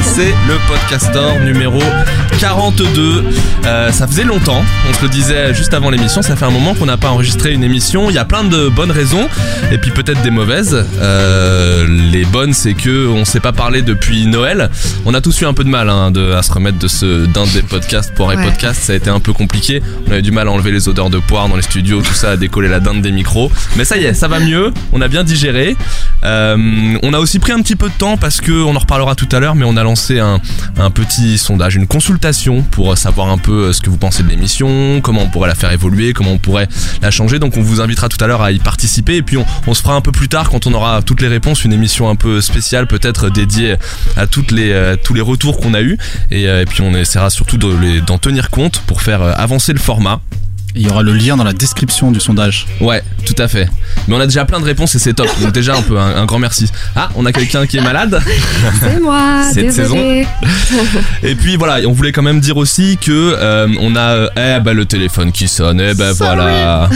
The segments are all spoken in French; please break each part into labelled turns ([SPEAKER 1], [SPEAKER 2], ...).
[SPEAKER 1] C'est le podcaster numéro 42. Euh, ça faisait longtemps, on se le disait juste avant l'émission, ça fait un moment qu'on n'a pas enregistré une émission. Il y a plein de bonnes raisons, et puis peut-être des mauvaises. Euh, les bonnes, c'est que on s'est pas parlé depuis Noël. On a tous eu un peu de mal hein, de, à se remettre de ce d'un des podcasts pour les
[SPEAKER 2] Ouais.
[SPEAKER 1] podcasts. Ça a été un peu compliqué. On avait du mal à enlever les odeurs de poire dans les studios, tout ça, à décoller la dinde des micros. Mais ça y est, ça va mieux. On a bien digéré. Euh, on a aussi pris un petit peu de temps parce que on en reparlera tout à l'heure, mais on a lancé un, un petit sondage, une consultation pour savoir un peu euh, ce que vous pensez de l'émission, comment on pourrait la faire évoluer, comment on pourrait la changer. Donc on vous invitera tout à l'heure à y participer et puis on, se fera un peu plus tard quand on aura toutes les réponses, une émission un peu spéciale peut-être dédiée à euh, tous les retours qu'on a eu et, euh, et puis on essaiera surtout d'en tenir compte pour faire avancer le format.
[SPEAKER 3] Il y aura le lien dans la description du sondage.
[SPEAKER 1] Ouais, tout à fait. Mais on a déjà plein de réponses et c'est top. Donc déjà un peu un, un grand merci. Ah, on a quelqu'un qui est malade.
[SPEAKER 2] C'est moi,
[SPEAKER 1] Cette
[SPEAKER 2] désolée.
[SPEAKER 1] Et puis voilà, on voulait quand même dire aussi que euh, on a eh bah le téléphone qui sonne. Eh bah
[SPEAKER 2] Sorry.
[SPEAKER 1] voilà.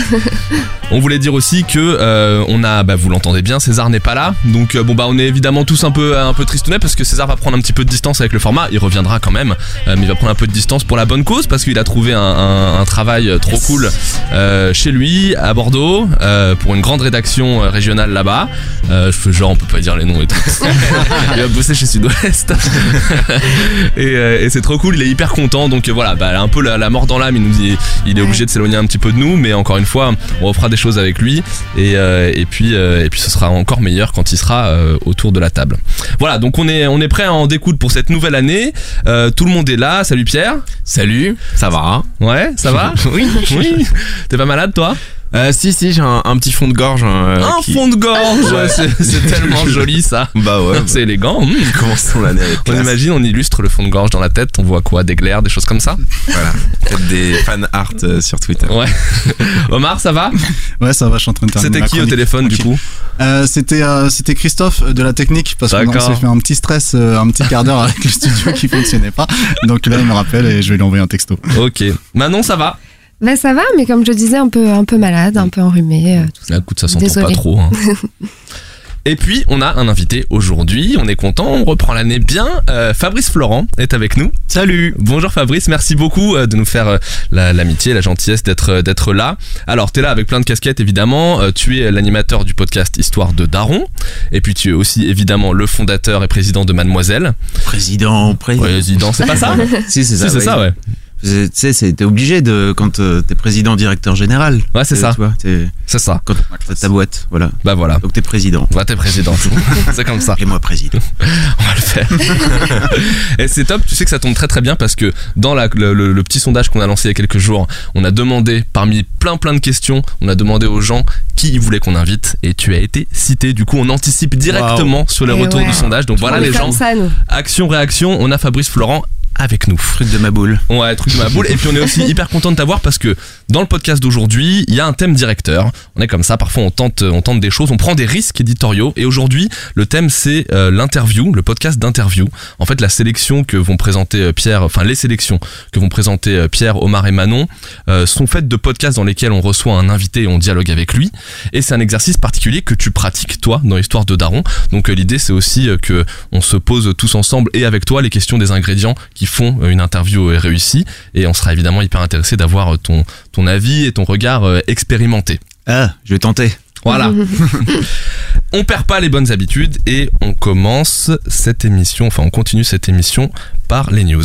[SPEAKER 1] on voulait dire aussi que euh, on a bah vous l'entendez bien, César n'est pas là. Donc euh, bon bah on est évidemment tous un peu un peu tristounets parce que César va prendre un petit peu de distance avec le format, il reviendra quand même, euh, mais il va prendre un peu de distance pour la bonne cause parce qu'il a trouvé un, un- un travail trop cool euh, chez lui à Bordeaux euh, pour une grande rédaction euh, régionale là-bas. Je fais genre on peut pas dire les noms et tout. il va bosser chez Sud-Ouest. et et c'est trop cool, il est hyper content. Donc voilà, bah, un peu la, la mort dans l'âme, il nous dit, il est obligé de s'éloigner un petit peu de nous, mais encore une fois, on refera des choses avec lui et, et puis et puis ce sera encore meilleur quand il sera autour de la table. Voilà, donc on est on est prêt à en découdre pour cette nouvelle année. Euh, tout le monde est là. Salut Pierre.
[SPEAKER 4] Salut, ça va
[SPEAKER 1] Ouais, ça va
[SPEAKER 4] Oui.
[SPEAKER 1] Oui. T'es pas malade toi
[SPEAKER 4] Euh, si, si, j'ai un, un petit fond de gorge. euh,
[SPEAKER 1] Un
[SPEAKER 4] qui-
[SPEAKER 1] fond de gorge.
[SPEAKER 4] Ouais.
[SPEAKER 1] C'est tellement joli ça.
[SPEAKER 4] Bah ouais,
[SPEAKER 1] C'est élégant. Mmh.
[SPEAKER 4] commençons l'année avec
[SPEAKER 1] On
[SPEAKER 4] classe.
[SPEAKER 1] imagine, on illustre le fond de gorge dans la tête. On voit quoi Des glaires, des choses comme ça.
[SPEAKER 4] Voilà, peut-être des fan art euh, sur Twitter.
[SPEAKER 1] Ouais. Omar, ça va
[SPEAKER 3] Ouais, ça va, je suis en train de terminer
[SPEAKER 1] C'était
[SPEAKER 3] ma
[SPEAKER 1] qui au téléphone du coup
[SPEAKER 3] Euh, C'était euh, c'était Christophe de la technique parce qu'on s'est fait un petit stress, euh, un petit quart d'heure avec le studio qui fonctionnait pas. Donc là, il me rappelle et je vais lui envoyer un texto.
[SPEAKER 1] Ok. Manon, ça va
[SPEAKER 2] Ben ça va, mais comme je disais, un peu, un peu malade, un peu enrhumé. euh, tout ça.
[SPEAKER 1] Écoute, ça s'entend pas trop. hein. Et puis, on a un invité aujourd'hui. On est content, on reprend l'année bien. Euh, Fabrice Florent est avec nous.
[SPEAKER 4] Salut
[SPEAKER 1] Bonjour Fabrice, merci beaucoup euh, de nous faire la- l'amitié, la gentillesse d'être d'être là. Alors, tu es là avec plein de casquettes évidemment. Euh, tu es l'animateur du podcast Histoire de Daron. Et puis, tu es aussi évidemment le fondateur et président de Mademoiselle.
[SPEAKER 4] Président, président.
[SPEAKER 1] Président, c'est pas ça
[SPEAKER 4] Si, c'est ça.
[SPEAKER 1] Si, c'est ça, ouais.
[SPEAKER 4] Tu sais, c'est- t'es obligé de, quand euh, t'es président directeur général.
[SPEAKER 1] Ouais, c'est
[SPEAKER 4] Euh,
[SPEAKER 1] ça. C'est ça.
[SPEAKER 4] quand t'as ta boîte, voilà.
[SPEAKER 1] Bah voilà.
[SPEAKER 4] Donc t'es président.
[SPEAKER 1] Ouais, t'es président. c'est comme ça.
[SPEAKER 4] Et moi président.
[SPEAKER 1] On va le faire. et c'est top, tu sais que ça tombe très très bien parce que dans la- le, le- le petit sondage qu'on a lancé il y a quelques jours, on a demandé, parmi plein plein de questions, on a demandé aux gens qui ils voulaient qu'on invite et tu as été cité. Du coup, on anticipe directement sur les
[SPEAKER 2] Et
[SPEAKER 1] retours
[SPEAKER 2] ouais.
[SPEAKER 1] du sondage. Donc voilà les gens.
[SPEAKER 2] ça.
[SPEAKER 1] Action, réaction, on a Fabrice Florent avec nous.
[SPEAKER 4] Truc de ma boule.
[SPEAKER 1] Ouais, truc de ma boule. Et puis on est aussi hyper content de t'avoir parce que dans le podcast d'aujourd'hui, il y a un thème directeur. On est comme ça, parfois on tente, on tente des choses, on prend des risques éditoriaux. Et aujourd'hui, le thème c'est euh, l'interview, le podcast d'interview. En fait, la sélection que vont présenter euh, Pierre, enfin les sélections que vont présenter euh, Pierre, Omar et Manon euh, sont faites de podcasts dans lesquels on reçoit un invité et on dialogue avec lui. Et c'est un exercice particulier que tu pratiques toi dans l'histoire de Daron. Donc euh, l'idée c'est aussi que on se pose tous ensemble et avec toi les questions des ingrédients qui font euh, une interview euh, réussie. Et on sera évidemment hyper intéressé d'avoir euh, ton, ton avis et ton regard expérimenté.
[SPEAKER 4] Ah, je vais tenter.
[SPEAKER 1] Voilà. on perd pas les bonnes habitudes et on commence cette émission, enfin on continue cette émission par les news.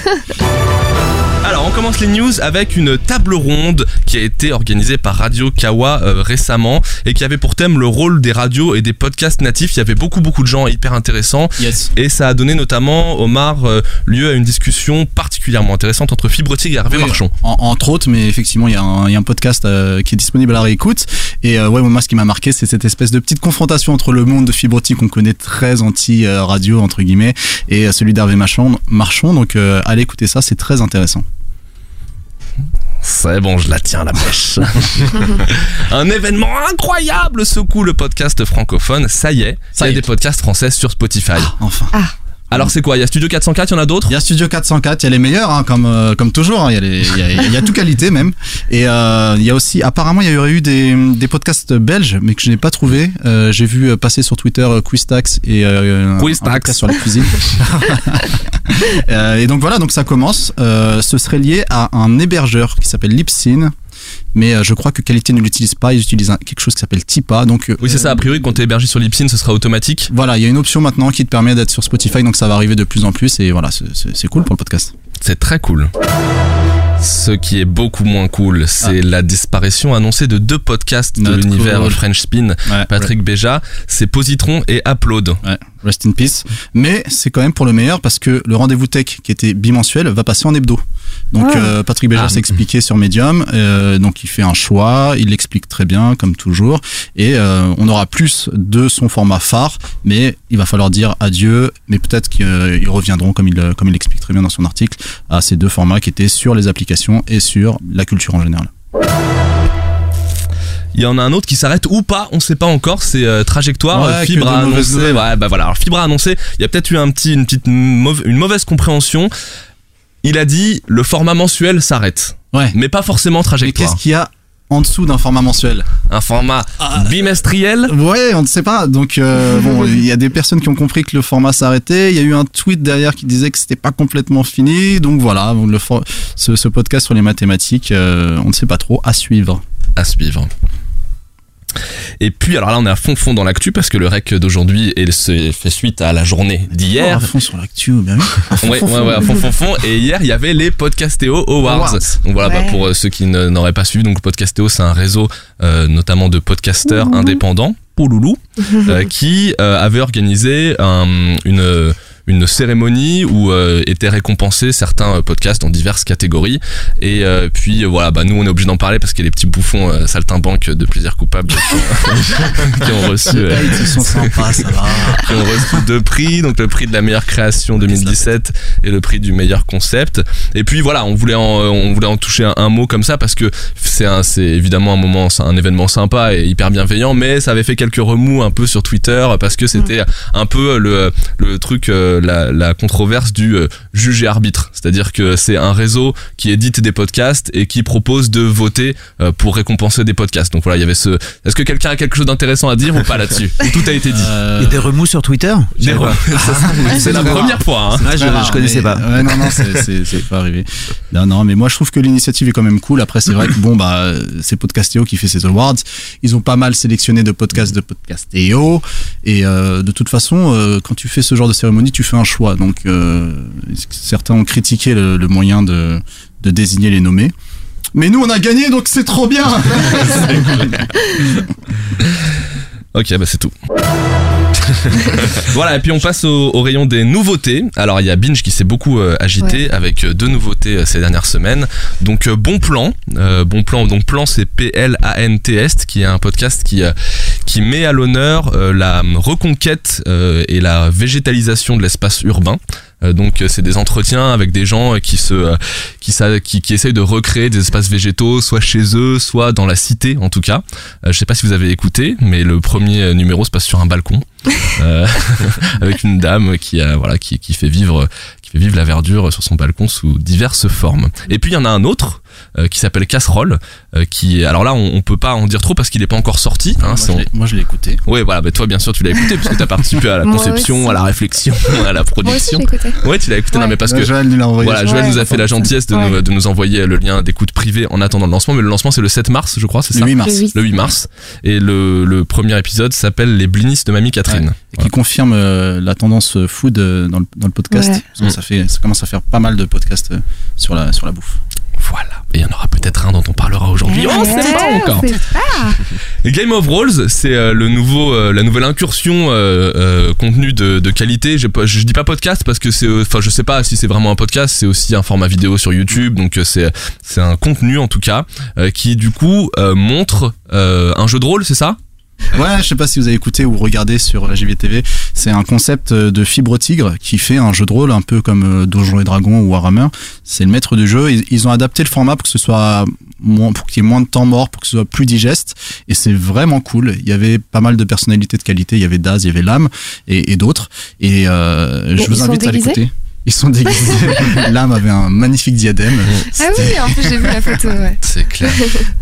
[SPEAKER 1] Alors, on commence les news avec une table ronde qui a été organisée par Radio Kawa euh, récemment et qui avait pour thème le rôle des radios et des podcasts natifs. Il y avait beaucoup beaucoup de gens hyper intéressants
[SPEAKER 3] Yes.
[SPEAKER 1] et ça a donné notamment, Omar, euh, lieu à une discussion particulièrement intéressante entre Fibre Tigre et Hervé
[SPEAKER 3] Oui.
[SPEAKER 1] Marchand.
[SPEAKER 3] En- entre autres, mais effectivement, il y, a un- il y a un podcast euh, qui est disponible à la réécoute. Et ouais, moi, ce qui m'a marqué, c'est cette espèce de petite confrontation entre le monde de Fibrotique qu'on connaît très anti-radio, entre guillemets, et celui d'Hervé Marchand. Marchand. Donc, allez écouter ça, c'est très intéressant.
[SPEAKER 1] C'est bon, je la tiens la pêche. Un événement incroyable secoue le podcast francophone. Ça y est, ça y a
[SPEAKER 3] y
[SPEAKER 1] des
[SPEAKER 3] est.
[SPEAKER 1] podcasts français sur Spotify.
[SPEAKER 3] Enfin.
[SPEAKER 1] Alors c'est quoi? Il y a Studio 404, il y en a d'autres?
[SPEAKER 3] Il y a Studio 404, il y a les meilleurs, hein, comme euh, comme toujours. hein, Il y a a, a tout qualité même. Et euh, il y a aussi, apparemment, il y aurait eu des, des podcasts belges, mais que je n'ai pas trouvé. Euh, J'ai vu euh, passer sur Twitter Quistax et euh,
[SPEAKER 1] Quistax.
[SPEAKER 3] sur la cuisine. Et donc voilà, donc ça commence. Euh, ce serait lié à un hébergeur qui s'appelle Lipsyn. Mais euh, je crois que Qualité ne l'utilise pas, ils utilisent un- quelque chose qui s'appelle Tipa. Donc euh,
[SPEAKER 1] Oui, c'est ça. A priori, quand t'es hébergé sur Lipsyn, ce sera automatique.
[SPEAKER 3] voilà, il y a une option maintenant qui te permet d'être sur Spotify, donc ça va arriver de plus en plus et voilà, c'est- cool pour le podcast.
[SPEAKER 1] C'est très cool. Ce qui est beaucoup moins cool, c'est la disparition annoncée de deux podcasts de l'univers
[SPEAKER 3] cool.
[SPEAKER 1] French Spin. Patrick Béja, c'est Positron et Upload.
[SPEAKER 3] Ouais, rest in peace. Mais c'est quand même pour le meilleur parce que le rendez-vous tech qui était bimensuel va passer en hebdo. Donc
[SPEAKER 2] Ah.
[SPEAKER 3] euh, Patrick Béja
[SPEAKER 1] Ah.
[SPEAKER 3] s'est expliqué sur Medium, euh, donc il fait un choix, il l'explique très bien comme toujours, et euh, on aura plus de son format phare, mais il va falloir dire adieu, mais peut-être qu'ils reviendront comme il comme il l'explique très bien dans son article à ces deux formats qui étaient sur les applications et sur la culture en général.
[SPEAKER 1] Il y en a un autre qui s'arrête ou pas, on sait pas encore, c'est euh, Trajectoire.
[SPEAKER 3] Ouais,
[SPEAKER 1] Fibre a annoncé. Ouais, bah voilà. Alors Fibre a annoncé, il y a peut-être eu un petit, une petite mauve- une mauvaise compréhension. Il a dit le format mensuel s'arrête,
[SPEAKER 3] Ouais.
[SPEAKER 1] mais pas forcément
[SPEAKER 3] Mais
[SPEAKER 1] Trajectoire.
[SPEAKER 3] qu'est-ce qu'il y a en dessous d'un format mensuel
[SPEAKER 1] Un format
[SPEAKER 3] Ah.
[SPEAKER 1] bimestriel.
[SPEAKER 3] Ouais, on ne sait pas. Donc euh, bon, il y a des personnes qui ont compris que le format s'arrêtait. Il y a eu un tweet derrière qui disait que c'était pas complètement fini. Donc voilà, le for- ce, ce podcast sur les mathématiques, euh, on ne sait pas trop. À suivre.
[SPEAKER 1] à suivre. Et puis alors là on est à fond fond dans l'actu parce que le rec d'aujourd'hui est- se fait suite à la journée
[SPEAKER 3] Oh,
[SPEAKER 1] d'hier.
[SPEAKER 3] à fond sur l'actu, bien oui.
[SPEAKER 1] Ouais, ouais, ouais, à fond, fond, fond. Et hier, il y avait les Podcastéo Awards.
[SPEAKER 3] Awards.
[SPEAKER 1] Donc voilà, bah, pour euh, ceux qui n'auraient pas suivi, donc Podcastéo, c'est un réseau euh, notamment de podcasteurs indépendants, Pouloulou, euh, qui euh, avait organisé un- une une cérémonie où euh, étaient récompensés certains euh, podcasts dans diverses catégories et euh, puis voilà bah nous on est obligé d'en parler parce qu'il y a les petits bouffons euh, saltimbanques de plaisir coupable qui ont, reçu
[SPEAKER 3] Ils sont sympas, ça va.
[SPEAKER 1] qui ont reçu deux prix, donc le prix de la meilleure création 2017 et le prix du meilleur concept. Et puis voilà, on voulait en, on voulait en toucher un, un mot comme ça parce que c'est c'est évidemment un moment, c'est un événement sympa et hyper bienveillant, mais ça avait fait quelques remous un peu sur Twitter parce que c'était un peu le, le truc, euh, la, la controverse du euh, juge et arbitre. C'est-à-dire que c'est un réseau qui édite des podcasts et qui propose de voter euh, pour récompenser des podcasts. Donc voilà, il y avait ce. Est-ce que quelqu'un a quelque chose d'intéressant à dire ou pas là-dessus Ou Tout a été dit.
[SPEAKER 3] Euh,
[SPEAKER 4] Il y a des remous sur Twitter?
[SPEAKER 1] Des remous. c'est la première fois. hein.
[SPEAKER 4] Ah, je,
[SPEAKER 3] rare,
[SPEAKER 4] je connaissais
[SPEAKER 3] mais-
[SPEAKER 4] pas.
[SPEAKER 3] Ouais, non, non, c'est- pas arrivé. Non, non, mais moi je trouve que l'initiative est quand même cool. Après, c'est vrai que bon, bah, c'est Podcastéo qui fait ces awards. Ils ont pas mal sélectionné de podcasts de Podcastéo. Et euh, de toute façon, euh, quand tu fais ce genre de cérémonie, tu un choix. Donc, euh, certains ont critiqué le, le moyen de, de désigner les nommés. Mais nous, on a gagné, donc c'est trop bien.
[SPEAKER 1] Ok, bah c'est tout. Voilà, et puis on passe au, au rayon des nouveautés. Alors il y a Binge qui s'est beaucoup euh, agité avec euh, deux nouveautés euh, ces dernières semaines. Donc euh, Bon Plan, Bon Plan, donc Plan c'est P-L-A-N-T-S, qui est un podcast qui, qui met à l'honneur la reconquête et la végétalisation de l'espace urbain. Euh, donc euh, c'est des entretiens avec des gens euh, qui se qui, qui qui essayent de recréer des espaces végétaux soit chez eux soit dans la cité en tout cas. Je sais pas si vous avez écouté mais le premier numéro se passe sur un balcon euh, avec une dame qui a voilà qui, qui fait vivre qui fait vivre la verdure sur son balcon sous diverses formes. Et puis il y en a un autre euh, qui s'appelle Casserole euh, qui alors là on, on peut pas en dire trop parce qu'il est pas encore sorti hein,
[SPEAKER 3] moi, je l'ai- moi, je l'ai écouté.
[SPEAKER 1] Ouais, voilà, bah toi bien sûr tu l'as écouté parce que t'as participé à la conception, à la réflexion, à la
[SPEAKER 2] Moi aussi,
[SPEAKER 1] production.
[SPEAKER 2] écouté.
[SPEAKER 1] Ouais, tu l'as écouté, non
[SPEAKER 2] Ouais.
[SPEAKER 1] mais parce que
[SPEAKER 3] Joël nous l'a envoyé.
[SPEAKER 1] voilà, Joël
[SPEAKER 2] Ouais,
[SPEAKER 1] nous a fait la gentillesse de, nous,
[SPEAKER 2] Ouais.
[SPEAKER 1] de nous envoyer le lien d'écoute privée en attendant le lancement, mais le lancement c'est le 7 mars, je crois, c'est
[SPEAKER 3] le
[SPEAKER 1] ça
[SPEAKER 3] 8 mars.
[SPEAKER 2] Le huit.
[SPEAKER 1] Le 8 mars. Et le, le premier épisode s'appelle Les blinis de Mamie Catherine.
[SPEAKER 3] et qui confirme euh, la tendance food dans le, dans le podcast.
[SPEAKER 2] Ouais.
[SPEAKER 3] Parce que ça, fait, ça commence à faire pas mal de podcasts sur la, sur la bouffe.
[SPEAKER 1] Voilà. Et il y en aura peut-être un dont on parlera aujourd'hui. On sait pas encore. Game of Rolls, c'est euh, le nouveau, euh, la nouvelle incursion euh, euh, contenu de, de qualité. J'ai pas- Je, dis pas podcast parce que c'est, enfin, je sais pas si c'est vraiment un podcast. C'est aussi un format vidéo sur YouTube, donc c'est, c'est un contenu en tout cas euh, qui du coup euh, montre euh, un jeu de rôle, c'est ça?
[SPEAKER 3] Ouais, je sais pas si vous avez écouté ou regardé sur la JVTV. C'est un concept de Fibre Tigre qui fait un jeu de rôle un peu comme euh, Donjons et Dragons ou Warhammer. C'est le maître du jeu. Ils, ont adapté le format pour que ce soit moins, pour qu'il y ait moins de temps mort, pour que ce soit plus digeste. Et c'est vraiment cool. Il y avait pas mal de personnalités de qualité. Il y avait Daz, il y avait Lame et, et d'autres. Et euh, je vous invite à l'écouter. Ils sont déguisés. Lame avait un magnifique diadème.
[SPEAKER 2] Ah oui, en plus j'ai vu la photo, ouais.
[SPEAKER 1] C'est clair.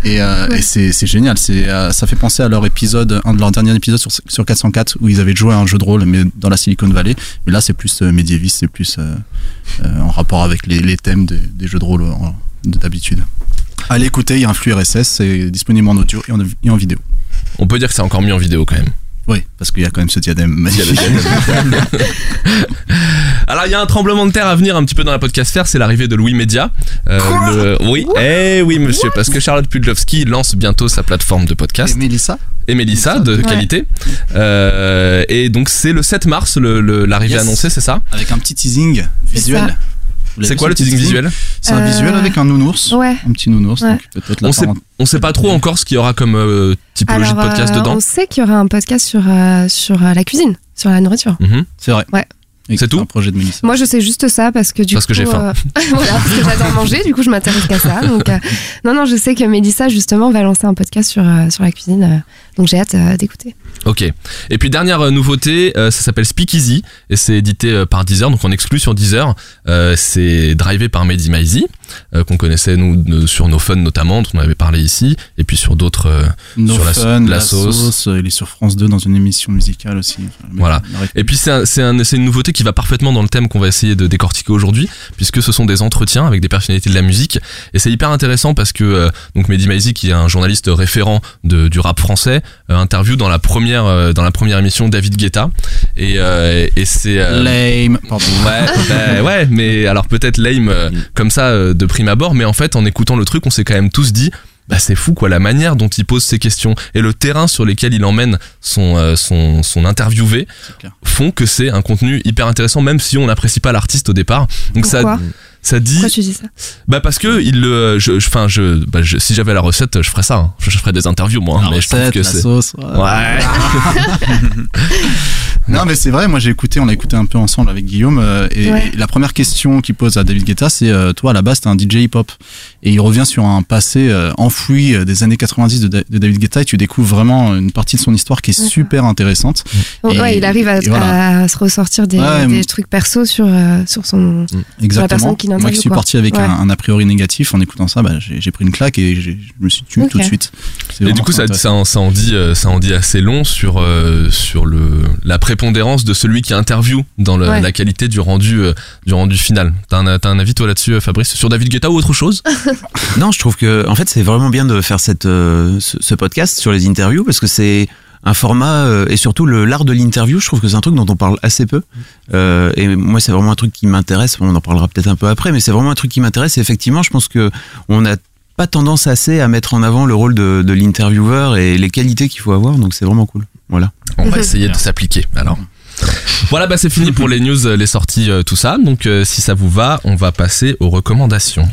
[SPEAKER 3] Et, euh,
[SPEAKER 2] Ouais.
[SPEAKER 3] et c'est génial. C'est euh, ça fait penser à leur épisode, un de leurs derniers épisodes sur, sur 404 où ils avaient joué à un jeu de rôle, mais dans la Silicon Valley. Mais là, c'est plus euh, médiéviste, c'est plus euh, euh, en rapport avec les, les thèmes des, des jeux de rôle d'habitude. Allez écouter, il y a un flux RSS, c'est disponible en audio et en, et en vidéo.
[SPEAKER 1] On peut dire que c'est encore mieux en vidéo quand même.
[SPEAKER 3] Oui, parce qu'il y a quand même ce diadème
[SPEAKER 1] Il y a le
[SPEAKER 3] magnifique.
[SPEAKER 1] Alors il y a un tremblement de terre à venir un petit peu dans la podcast faire, c'est l'arrivée de Louis Média. Euh, le- oui, eh oui monsieur, parce que Charlotte Pudlowski lance bientôt sa plateforme de
[SPEAKER 3] Et
[SPEAKER 1] podcast
[SPEAKER 3] Mélissa
[SPEAKER 1] et Mélissa de
[SPEAKER 2] Ouais.
[SPEAKER 1] qualité. Euh, et donc c'est le 7 mars le- le- l'arrivée
[SPEAKER 3] Yes.
[SPEAKER 1] annoncée, c'est ça?
[SPEAKER 3] Avec un petit teasing visuel.
[SPEAKER 1] C'est quoi le
[SPEAKER 3] petit
[SPEAKER 1] teasing visuel
[SPEAKER 3] C'est un
[SPEAKER 2] Euh,
[SPEAKER 3] visuel avec un nounours.
[SPEAKER 2] Ouais.
[SPEAKER 3] Un petit nounours,
[SPEAKER 2] Ouais.
[SPEAKER 3] donc
[SPEAKER 1] On sait, on sait pas trop encore ce qu'il y aura comme euh, typologie
[SPEAKER 2] Alors,
[SPEAKER 1] de podcast
[SPEAKER 2] euh,
[SPEAKER 1] dedans.
[SPEAKER 2] on sait qu'il y aura un podcast sur, euh, sur euh, la cuisine, sur la nourriture.
[SPEAKER 1] Mhm.
[SPEAKER 3] C'est vrai.
[SPEAKER 2] Ouais.
[SPEAKER 3] Et
[SPEAKER 1] C'est tout
[SPEAKER 3] Un projet de Mélissa.
[SPEAKER 2] Moi, je sais juste ça parce que du
[SPEAKER 1] Parce
[SPEAKER 2] coup,
[SPEAKER 1] que j'ai faim.
[SPEAKER 2] euh, voilà, parce que j'adore manger. Du coup, je m'intéresse qu'à ça. Donc, euh, non, non, je sais que Mélissa justement va lancer un podcast sur euh, sur la cuisine. euh, donc, j'ai hâte euh, d'écouter.
[SPEAKER 1] Ok. Et puis dernière euh, nouveauté, euh, ça s'appelle Speakeasy et c'est édité euh, par Deezer, donc on exclut sur Deezer. Euh, c'est drivé par Mehdi Maizi, euh, qu'on connaissait nous de- sur nos fun notamment, dont on avait parlé ici, et puis sur d'autres. euh,
[SPEAKER 3] No
[SPEAKER 1] sur la-
[SPEAKER 3] Fun,
[SPEAKER 1] la
[SPEAKER 3] la,
[SPEAKER 1] sauce.
[SPEAKER 3] sauce. Il est sur France 2 dans une émission musicale aussi. Enfin,
[SPEAKER 1] Voilà. Et puis c'est un- c'est un- c'est une nouveauté qui va parfaitement dans le thème qu'on va essayer de décortiquer aujourd'hui, puisque ce sont des entretiens avec des personnalités de la musique, et c'est hyper intéressant parce que euh, donc Mehdi Maizi, qui est un journaliste référent de, du rap français, euh, interview dans la première euh, dans la première émission David Guetta, et, euh, et c'est euh,
[SPEAKER 3] Lame. Pardon.
[SPEAKER 1] Ouais, bah, ouais, mais alors peut-être lame euh, comme ça euh, de prime abord, mais en fait en écoutant le truc, on s'est quand même tous dit. Bah c'est fou quoi la manière dont il pose ses questions et le terrain sur lesquels il emmène son euh, son son interviewé font que c'est un contenu hyper intéressant même si on n'apprécie pas l'artiste au départ. Donc ça
[SPEAKER 2] Pourquoi?
[SPEAKER 1] ça dit
[SPEAKER 2] Pourquoi tu dis ça?
[SPEAKER 1] Bah parce que il le je je- enfin je, bah, je- si j'avais la recette je ferais ça hein. je, je ferais des interviews moi
[SPEAKER 3] La
[SPEAKER 1] mais je trouve
[SPEAKER 3] recette,
[SPEAKER 1] que
[SPEAKER 3] la
[SPEAKER 1] c'est
[SPEAKER 3] sauce.
[SPEAKER 1] ouais
[SPEAKER 3] Non, mais c'est vrai, moi j'ai écouté, on a écouté un peu ensemble avec Guillaume. euh, et,
[SPEAKER 2] Ouais.
[SPEAKER 3] et la première question qu'il pose à David Guetta, c'est euh, Toi, à la base, t'es un DJ hip-hop. Et il revient sur un passé euh, enfoui euh, des années 90 de, Da- de David Guetta et tu découvres vraiment une partie de son histoire qui est super intéressante. Et-
[SPEAKER 2] Ouais, il arrive à,
[SPEAKER 3] et voilà.
[SPEAKER 2] à se ressortir des,
[SPEAKER 3] Ouais,
[SPEAKER 2] des
[SPEAKER 3] mais-
[SPEAKER 2] trucs perso sur sur son.
[SPEAKER 3] Exactement.
[SPEAKER 2] personne qui
[SPEAKER 3] Moi qui suis
[SPEAKER 2] quoi.
[SPEAKER 3] parti avec
[SPEAKER 2] Ouais.
[SPEAKER 3] un, un a priori négatif, en écoutant ça, bah, j'ai pris une claque et je me suis tué tout de suite.
[SPEAKER 1] Et du coup, ça, ça, en- ça en dit, euh, ça en dit assez long sur euh, sur le la prépondérance de celui qui interview dans le-
[SPEAKER 2] Ouais.
[SPEAKER 1] la qualité du rendu euh, du rendu final. T'as un, t'as un avis toi là-dessus, euh, Fabrice, sur David Guetta ou autre chose
[SPEAKER 4] Non, je trouve que en fait c'est vraiment bien de faire cette euh, ce, ce podcast sur les interviews parce que c'est un format euh, et surtout le l'art de l'interview. Je trouve que c'est un truc dont on parle assez peu. Euh, et moi, c'est vraiment un truc qui m'intéresse. On en parlera peut-être un peu après, mais c'est vraiment un truc qui m'intéresse. Et effectivement, je pense que on n'a pas tendance assez à mettre en avant le rôle de, de l'intervieweur et les qualités qu'il faut avoir. Donc c'est vraiment cool. Voilà.
[SPEAKER 1] On va essayer de s'appliquer. Alors. Voilà, bah c'est fini pour les news, euh, les sorties, euh, tout ça. Donc euh, si ça vous va, on va passer aux recommandations.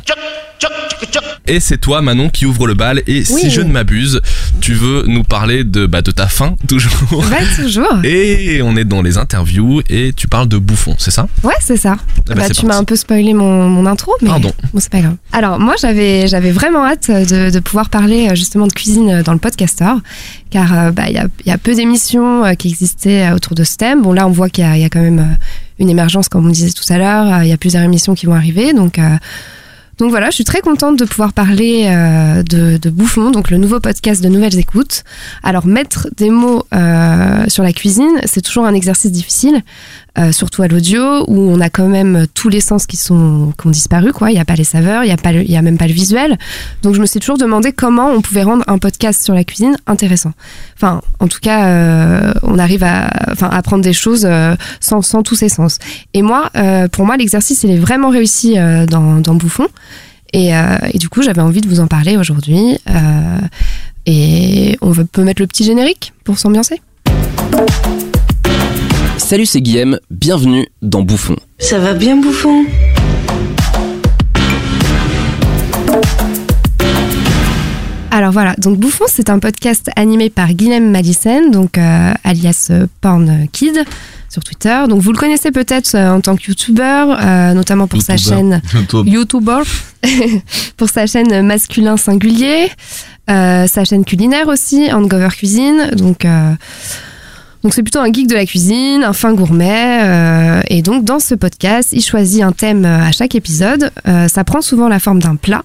[SPEAKER 1] Et c'est toi, Manon, qui ouvre le bal. Et si je ne m'abuse, tu veux nous parler de, bah, de ta fin, toujours.
[SPEAKER 2] Ouais, toujours.
[SPEAKER 1] Et on est dans les interviews et tu parles de bouffon, c'est ça?
[SPEAKER 2] Ouais, c'est ça.
[SPEAKER 1] Eh ben,
[SPEAKER 2] Bah, tu m'as un peu spoilé mon, mon intro, mais
[SPEAKER 1] Pardon.
[SPEAKER 2] bon, c'est pas grave. Alors, moi, j'avais, j'avais vraiment hâte de, de pouvoir parler euh, justement de cuisine euh, dans le podcaster, car euh, bah, il y, a, il y a peu d'émissions qui existaient autour de ce thème. Bon, là, on voit qu'il y a, il y a quand même une émergence, comme on disait tout à l'heure. Il y a plusieurs émissions qui vont arriver, donc. euh, donc voilà, je suis très contente de pouvoir parler euh, de, Bouffon, donc le nouveau podcast de Nouvelles Écoutes. Alors mettre des mots euh, sur la cuisine, c'est toujours un exercice difficile, euh, surtout à l'audio où on a quand même tous les sens qui sont qui ont disparu quoi. Il y a pas les saveurs, il y a pas, il a même pas le visuel. Donc je me suis toujours demandé comment on pouvait rendre un podcast sur la cuisine intéressant. Enfin, en tout cas, euh, on arrive à, enfin, apprendre des choses euh, sans, sans tous ces sens. Et moi, pour moi, l'exercice il est vraiment réussi dans, Bouffon. Et, du coup, j'avais envie de vous en parler aujourd'hui. Et on peut mettre le petit générique pour s'ambiancer.
[SPEAKER 5] Salut, c'est Guillaume, bienvenue dans Bouffon.
[SPEAKER 6] Ça va bien, bouffon?
[SPEAKER 2] Alors voilà, donc Bouffon, c'est un podcast animé par Guilhem Madison, donc euh, alias euh, Porn Kid sur Twitter. Donc vous le connaissez peut-être euh, en tant que YouTuber, euh, notamment pour sa chaîne YouTuber, pour sa chaîne masculin singulier, euh, sa chaîne culinaire aussi, Hangover Cuisine. Donc euh, donc c'est plutôt un geek de la cuisine, un fin gourmet. euh, et donc dans ce podcast, il choisit un thème euh, à chaque épisode. Euh, ça prend souvent la forme d'un plat.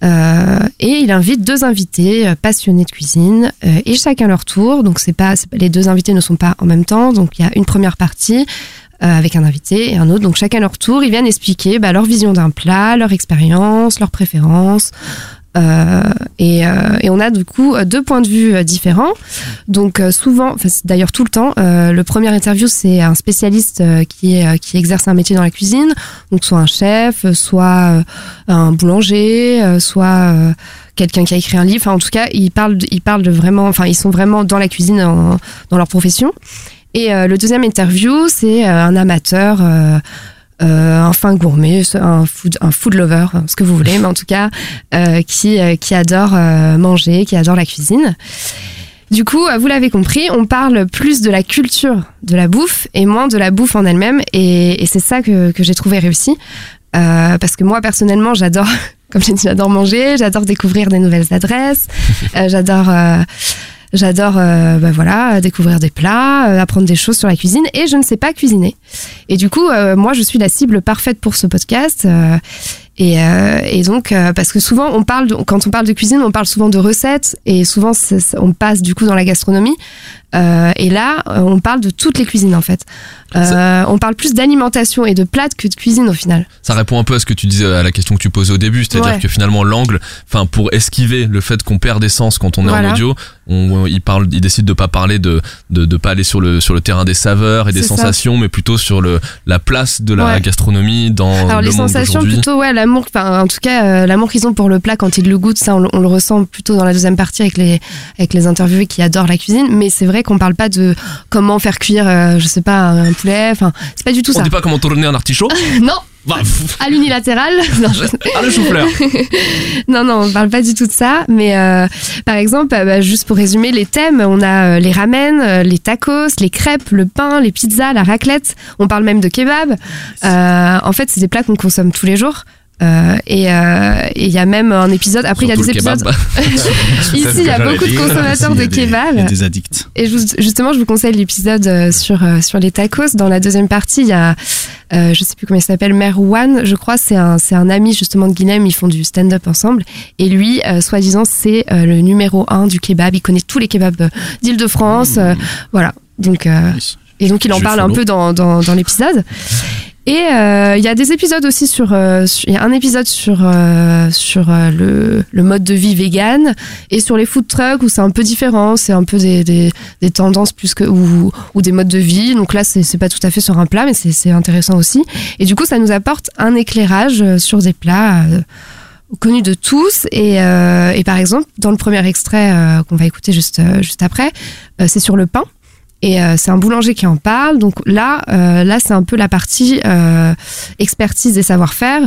[SPEAKER 2] Et il invite deux invités passionnés de cuisine et chacun leur tour. Donc c'est pas, les deux invités ne sont pas en même temps. Donc il y a une première partie avec un invité et un autre. Donc chacun leur tour, ils viennent expliquer bah, leur vision d'un plat, leur expérience, leurs préférences. Euh, et, euh, et on a du coup deux points de vue euh, différents. Donc souvent, d'ailleurs tout le temps, le premier interview c'est un spécialiste qui, qui exerce un métier dans la cuisine, donc soit un chef, soit un boulanger, soit quelqu'un qui a écrit un livre. Enfin en tout cas, ils parlent, ils parlent de vraiment, enfin ils sont vraiment dans la cuisine dans leur profession. Et le deuxième interview c'est un amateur. Euh, un fin gourmet, un food, un food lover, ce que vous voulez, mais en tout cas, euh, qui, euh, qui adore euh, manger, qui adore la cuisine. Du coup, euh, vous l'avez compris, on parle plus de la culture de la bouffe et moins de la bouffe en elle-même. Et, et c'est ça que, que j'ai trouvé réussi. Euh, parce que moi, personnellement, j'adore, comme j'ai dit, j'adore manger, j'adore découvrir des nouvelles adresses, euh, j'adore... euh, J'adore, euh, bah voilà, découvrir des plats, euh, apprendre des choses sur la cuisine, et je ne sais pas cuisiner. Et du coup, euh, moi, je suis la cible parfaite pour ce podcast. et, donc, parce que souvent, on parle, quand on parle de cuisine, on parle souvent de recettes, et souvent, on passe du coup dans la gastronomie. Euh, et là, euh, on parle de toutes les cuisines en fait. Euh, on parle plus d'alimentation et de plats que de cuisine au final.
[SPEAKER 1] Ça répond un peu à ce que tu disais à la question que tu posais au début, c'est-à-dire
[SPEAKER 2] Ouais.
[SPEAKER 1] que finalement l'angle, enfin pour esquiver le fait qu'on perd des sens quand on est
[SPEAKER 2] Voilà.
[SPEAKER 1] en audio, on, il parle, il décide de pas parler de, de, de pas aller sur le sur le terrain des saveurs et des
[SPEAKER 2] ça.
[SPEAKER 1] sensations, mais plutôt sur le la place de la
[SPEAKER 2] Ouais.
[SPEAKER 1] gastronomie dans
[SPEAKER 2] Alors
[SPEAKER 1] le
[SPEAKER 2] les
[SPEAKER 1] monde
[SPEAKER 2] sensations plutôt ouais l'amour enfin en tout cas euh, l'amour qu'ils ont pour le plat quand ils le goûtent ça on, le- on le ressent plutôt dans la deuxième partie avec les avec les interviewés qui adorent la cuisine mais c'est vrai qu'on parle pas de comment faire cuire euh, je sais pas un poulet enfin c'est pas du tout
[SPEAKER 1] On
[SPEAKER 2] ça
[SPEAKER 1] dit pas comment tourner un artichaut
[SPEAKER 2] non
[SPEAKER 1] Bah,
[SPEAKER 2] à l'unilatéral non, je-
[SPEAKER 1] Ah le chou-fleur
[SPEAKER 2] non, non, on parle pas du tout de ça. Mais euh, par exemple, euh, bah, juste pour résumer les thèmes, on a euh, les ramen, les tacos, les crêpes, le pain, les pizzas, la raclette. On parle même de kebab. Euh, en fait, c'est des plats qu'on consomme tous les jours. Euh, et euh, et il y a même un épisode. Après, il y a des épisodes.
[SPEAKER 1] kebab.
[SPEAKER 2] Ici, il y a beaucoup de consommateurs de kebab.
[SPEAKER 3] Il y a des addicts.
[SPEAKER 2] Et je vous- justement, je vous conseille l'épisode euh, sur sur les tacos. Dans la deuxième partie, il y a, euh, je sais plus comment il s'appelle, Merwan, je crois, c'est un c'est un ami justement de Guilhem. Ils font du stand-up ensemble. Et lui, euh, soi-disant, c'est euh, le numéro un du kebab. Il connaît tous les kebabs d'Île-de-France. euh, voilà. Donc euh, et donc il en
[SPEAKER 3] Je
[SPEAKER 2] parle un peu dans, dans, dans l'épisode. Et euh, il y a des épisodes aussi sur, euh, il y a un épisode sur euh, sur le, mode de vie vegan et sur les food trucks où c'est un peu différent, c'est un peu des, des, tendances plus que ou, ou des modes de vie. Donc là c'est pas tout à fait sur un plat mais c'est intéressant aussi. Et du coup ça nous apporte un éclairage sur des plats. connus de tous et, et par exemple dans le premier extrait qu'on va écouter juste juste après c'est sur le pain et euh, c'est un boulanger qui en parle. Donc là, euh, là c'est un peu la partie euh, expertise et savoir-faire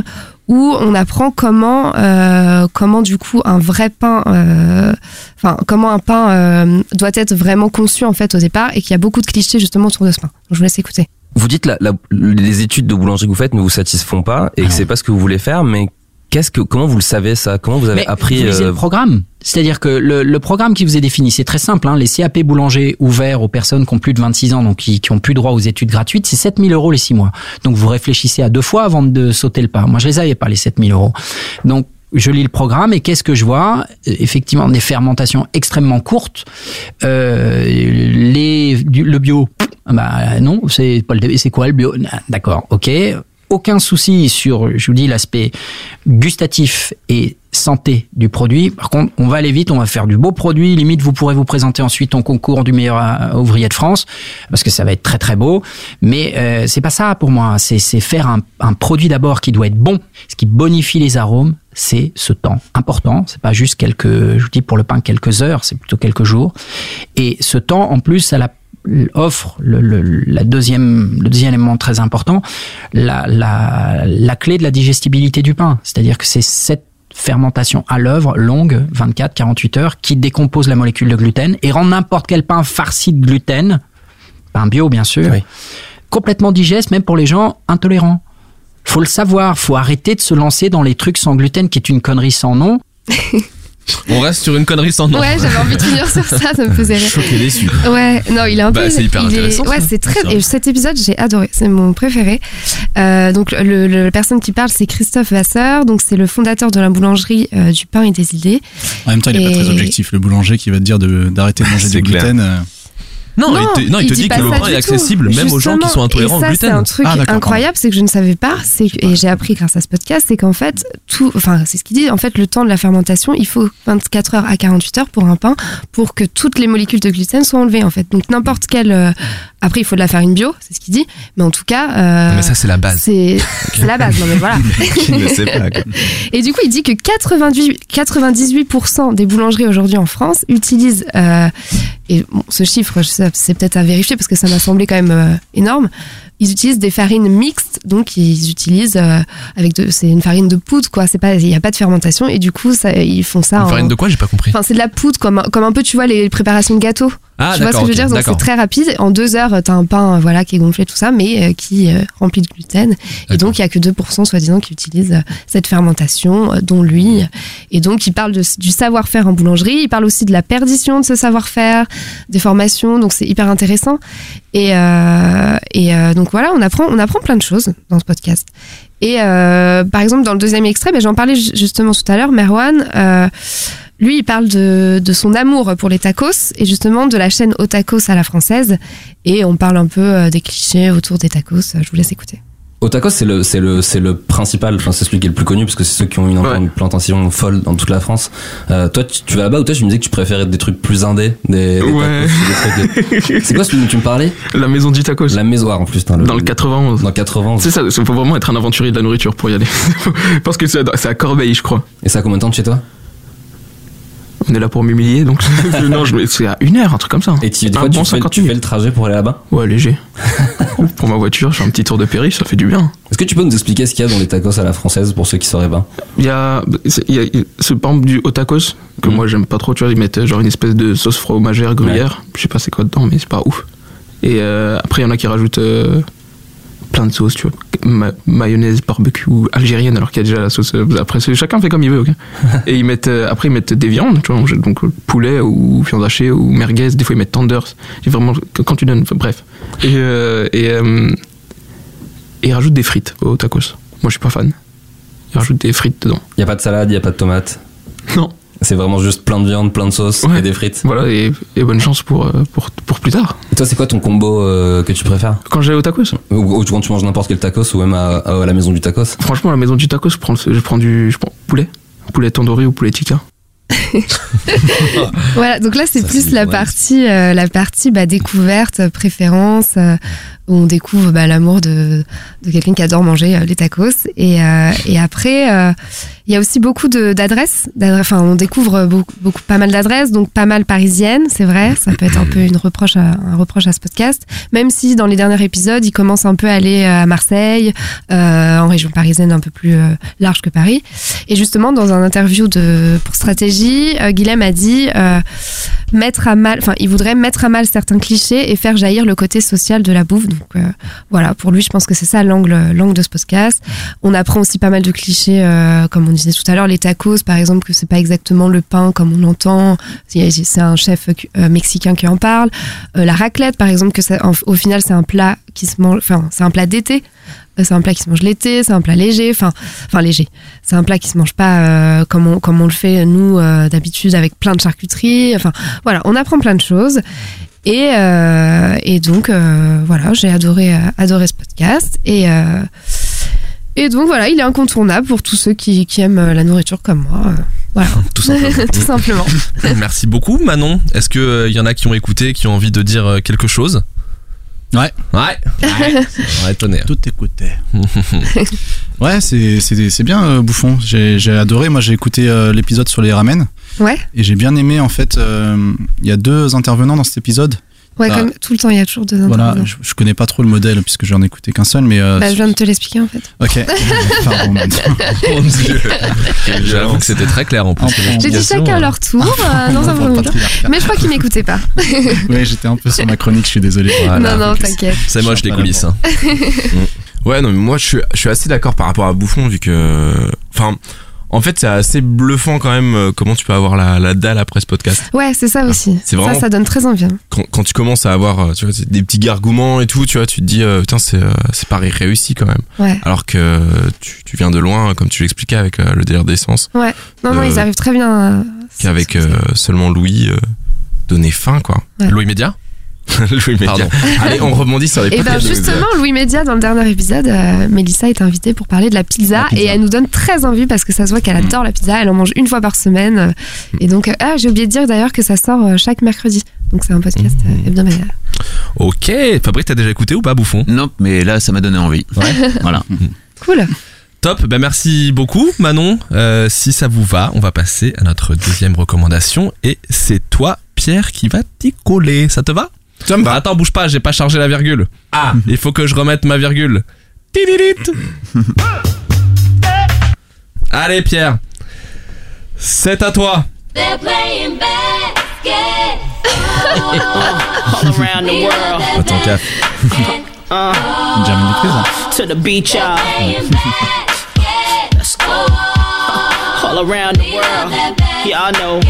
[SPEAKER 2] où on apprend comment, euh, comment du coup un vrai pain, euh, enfin comment un pain euh, doit être vraiment conçu en fait au départ et qu'il y a beaucoup de clichés justement autour de ce pain. Donc, je vous laisse écouter.
[SPEAKER 5] Vous dites la, la- les études de boulanger que vous faites ne vous satisfont pas et que c'est pas ce que vous voulez faire, mais qu'est-ce que comment vous le savez ça? Comment vous avez
[SPEAKER 6] Mais
[SPEAKER 5] appris
[SPEAKER 6] vous lisez
[SPEAKER 5] euh,
[SPEAKER 6] le programme. C'est-à-dire que le, le programme qui vous est défini, c'est très simple. Hein, les CAP boulanger ouverts aux personnes qui ont plus de 26 ans, donc qui, qui ont plus droit aux études gratuites, c'est 7000 euros les 6 mois. Donc vous réfléchissez à deux fois avant de sauter le pas. Moi, je les avais pas les 7000 euros. Donc je lis le programme et qu'est-ce que je vois? Effectivement, des fermentations extrêmement courtes. Euh, les, du- le bio, bah non, c'est pas le, c'est quoi le bio? D'accord, ok. Aucun souci sur, je vous dis, l'aspect gustatif et santé du produit. Par contre, on va aller vite, on va faire du beau produit. Limite, vous pourrez vous présenter ensuite en concours du meilleur euh, ouvrier de France parce que ça va être très très beau. Mais euh, c'est pas ça pour moi. C'est c'est faire un, un produit d'abord qui doit être bon, ce qui bonifie les arômes. C'est ce temps important. C'est pas juste quelques, je vous dis pour le pain quelques heures, c'est plutôt quelques jours. Et ce temps, en plus, ça la offre le, le, la deuxième, le deuxième élément très important, la, la, la clé de la digestibilité du pain. C'est-à-dire que c'est cette fermentation à l'œuvre, longue, 24, 48 heures, qui décompose la molécule de gluten et rend n'importe quel pain farci de gluten, pain bio bien sûr,
[SPEAKER 5] Oui.
[SPEAKER 6] complètement digeste, même pour les gens intolérants. Faut le savoir, faut arrêter de se lancer dans les trucs sans gluten, qui est une connerie sans nom.
[SPEAKER 1] On reste sur une connerie sans nom.
[SPEAKER 2] Ouais, j'avais envie de finir sur ça, ça me faisait rire.
[SPEAKER 1] Choqué déçu.
[SPEAKER 2] Ouais, non, il est un
[SPEAKER 1] Bah,
[SPEAKER 2] peu.
[SPEAKER 1] c'est hyper
[SPEAKER 2] est-
[SPEAKER 1] intéressant,
[SPEAKER 2] Ouais, c'est très. Et cet épisode, j'ai adoré. C'est mon préféré. Euh, donc, le, le- la personne qui parle, c'est Christophe Vasseur. Donc, c'est le fondateur de la boulangerie euh, du pain et des idées.
[SPEAKER 3] En même temps, il est pas très objectif. Le boulanger qui va te dire de- d'arrêter de manger
[SPEAKER 5] C'est
[SPEAKER 3] du
[SPEAKER 5] clair.
[SPEAKER 3] gluten.
[SPEAKER 1] Non, il te, non, il te dit, que le pain est
[SPEAKER 2] tout.
[SPEAKER 1] accessible même aux gens qui sont intolérants au
[SPEAKER 2] ça, C'est
[SPEAKER 1] gluten.
[SPEAKER 2] un truc
[SPEAKER 3] Ah,
[SPEAKER 2] incroyable, c'est que je ne savais pas, c'est et j'ai appris grâce à ce podcast, c'est qu'en fait, tout, enfin, c'est ce qu'il dit, en fait, le temps de la fermentation, il faut 24 heures à 48 heures pour un pain, pour que toutes les molécules de gluten soient enlevées, en fait. Donc, n'importe quelle, euh, après, il faut de la farine bio, c'est ce qu'il dit, mais en tout cas, euh,
[SPEAKER 1] Mais ça, c'est la base.
[SPEAKER 2] c'est la base, non mais voilà.
[SPEAKER 5] Qui ne sait pas. quoi.
[SPEAKER 2] Et du coup, il dit que 88, 98% des boulangeries aujourd'hui en France utilisent, euh, et bon, ce chiffre, c'est peut-être à vérifier parce que ça m'a semblé quand même euh, énorme, ils utilisent des farines mixtes, donc ils utilisent euh, avec de, c'est une farine de poudre quoi, c'est pas, il n'y a pas de fermentation et du coup ça, ils font ça.
[SPEAKER 1] Une
[SPEAKER 2] en-
[SPEAKER 1] farine de quoi J'ai pas compris.
[SPEAKER 2] Enfin, c'est de la poudre, comme, un- comme un peu, tu vois, les préparations de gâteaux.
[SPEAKER 1] Ah,
[SPEAKER 2] tu vois ce que je veux dire? Donc, c'est très rapide. En deux heures, t'as un pain, euh, voilà, qui est gonflé, tout ça, mais euh, qui est rempli de gluten. Et donc, il y a que 2%, soi-disant, qui utilisent euh, cette fermentation, euh, dont lui. Et donc, il parle de, du savoir-faire en boulangerie. Il parle aussi de la perdition de ce savoir-faire, des formations. Donc, c'est hyper intéressant. Et, euh, et euh, donc, voilà, on apprend, on apprend plein de choses dans ce podcast. Et euh, par exemple, dans le deuxième extrait, ben, j'en parlais ju- justement tout à l'heure, Merwan, euh, lui, il parle de, de son amour pour les tacos et justement de la chaîne Au Tacos à la française. Et on parle un peu euh, des clichés autour des tacos. Je vous laisse écouter.
[SPEAKER 5] Au tacos, c'est le, c'est le, c'est le principal. Enfin, c'est celui qui est le plus connu parce que c'est ceux qui ont une
[SPEAKER 7] Ouais.
[SPEAKER 5] implantation folle dans toute la France. Euh, toi, tu, tu vas là-bas ou toi, tu me disais que tu préférais des trucs plus indés, des, des
[SPEAKER 7] Ouais.
[SPEAKER 5] de- C'est quoi celui dont tu me parlais?
[SPEAKER 7] La maison du tacos.
[SPEAKER 5] La Maison en plus. putain,
[SPEAKER 7] Dans le 91.
[SPEAKER 5] Dans 80.
[SPEAKER 7] C'est ça, il faut vraiment être un aventurier de la nourriture pour y aller. Parce que c'est à- c'est à Corbeil, je crois.
[SPEAKER 5] Et ça a combien de temps de chez toi?
[SPEAKER 7] On est là pour m'humilier, donc non, je, c'est à une heure, un truc comme ça.
[SPEAKER 5] Et tu, des tu, fais,
[SPEAKER 7] 50
[SPEAKER 5] tu fais le trajet pour aller là-bas
[SPEAKER 7] Ouais, léger. pour ma voiture, je fais un petit tour de péri, ça fait du bien.
[SPEAKER 5] Est-ce que tu peux nous expliquer ce qu'il y a dans les tacos à la française pour ceux qui sauraient pas
[SPEAKER 7] Il y a, il y a ce par exemple, du au tacos que
[SPEAKER 5] Mhm.
[SPEAKER 7] moi j'aime pas trop, tu vois, ils mettent euh, genre une espèce de sauce fromagère gruyère, je sais pas c'est quoi dedans, mais c'est pas ouf. Et euh, après il y en a qui rajoutent euh, plein de sauces, tu vois, Ma- mayonnaise, barbecue algérienne, alors qu'il y a déjà la sauce. euh, Après chacun fait comme il veut, ok. Et ils mettent euh, après ils mettent des viandes, tu vois, donc euh, poulet ou viande hachée ou merguez, des fois ils mettent tenders. C'est vraiment quand tu donnes, bref. Et euh, et euh, et ils rajoutent des frites au tacos. Moi je suis pas fan. Ils rajoutent des frites dedans.
[SPEAKER 5] Il y a pas de salade, il y a pas de tomate.
[SPEAKER 7] Non.
[SPEAKER 5] C'est vraiment juste plein de viande, plein de sauce
[SPEAKER 7] Ouais.
[SPEAKER 5] et des frites.
[SPEAKER 7] Voilà, et, et bonne chance pour, euh, pour, pour plus tard.
[SPEAKER 5] Et toi, c'est quoi ton combo euh, que tu préfères?
[SPEAKER 7] Quand j'allais au tacos,
[SPEAKER 5] ou, ou quand tu manges n'importe quel tacos ou même à, à la maison du tacos
[SPEAKER 7] franchement, à la maison du tacos, je prends, je prends du je prends poulet. Poulet tandoori ou poulet tikka.
[SPEAKER 2] Voilà, donc là, c'est plus la partie, euh, la partie bah, découverte, préférence, euh, où on découvre bah, l'amour de, de quelqu'un qui adore manger euh, les tacos. Et, euh, et après, euh, il y a aussi beaucoup d'adresses. Enfin, on découvre beaucoup, pas mal d'adresses, donc pas mal parisiennes, c'est vrai. Ça peut être un peu une reproche un reproche à ce podcast. Même si dans les derniers épisodes, il commence un peu à aller à Marseille, en région parisienne un peu plus large que Paris. Et justement, dans un interview de pour stratégie, euh, Guilhem a dit mettre à mal, enfin, il voudrait mettre à mal certains clichés et faire jaillir le côté social de la bouffe. Donc euh, voilà, pour lui, je pense que c'est ça l'angle, l'angle de ce podcast. On apprend aussi pas mal de clichés, euh, comme on disait tout à l'heure, les tacos, par exemple, que c'est pas exactement le pain comme on l'entend. C'est un chef euh, mexicain qui en parle. La raclette, par exemple, que au final, c'est un plat qui se mange, enfin, c'est un plat d'été. C'est un plat qui se mange l'été, c'est un plat léger, enfin, enfin léger. C'est un plat qui se mange pas comme on comme on le fait nous d'habitude avec plein de charcuterie. Enfin, voilà, on apprend plein de choses. Et, euh, et donc euh, voilà, j'ai adoré euh, adoré ce podcast et euh, et donc voilà, il est incontournable pour tous ceux qui, qui aiment la nourriture comme moi. voilà,
[SPEAKER 1] Tout simplement.
[SPEAKER 2] tout simplement.
[SPEAKER 1] Merci beaucoup, Manon. Est-ce qu'il y en a qui ont écouté, qui ont envie de dire euh, quelque chose?
[SPEAKER 3] Ouais.
[SPEAKER 1] Ouais. Ouais. On va étonner.
[SPEAKER 3] Tout écoutait. ouais, c'est c'est c'est bien euh, Bouffon. J'ai j'ai adoré. Moi, j'ai écouté euh, l'épisode sur les ramen
[SPEAKER 2] Ouais.
[SPEAKER 3] et j'ai bien aimé en fait. euh, Il y a deux intervenants dans cet épisode.
[SPEAKER 2] Ouais, comme tout le temps, il y a toujours deux
[SPEAKER 3] Voilà,
[SPEAKER 2] intervenants.
[SPEAKER 3] je, je connais pas trop le modèle puisque j'en ai écouté qu'un seul, mais. euh,
[SPEAKER 2] Bah, je viens de te l'expliquer en fait.
[SPEAKER 3] Ok. Pardon. man.
[SPEAKER 1] Mon dieu. J'avoue que c'était très clair en plus.
[SPEAKER 2] J'ai dit chacun leur tour euh, dans un
[SPEAKER 3] patriarcat.
[SPEAKER 2] Mais je crois qu'ils m'écoutaient pas.
[SPEAKER 3] Oui, j'étais un peu sur ma chronique, je suis désolé.
[SPEAKER 1] Voilà.
[SPEAKER 2] non, non, t'inquiète.
[SPEAKER 1] C'est moche les coulisses. hein.
[SPEAKER 8] Ouais, non, mais moi, je suis, je suis assez d'accord par rapport à Bouffon, vu que. Enfin, en fait, c'est assez bluffant quand même euh, comment tu peux avoir la, la dalle après ce podcast.
[SPEAKER 2] Ouais, c'est ça aussi.
[SPEAKER 8] C'est vraiment-
[SPEAKER 2] Ça, ça donne très envie. hein.
[SPEAKER 8] Quand, quand tu commences à avoir euh, tu vois, des petits gargouements et tout, tu vois, tu te dis, euh, putain, c'est euh, c'est pas réussi quand même.
[SPEAKER 2] Ouais.
[SPEAKER 8] Alors que tu, tu viens de loin, comme tu l'expliquais avec euh, le délire d'essence,
[SPEAKER 2] Non, non,
[SPEAKER 8] Euh,
[SPEAKER 2] ils arrivent très bien. à-
[SPEAKER 8] qu'avec euh, seulement Louis euh, donner fin, quoi.
[SPEAKER 2] Ouais.
[SPEAKER 1] Louis Média?
[SPEAKER 8] Louis Média.
[SPEAKER 1] Pardon.
[SPEAKER 8] Allez, on rebondit sur les
[SPEAKER 2] Et ben
[SPEAKER 8] podcasts de Média.
[SPEAKER 2] justement, Louis Média, dans le dernier épisode, euh, Mélissa est invitée pour parler de la pizza,
[SPEAKER 3] La pizza.
[SPEAKER 2] et elle nous donne très envie parce que ça se voit qu'elle adore la pizza, elle en mange une fois par semaine. euh, Et donc, euh, ah, j'ai oublié de dire d'ailleurs que ça sort euh, chaque mercredi. Donc c'est un podcast euh, hebdomadaire.
[SPEAKER 1] Ok. Fabrice, t'as déjà écouté ou pas Bouffon?
[SPEAKER 4] Non, mais là, ça m'a donné envie. voilà.
[SPEAKER 2] Cool.
[SPEAKER 1] Top, ben merci beaucoup Manon. Euh, si ça vous va, on va passer à notre deuxième recommandation et c'est toi Pierre qui va t'y coller. Ça te va?
[SPEAKER 8] Va.
[SPEAKER 1] Attends, bouge pas, j'ai pas chargé la virgule.
[SPEAKER 8] Ah,
[SPEAKER 1] Il faut que je remette ma virgule. Allez Pierre, c'est à toi.
[SPEAKER 9] They're playing basket.
[SPEAKER 10] all around the world.
[SPEAKER 8] attends,
[SPEAKER 3] Lee Curtis.
[SPEAKER 10] To the beach, y'all. Let's go. All around the world. Y'all know.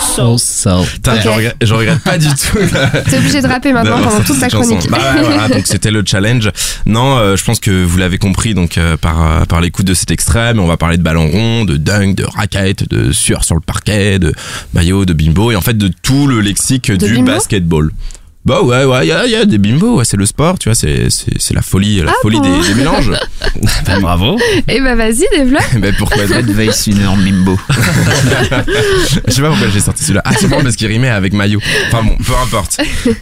[SPEAKER 10] So.
[SPEAKER 3] So.
[SPEAKER 8] Je, regrette, je regrette pas du tout.
[SPEAKER 2] T'es obligé de rapper maintenant pendant toute ta chronique.
[SPEAKER 8] Bah ouais, voilà, donc c'était le challenge. Non, euh, je pense que vous l'avez compris donc euh, par euh, par l'écoute de cet extrait, mais on va parler de ballon rond, de dunk, de raquette, de sueur sur le parquet, de maillot, de bimbo et en fait de tout le lexique
[SPEAKER 2] De
[SPEAKER 8] du
[SPEAKER 2] bimbo?
[SPEAKER 8] basketball. Bah ouais, ouais, il y a, y a des bimbos, ouais, c'est le sport, tu vois, c'est c'est c'est la folie, la
[SPEAKER 2] Ah
[SPEAKER 8] folie
[SPEAKER 2] bon
[SPEAKER 8] des, des mélanges.
[SPEAKER 1] Ben, bravo.
[SPEAKER 2] Et bah vas-y, développe.
[SPEAKER 8] Mais pourquoi
[SPEAKER 4] Red Weiss, une énorme bimbo.
[SPEAKER 8] Je sais pas pourquoi j'ai sorti celui-là. Ah, c'est bon parce qu'il rimait avec maillot. Enfin bon, peu importe.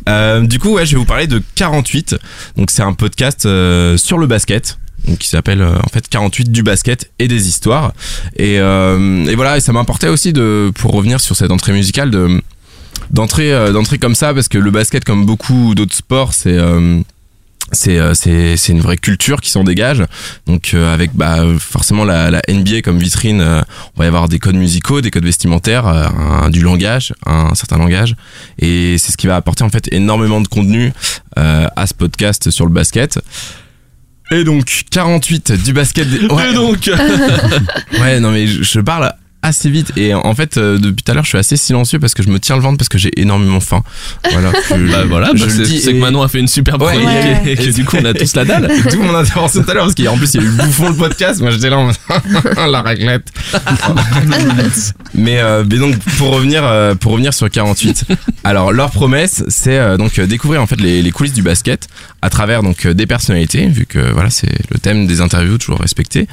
[SPEAKER 8] Euh, du coup, ouais, je vais vous parler de 48. Donc c'est un podcast euh, sur le basket. Donc, qui s'appelle euh, en fait 48 du basket et des histoires et, euh, et voilà et ça m'importait aussi de pour revenir sur cette entrée musicale de d'entrer euh, d'entrer comme ça parce que le basket comme beaucoup d'autres sports c'est euh, c'est euh, c'est une vraie culture qui s'en dégage. Donc euh, avec bah forcément la, la NBA comme vitrine euh, on va y avoir des codes musicaux des codes vestimentaires euh, un- du langage un certain langage. Et c'est ce qui va apporter en fait énormément de contenu à ce podcast sur le basket. Et donc 48 du basket des... ouais,
[SPEAKER 1] Et donc
[SPEAKER 8] ouais non mais je, je parle assez vite et en fait euh, depuis tout à l'heure je suis assez silencieux parce que je me tiens le ventre parce que j'ai énormément faim voilà je-
[SPEAKER 1] Bah voilà,
[SPEAKER 8] je
[SPEAKER 1] bah, c'est que Manon a fait une superbe
[SPEAKER 8] Ouais.
[SPEAKER 1] chronique
[SPEAKER 2] Ouais.
[SPEAKER 1] et, que du coup on a tous la dalle.
[SPEAKER 8] D'où mon intervention tout à l'heure parce qu'en plus il y a eu bouffon le podcast moi j'étais là en mode, la raclette mais, euh, mais donc pour revenir euh, pour revenir sur 48 alors leur promesse c'est euh, donc euh, découvrir en fait les, les coulisses du basket à travers donc euh, des personnalités vu que voilà c'est le thème des interviews toujours respecté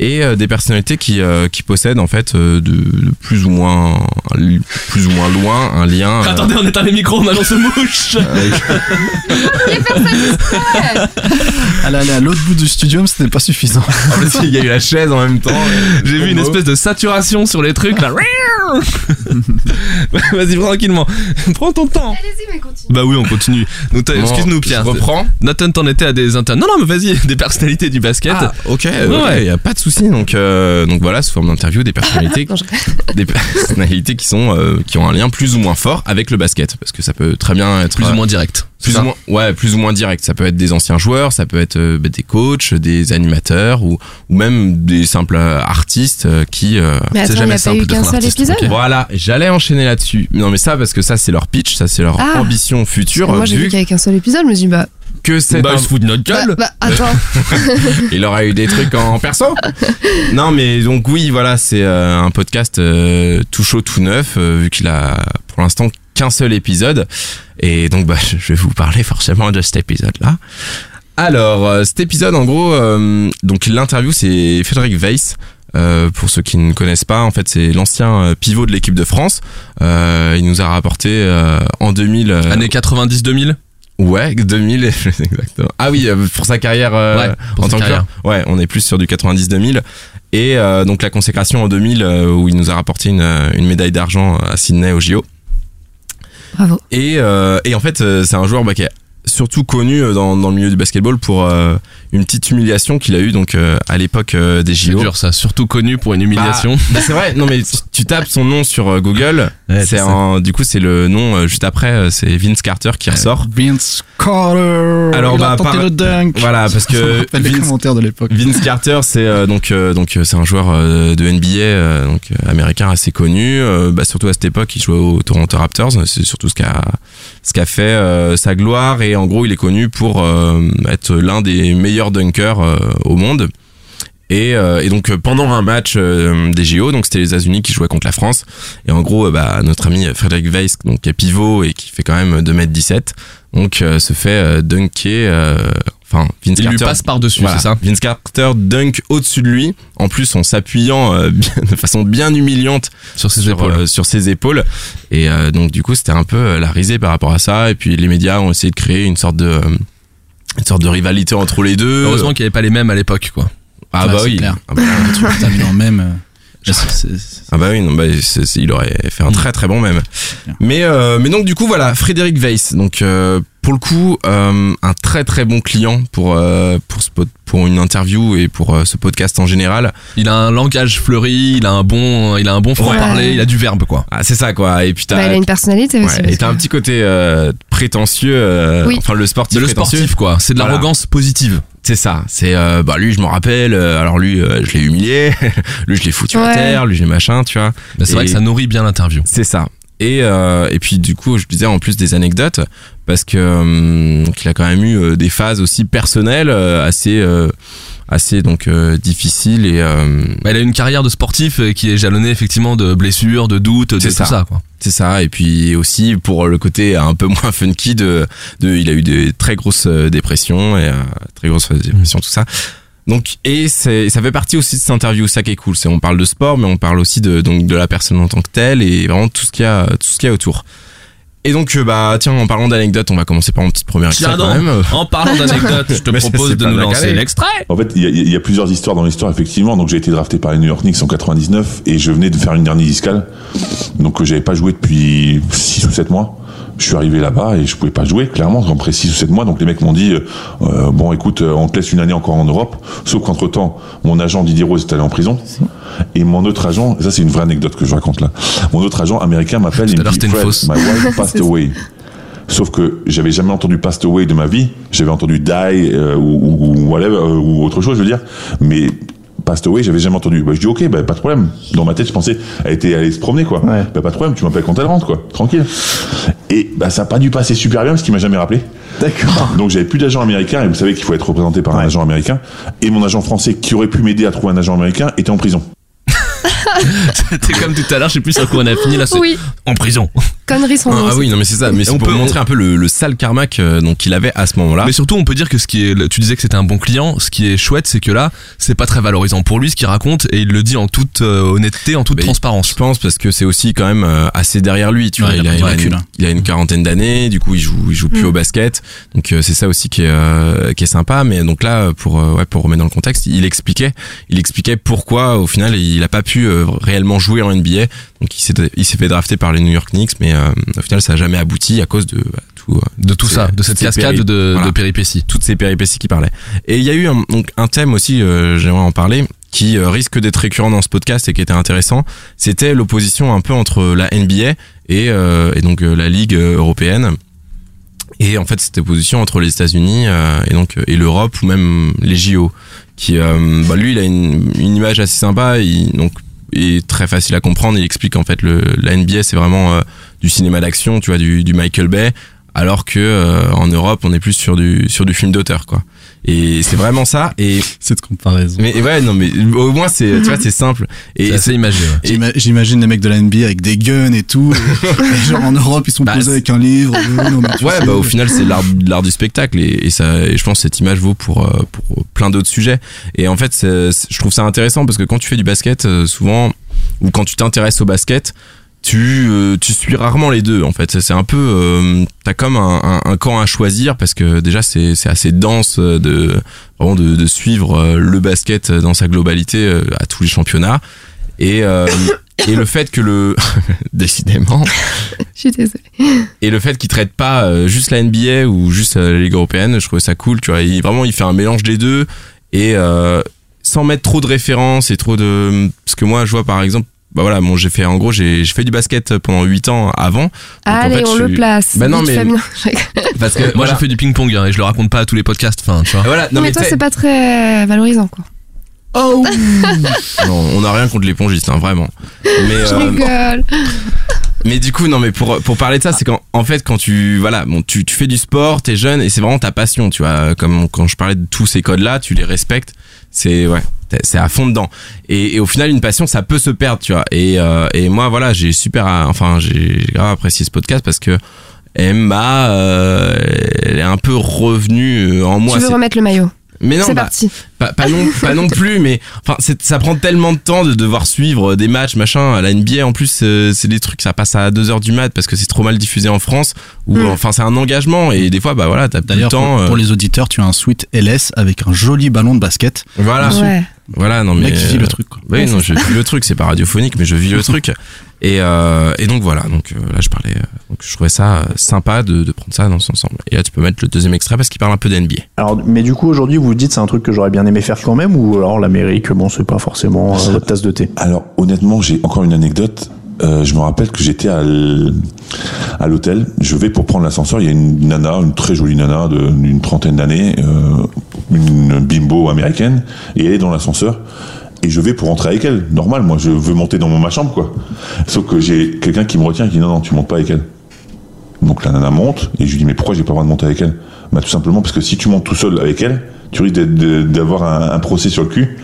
[SPEAKER 8] et euh, des personnalités qui euh, qui possèdent en fait euh, de, de plus ou moins plus ou moins loin un lien euh,
[SPEAKER 1] Attendez, on éteint les micros, Manon se mouche.
[SPEAKER 3] Elle allait à l'autre bout du studio, mais c'était pas suffisant.
[SPEAKER 8] en plus il y a eu la chaise en même temps
[SPEAKER 1] J'ai vu une espèce de saturation sur les trucs là. Vas-y tranquillement, prends ton temps.
[SPEAKER 2] Allez-y, mais continue.
[SPEAKER 1] Bah oui, on continue. Donc, t'as-
[SPEAKER 8] Bon,
[SPEAKER 1] excuse-nous Pierre.
[SPEAKER 8] reprends
[SPEAKER 1] Nathan, t'en étais à des inter. Non, non, mais vas-y, des personnalités du basket.
[SPEAKER 8] Ah, ok,
[SPEAKER 1] Ouais,
[SPEAKER 8] ok,
[SPEAKER 1] ouais.
[SPEAKER 8] y a pas de souci. Donc, euh, donc voilà, sous forme d'interview, des personnalités,
[SPEAKER 2] Non, je-
[SPEAKER 8] des personnalités qui sont, euh, qui ont un lien plus ou moins fort avec le basket, parce que ça peut très bien être
[SPEAKER 1] plus ou moins direct.
[SPEAKER 8] plus ou moins, ouais, plus ou moins direct. Ça peut être des anciens joueurs, ça peut être euh, des coachs, des animateurs ou, ou même des simples euh, artistes euh, qui. euh,
[SPEAKER 2] Mais il
[SPEAKER 1] jamais
[SPEAKER 2] n'y a pas
[SPEAKER 1] simple
[SPEAKER 2] eu
[SPEAKER 1] d'être
[SPEAKER 2] qu'un
[SPEAKER 1] un
[SPEAKER 2] seul
[SPEAKER 1] artiste,
[SPEAKER 2] épisode.
[SPEAKER 8] Voilà, j'allais enchaîner là-dessus. Non, mais ça parce que ça c'est leur pitch, ça c'est leur
[SPEAKER 2] Ah.
[SPEAKER 8] ambition future.
[SPEAKER 2] Moi j'ai vu
[SPEAKER 8] vu
[SPEAKER 2] qu'il y avait qu'un seul épisode, je me suis dit, bah,
[SPEAKER 8] que c'est
[SPEAKER 1] Bah,
[SPEAKER 8] un-
[SPEAKER 1] il se fout de notre
[SPEAKER 2] bah,
[SPEAKER 1] gueule.
[SPEAKER 2] bah, attends.
[SPEAKER 8] Il aura eu des trucs en perso Non, mais donc oui, voilà, c'est euh, un podcast euh, tout chaud, tout neuf, euh, vu qu'il a pour l'instant qu'un seul épisode. Et donc, bah, je vais vous parler forcément de cet épisode-là. Alors, euh, cet épisode, en gros, euh, donc l'interview, c'est Frédéric Weiss. Euh, pour ceux qui ne connaissent pas, en fait, c'est l'ancien euh, pivot de l'équipe de France. Euh, il nous a rapporté euh, en 2000. euh,
[SPEAKER 1] Années 90-2000
[SPEAKER 8] Ouais, 2000, exactement. Ah oui, euh, pour sa carrière euh,
[SPEAKER 1] Ouais, pour
[SPEAKER 8] en
[SPEAKER 1] sa
[SPEAKER 8] tant que
[SPEAKER 1] carrière.
[SPEAKER 8] joueur. Ouais, on est plus sur du 90-2000. Et euh, donc la consécration en 2000 euh, où il nous a rapporté une, une médaille d'argent à Sydney au JO.
[SPEAKER 2] Bravo.
[SPEAKER 8] Et, euh, et en fait, c'est un joueur bah, qui est surtout connu dans, dans le milieu du basketball pour euh, une petite humiliation qu'il a eue donc euh, à l'époque euh, des
[SPEAKER 1] C'est
[SPEAKER 8] JO.
[SPEAKER 1] dur ça, surtout connu pour une humiliation.
[SPEAKER 8] Bah, bah, c'est vrai. Non mais tu, tu tapes son nom sur euh, Google.
[SPEAKER 1] Ouais,
[SPEAKER 8] c'est du coup c'est le nom euh, juste après. euh, C'est Vince Carter qui ressort.
[SPEAKER 3] Vince Carter.
[SPEAKER 8] Alors,
[SPEAKER 3] il
[SPEAKER 8] bah,
[SPEAKER 3] a tenté
[SPEAKER 8] par-
[SPEAKER 3] le dunk.
[SPEAKER 8] Voilà parce que
[SPEAKER 3] les
[SPEAKER 8] Vince,
[SPEAKER 3] commentaires de l'époque.
[SPEAKER 8] Vince Carter, c'est euh, donc euh, donc c'est un joueur euh, de NBA euh, donc euh, américain assez connu. euh, bah, surtout à cette époque, il jouait aux Toronto Raptors. C'est surtout ce qu'a ce qu'a fait euh, sa gloire et en gros, il est connu pour euh, être l'un des meilleurs dunkers euh, au monde. Et, euh, et donc euh, pendant un match euh, des JO, donc c'était les États-Unis qui jouaient contre la France. Et en gros, euh, bah, notre ami Frédéric Weiss, donc qui est pivot et qui fait quand même 2m17, donc se fait dunker. Enfin, Vince
[SPEAKER 1] Il lui
[SPEAKER 8] Carter
[SPEAKER 1] passe par-dessus,
[SPEAKER 8] voilà.
[SPEAKER 1] c'est ça
[SPEAKER 8] Vince Carter dunk au-dessus de lui, en plus en s'appuyant de façon bien humiliante
[SPEAKER 1] Sur ses
[SPEAKER 8] sur,
[SPEAKER 1] épaules.
[SPEAKER 8] sur ses épaules. Et donc du coup c'était un peu la risée par rapport à ça. Et puis les médias ont essayé de créer une sorte de une sorte de rivalité entre les deux.
[SPEAKER 1] Heureusement qu'il n'y avait pas les mêmes à l'époque, quoi.
[SPEAKER 8] ah
[SPEAKER 3] Ouais,
[SPEAKER 8] bah oui.
[SPEAKER 3] clair.
[SPEAKER 8] Ah bah,
[SPEAKER 3] en même. euh,
[SPEAKER 8] ah bah oui, non, bah, il aurait fait un très très bon même. Mais euh, mais donc du coup voilà, Frédéric Weiss. Donc euh, pour le coup, euh, un très très bon client pour euh, pour ce pod- pour une interview et pour euh, ce podcast en général.
[SPEAKER 1] Il a un langage fleuri, il a un bon, il a un bon franc-parler,
[SPEAKER 2] Ouais.
[SPEAKER 1] il a du verbe, quoi.
[SPEAKER 8] Ah, c'est ça quoi. Et puis t'as
[SPEAKER 2] Bah, il a une personnalité aussi.
[SPEAKER 8] Ouais, et t'as
[SPEAKER 2] que-
[SPEAKER 8] un petit côté euh, prétentieux, euh,
[SPEAKER 2] Oui.
[SPEAKER 8] enfin le sportif
[SPEAKER 1] C'est le
[SPEAKER 8] prétentieux.
[SPEAKER 1] sportif, quoi. C'est de
[SPEAKER 8] Voilà.
[SPEAKER 1] l'arrogance positive.
[SPEAKER 8] C'est ça. C'est euh, bah lui je m'en rappelle. euh, alors lui euh, je l'ai humilié, lui je l'ai foutu à terre, lui j'ai machin, tu vois.
[SPEAKER 1] Bah, c'est
[SPEAKER 8] Et-
[SPEAKER 1] vrai que ça nourrit bien l'interview.
[SPEAKER 8] C'est ça. Et euh, et puis du coup je disais en plus des anecdotes parce que euh, donc, il a quand même eu euh, des phases aussi personnelles euh, assez euh, assez donc euh, difficiles et euh,
[SPEAKER 1] Bah, il a une carrière de sportif qui est jalonnée effectivement de blessures, de doutes, de
[SPEAKER 8] C'est
[SPEAKER 1] tout
[SPEAKER 8] ça.
[SPEAKER 1] ça, quoi.
[SPEAKER 8] C'est ça, et puis aussi pour le côté un peu moins funky de, de il a eu des très grosses dépressions et euh, très grosses dépressions tout ça. Donc et c'est ça fait partie aussi de cette interview, ça qui est cool, c'est on parle de sport mais on parle aussi de donc de la personne en tant que telle et vraiment tout ce qu'il y a tout ce qu'il y a autour. Et donc euh, bah tiens en parlant d'anecdotes, on va commencer par mon petit premier extrait
[SPEAKER 1] Tiens
[SPEAKER 8] quand même.
[SPEAKER 1] en parlant d'anecdotes, je te propose de nous lancer l'extrait.
[SPEAKER 11] En fait, il y, a- il y a plusieurs histoires dans l'histoire, effectivement. Donc, j'ai été drafté par les New York Knicks en 99 et je venais de faire une dernière discale. Donc, euh, j'avais pas joué depuis 6 ou 7 mois. Je suis arrivé là-bas et je pouvais pas jouer, clairement, après 6 ou 7 mois. Donc, les mecs m'ont dit, euh, euh, bon, écoute, euh, on te laisse une année encore en Europe. Sauf qu'entre temps, mon agent Didier Rose est allé en prison. Et mon autre agent, ça c'est une vraie anecdote que je raconte là. Mon autre agent américain m'appelle et me dit, Fred,
[SPEAKER 1] fausse.
[SPEAKER 11] my wife passed away. Sauf que j'avais jamais entendu passed away de ma vie. J'avais entendu die euh, ou, ou, whatever, euh, ou autre chose, je veux dire. Mais passed away, j'avais jamais entendu. Bah, je dis ok, bah, pas de problème. Dans ma tête, je pensais elle était allée se promener quoi. Bah, pas de problème, tu m'appelles quand elle rentre quoi, tranquille. Et bah ça a pas dû passer super bien parce qu'il m'a jamais rappelé.
[SPEAKER 12] D'accord.
[SPEAKER 11] Donc j'avais plus d'agent américain et vous savez qu'il faut être représenté par un agent américain. Et mon agent français qui aurait pu m'aider à trouver un agent américain était en prison.
[SPEAKER 1] C'était comme tout à l'heure, je sais plus sur quoi on a fini là, c'est
[SPEAKER 2] Oui,
[SPEAKER 1] en prison.
[SPEAKER 2] conneries sont
[SPEAKER 8] Ah, ah oui non mais c'est ça, mais c'est
[SPEAKER 1] On
[SPEAKER 8] pour
[SPEAKER 1] peut-
[SPEAKER 8] montrer un peu le, le sale karma que- donc qu'il avait à ce moment-là.
[SPEAKER 1] Mais surtout, on peut dire que ce qui est, tu disais que c'était un bon client. Ce qui est chouette, c'est que là, c'est pas très valorisant pour lui ce qu'il raconte et il le dit en toute euh, honnêteté, en toute
[SPEAKER 8] Bah,
[SPEAKER 1] transparence.
[SPEAKER 8] Je pense parce que c'est aussi quand même euh, assez derrière lui. Tu
[SPEAKER 3] Ouais,
[SPEAKER 8] vois,
[SPEAKER 3] il
[SPEAKER 8] il,
[SPEAKER 3] a recul,
[SPEAKER 8] une,
[SPEAKER 3] hein.
[SPEAKER 8] il a une quarantaine d'années. Du coup, il joue, il joue plus
[SPEAKER 2] Mm.
[SPEAKER 8] au basket. Donc euh, c'est ça aussi qui est euh, qui est sympa. Mais donc là, pour euh, ouais, pour remettre dans le contexte, il expliquait, il expliquait pourquoi au final il a pas pu euh, réellement jouer en NBA. Donc il s'est il s'est fait drafter par les New York Knicks, mais euh, au final ça a jamais abouti à cause de bah, tout euh,
[SPEAKER 1] De tout
[SPEAKER 8] c'est-
[SPEAKER 1] ça, de cette cascade
[SPEAKER 8] péri-
[SPEAKER 1] de,
[SPEAKER 8] voilà.
[SPEAKER 1] de péripéties.
[SPEAKER 8] toutes ces péripéties qui parlaient. Et il y a eu un, donc un thème aussi, euh, j'aimerais en parler, qui risque d'être récurrent dans ce podcast et qui était intéressant. C'était l'opposition un peu entre la NBA et, euh, et donc la Ligue européenne. Et en fait, cette opposition entre les États-Unis et donc et l'Europe ou même les JO. Qui, bah, lui, il a une, une image assez sympa. Il, donc est très facile à comprendre. Il explique en fait le la NBA c'est vraiment euh, du cinéma d'action, tu vois, du, Michael Bay, alors que euh, en Europe on est plus sur du sur du film d'auteur quoi. Et c'est vraiment ça. Et
[SPEAKER 3] Cette comparaison.
[SPEAKER 8] mais ouais non mais au moins c'est tu vois c'est simple. Et
[SPEAKER 1] C'est imagé. ouais.
[SPEAKER 8] et-
[SPEAKER 3] J'ima- J'imagine les mecs de la NBA avec des guns et tout. et, genre en Europe, ils sont
[SPEAKER 8] Bah,
[SPEAKER 3] posés
[SPEAKER 8] c'est-
[SPEAKER 3] avec un livre. euh, non, mais tu
[SPEAKER 8] Ouais, bah au final c'est l'art l'art du spectacle et, et ça et je pense que cette image vaut pour euh, pour plein d'autres sujets. Et en fait, c'est- c'est- je trouve ça intéressant parce que quand tu fais du basket, euh, souvent ou quand tu t'intéresses au basket, tu euh, tu suis rarement les deux. En fait, C'est- un peu euh, t'as comme un, un, un camp à choisir parce que déjà c'est c'est assez dense euh, de vraiment de, de suivre euh, le basket dans sa globalité euh, à tous les championnats. Et, euh, et le fait que le décidément
[SPEAKER 2] Je suis désolée.
[SPEAKER 8] et le fait qu'il traite pas juste la NBA ou juste la Ligue européenne, je trouvais ça cool, tu vois. Il, vraiment, il fait un mélange des deux et euh, sans mettre trop de références et trop de parce que moi, je vois par exemple bah voilà, bon, j'ai fait en gros, j'ai fait du basket pendant 8 ans avant. Donc, en
[SPEAKER 2] Allez,
[SPEAKER 8] fait,
[SPEAKER 2] on
[SPEAKER 8] je
[SPEAKER 2] le place.
[SPEAKER 8] Bah non, mais parce que
[SPEAKER 1] Moi
[SPEAKER 8] voilà.
[SPEAKER 1] j'ai fait du ping-pong hein, et je le raconte pas à tous les podcasts, enfin tu vois.
[SPEAKER 8] Voilà, non
[SPEAKER 2] Non, mais
[SPEAKER 8] mais
[SPEAKER 2] toi, c'est pas très valorisant, quoi.
[SPEAKER 3] Oh
[SPEAKER 8] non, on n'a rien contre les pongistes, hein, vraiment. Mais
[SPEAKER 2] Je
[SPEAKER 8] euh,
[SPEAKER 2] rigole.
[SPEAKER 8] Mais du coup, non, mais pour, pour parler de ça, c'est qu'en en fait, quand tu, voilà, bon, tu, tu fais du sport, t'es jeune et c'est vraiment ta passion, tu vois. Comme quand je parlais de tous ces codes-là, tu les respectes. C'est, ouais, c'est à fond dedans. Et, et au final, une passion, ça peut se perdre, tu vois. Et, euh, et moi, voilà, j'ai super, enfin, j'ai grave apprécié ce podcast parce que elle m'a, euh, elle est un peu revenue euh, en moi.
[SPEAKER 2] tu veux remettre le maillot
[SPEAKER 8] mais non,
[SPEAKER 2] C'est
[SPEAKER 8] bah,
[SPEAKER 2] parti.
[SPEAKER 8] pas, pas non, pas non plus, mais enfin, ça prend tellement de temps de devoir suivre des matchs, machin. À la NBA, en plus, euh, c'est des trucs, ça passe à 2h du mat parce que c'est trop mal diffusé en France. Ou
[SPEAKER 2] Mm.
[SPEAKER 8] enfin, c'est un engagement et des fois, bah voilà, t'as plus temps.
[SPEAKER 3] pour,
[SPEAKER 8] euh,
[SPEAKER 3] pour les auditeurs, tu as un suite LS avec un joli ballon de basket.
[SPEAKER 8] Voilà,
[SPEAKER 2] Ouais.
[SPEAKER 8] Voilà, non
[SPEAKER 3] Le
[SPEAKER 8] mais.
[SPEAKER 3] mec, il vit
[SPEAKER 8] euh,
[SPEAKER 3] le truc, quoi.
[SPEAKER 8] Oui,
[SPEAKER 2] Ouais,
[SPEAKER 8] non, je vis le truc, c'est pas radiophonique, mais je vis le truc. Et, euh, et donc voilà, donc euh, là je parlais, euh, donc je trouvais ça euh, sympa de, de prendre ça dans son ensemble. Et là tu peux mettre le deuxième extrait parce qu'il parle un peu d'NBA.
[SPEAKER 12] Alors, mais du coup, aujourd'hui, vous vous dites c'est un truc que j'aurais bien aimé faire quand même, ou alors l'Amérique, bon, c'est pas forcément euh, votre tasse de thé?
[SPEAKER 11] Alors honnêtement, j'ai encore une anecdote. Euh, je me rappelle que j'étais à l'hôtel. Je vais pour prendre l'ascenseur. Il y a une nana, une très jolie nana de- d'une trentaine d'années, euh, une bimbo américaine, et elle est dans l'ascenseur. Et je vais pour rentrer avec elle. Normal, moi, je veux monter dans ma chambre, quoi. Sauf que j'ai quelqu'un qui me retient et qui dit non, non, tu montes pas avec elle. Donc la nana monte et je lui dis mais pourquoi j'ai pas le droit de monter avec elle? Bah tout simplement parce que si tu montes tout seul avec elle, tu risques d'avoir un, un procès sur le cul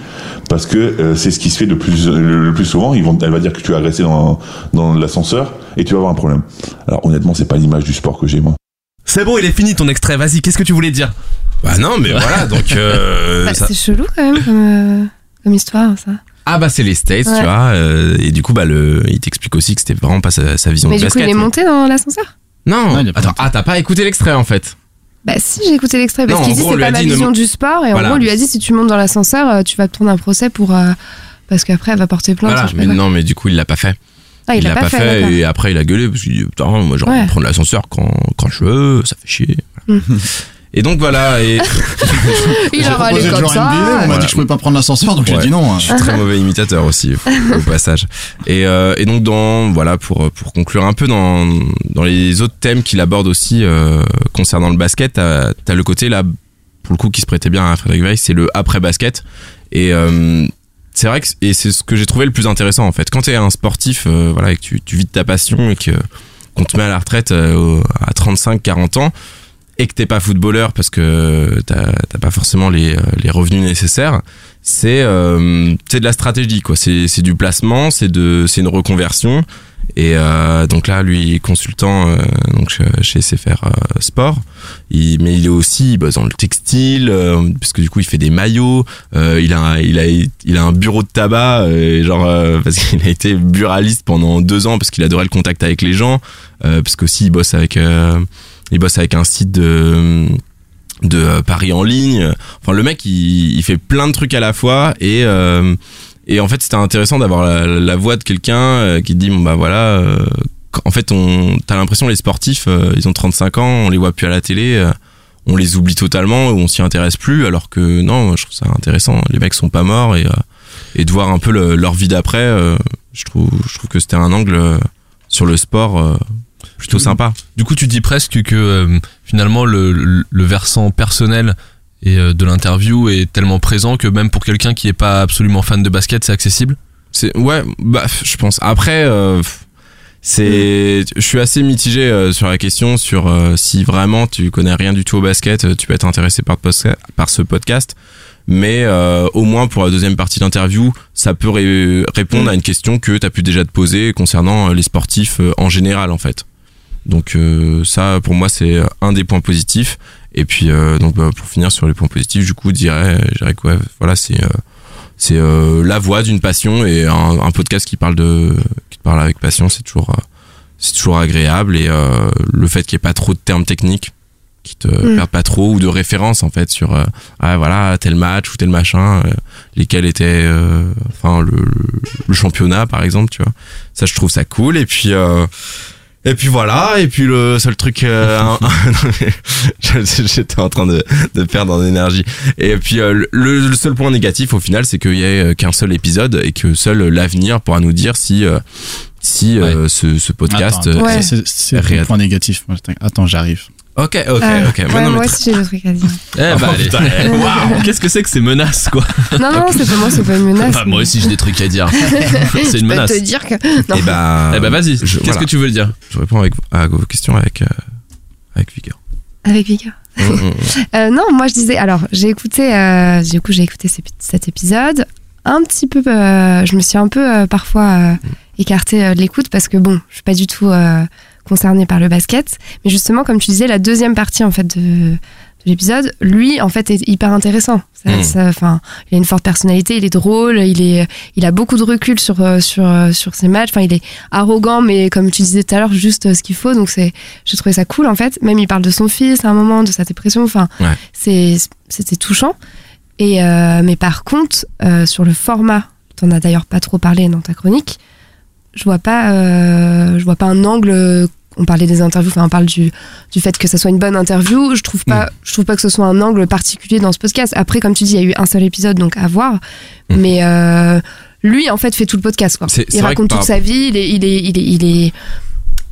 [SPEAKER 11] parce que euh, c'est ce qui se fait le plus le plus souvent. Ils vont, elle va dire que tu as agressé dans, dans l'ascenseur et tu vas avoir un problème. Alors honnêtement c'est pas l'image du sport que j'ai moi.
[SPEAKER 1] C'est bon, il est fini ton extrait, vas-y, qu'est-ce que tu voulais dire?
[SPEAKER 8] Bah non, mais voilà, donc. euh,
[SPEAKER 2] Bah,
[SPEAKER 8] ça-
[SPEAKER 2] c'est chelou quand même comme, euh, comme histoire, ça.
[SPEAKER 8] Ah bah c'est les States,
[SPEAKER 2] Ouais.
[SPEAKER 8] tu vois. euh, et du coup, bah le, il t'explique aussi que c'était vraiment pas sa, sa vision
[SPEAKER 2] Mais
[SPEAKER 8] de
[SPEAKER 2] du coup,
[SPEAKER 8] basket.
[SPEAKER 2] il est
[SPEAKER 8] mais-
[SPEAKER 2] monté dans l'ascenseur?
[SPEAKER 8] Non,
[SPEAKER 3] Non, il est pas
[SPEAKER 8] attends,
[SPEAKER 3] monté.
[SPEAKER 8] ah t'as pas écouté l'extrait en fait?
[SPEAKER 2] Bah si, j'ai écouté l'extrait parce
[SPEAKER 8] Non,
[SPEAKER 2] qu'il
[SPEAKER 8] en
[SPEAKER 2] dit
[SPEAKER 8] gros, on
[SPEAKER 2] c'est
[SPEAKER 8] lui
[SPEAKER 2] pas
[SPEAKER 8] a
[SPEAKER 2] ma
[SPEAKER 8] dit, ne
[SPEAKER 2] vision du sport et
[SPEAKER 8] Voilà.
[SPEAKER 2] en gros, on lui a dit si tu montes dans l'ascenseur, euh, tu vas te prendre un procès pour euh, parce qu'après elle va porter plainte.
[SPEAKER 8] Voilà,
[SPEAKER 2] je sais
[SPEAKER 8] mais
[SPEAKER 2] quoi.
[SPEAKER 8] non, mais du coup il l'a pas fait.
[SPEAKER 2] Ah, il, l'a pas, fait. d'accord.
[SPEAKER 8] et après il a gueulé parce qu'il dit putain moi j'ai envie
[SPEAKER 2] Ouais.
[SPEAKER 8] de prendre l'ascenseur quand, quand je veux, ça fait chier.
[SPEAKER 2] Mm.
[SPEAKER 8] Et donc voilà, et
[SPEAKER 2] Il a râlé comme ça.
[SPEAKER 3] NBA, on m'a
[SPEAKER 8] Voilà.
[SPEAKER 3] dit que je pouvais pas prendre l'ascenseur, donc
[SPEAKER 8] Ouais.
[SPEAKER 3] j'ai dit non. hein.
[SPEAKER 8] je suis très mauvais imitateur aussi au passage. Et, euh, et donc dans voilà pour pour conclure un peu dans dans les autres thèmes qu'il aborde aussi euh, concernant le basket, t'as as le côté là pour le coup qui se prêtait bien à Frédéric Weiss, c'est le après basket et euh, c'est vrai que et c'est ce que j'ai trouvé le plus intéressant en fait. Quand t'es un sportif, euh, voilà, et que tu, tu vis de ta passion et que qu'on te met à la retraite euh, à 35-40 ans et que t'es pas footballeur parce que t'as pas forcément les, euh, revenus nécessaires, c'est de la stratégie quoi. C'est c'est du placement, c'est de c'est une reconversion. Et euh, donc là, lui, consultant euh, donc chez- SFR euh, Sport, mais il est aussi il bosse dans le textile, euh, parce que du coup il fait des maillots. euh, il a il a il a un bureau de tabac, genre parce qu'il a été buraliste pendant deux ans parce qu'il adorait le contact avec les gens, parce qu'aussi il bosse avec il bosse avec un site de de paris en ligne. Enfin, le mec, il, fait plein de trucs à la fois et en fait, c'était intéressant d'avoir la, la voix de quelqu'un euh, qui dit bon bah voilà. euh, en fait, on t'as l'impression les sportifs, euh, ils ont 35 ans, on les voit plus à la télé. on les oublie totalement ou on s'y intéresse plus alors que non je trouve ça intéressant les mecs sont pas morts et et de voir un peu le- leur vie d'après je trouve je trouve que c'était un angle sur le sport plutôt sympa
[SPEAKER 1] Du coup, tu dis presque que euh, finalement le, le, le versant personnel et euh, de l'interview est tellement présent que même pour quelqu'un qui est pas absolument fan de basket, c'est accessible.
[SPEAKER 8] C'est ouais, bah je pense. Après, euh, c'est, je suis assez mitigé euh, sur la question sur euh, si vraiment tu connais rien du tout au basket, euh, tu peux être intéressé par, ce podcast. Mais euh, au moins pour la deuxième partie d'interview, ça peut ré- répondre à une question que tu as pu déjà te poser concernant les sportifs euh, en général en fait. Donc euh, ça, pour moi, c'est un des points positifs. Et puis euh, donc bah, pour finir sur les points positifs, du coup, je dirais, je dirais que ouais, voilà, c'est euh, c'est euh, la voix d'une passion et un, un podcast qui parle de qui te parle avec passion c'est toujours c'est toujours agréable et euh, le fait qu'il n'y ait pas trop de termes techniques qui te
[SPEAKER 2] Mm.
[SPEAKER 8] perdent pas trop ou de références en fait sur euh, ah voilà tel match ou tel machin euh, lesquels étaient euh, enfin le, le championnat par exemple tu vois ça je trouve ça cool et puis euh, et puis voilà et puis le seul truc euh, j'étais en train de, de perdre en énergie et puis euh, le, le seul point négatif au final c'est qu'il y ait euh, qu'un seul épisode et que seul l'avenir pourra nous dire si euh, si euh, ce, ce podcast
[SPEAKER 3] Attends,
[SPEAKER 8] euh,
[SPEAKER 2] Ouais.
[SPEAKER 8] est-
[SPEAKER 3] c'est- c'est
[SPEAKER 8] est
[SPEAKER 3] le point négatif. Moi, Attends, j'arrive.
[SPEAKER 8] Ok ok
[SPEAKER 2] Ah,
[SPEAKER 8] ok
[SPEAKER 2] ouais,
[SPEAKER 8] non,
[SPEAKER 2] moi aussi, j'ai des trucs à dire.
[SPEAKER 1] Eh bah,
[SPEAKER 8] Oh,
[SPEAKER 1] allez.
[SPEAKER 8] eh,
[SPEAKER 1] Waouh, qu'est-ce que c'est que ces menaces, quoi
[SPEAKER 2] Non, non, c'est pas moi, c'est pas une menace.
[SPEAKER 1] Bah, moi aussi, j'ai des trucs à dire. c'est
[SPEAKER 2] Je
[SPEAKER 1] une
[SPEAKER 2] peux
[SPEAKER 1] menace.
[SPEAKER 2] te dire que. Non.
[SPEAKER 8] Eh bah,
[SPEAKER 1] Eh bah, vas-y.
[SPEAKER 8] je-
[SPEAKER 1] Qu'est-ce
[SPEAKER 8] voilà.
[SPEAKER 1] que tu veux dire
[SPEAKER 8] Je réponds avec, à vos questions avec, euh, avec vigueur.
[SPEAKER 2] Avec Vika.
[SPEAKER 8] Mm, mm.
[SPEAKER 2] Euh, non, moi je disais, alors j'ai écouté, euh, du coup j'ai écouté cet épisode, un petit peu, euh, je me suis un peu euh, parfois euh, écartée euh, de l'écoute parce que bon, je suis pas du tout concernée par le basket, mais justement comme tu disais, la deuxième partie en fait de, de l'épisode, lui en fait est hyper intéressant. Ça-
[SPEAKER 8] Mm.
[SPEAKER 2] ça- Enfin, il a une forte personnalité, il est drôle, il est, il a beaucoup de recul sur euh, sur euh, sur ses matchs. Enfin, il est arrogant, mais comme tu disais tout à l'heure, juste euh, ce qu'il faut. Donc c'est, j'ai trouvé ça cool en fait. Même il parle de son fils à un moment, de sa dépression. Enfin,
[SPEAKER 8] Ouais.
[SPEAKER 2] c'est c'était touchant. Et euh, mais par contre, euh, sur le format, t'en as d'ailleurs pas trop parlé dans ta chronique. Je vois pas, euh, je vois pas un angle. euh, On parlait des interviews, enfin on parle du, du fait que ça soit une bonne interview. Je trouve pas, je trouve pas que ce soit un angle particulier dans ce podcast. Après, comme tu dis, il y a eu un seul épisode, donc à voir.
[SPEAKER 8] Mm.
[SPEAKER 2] Mais euh, lui, en fait, fait tout le podcast. Quoi. Il raconte toute sa vie. Il est, il est, il est, il est,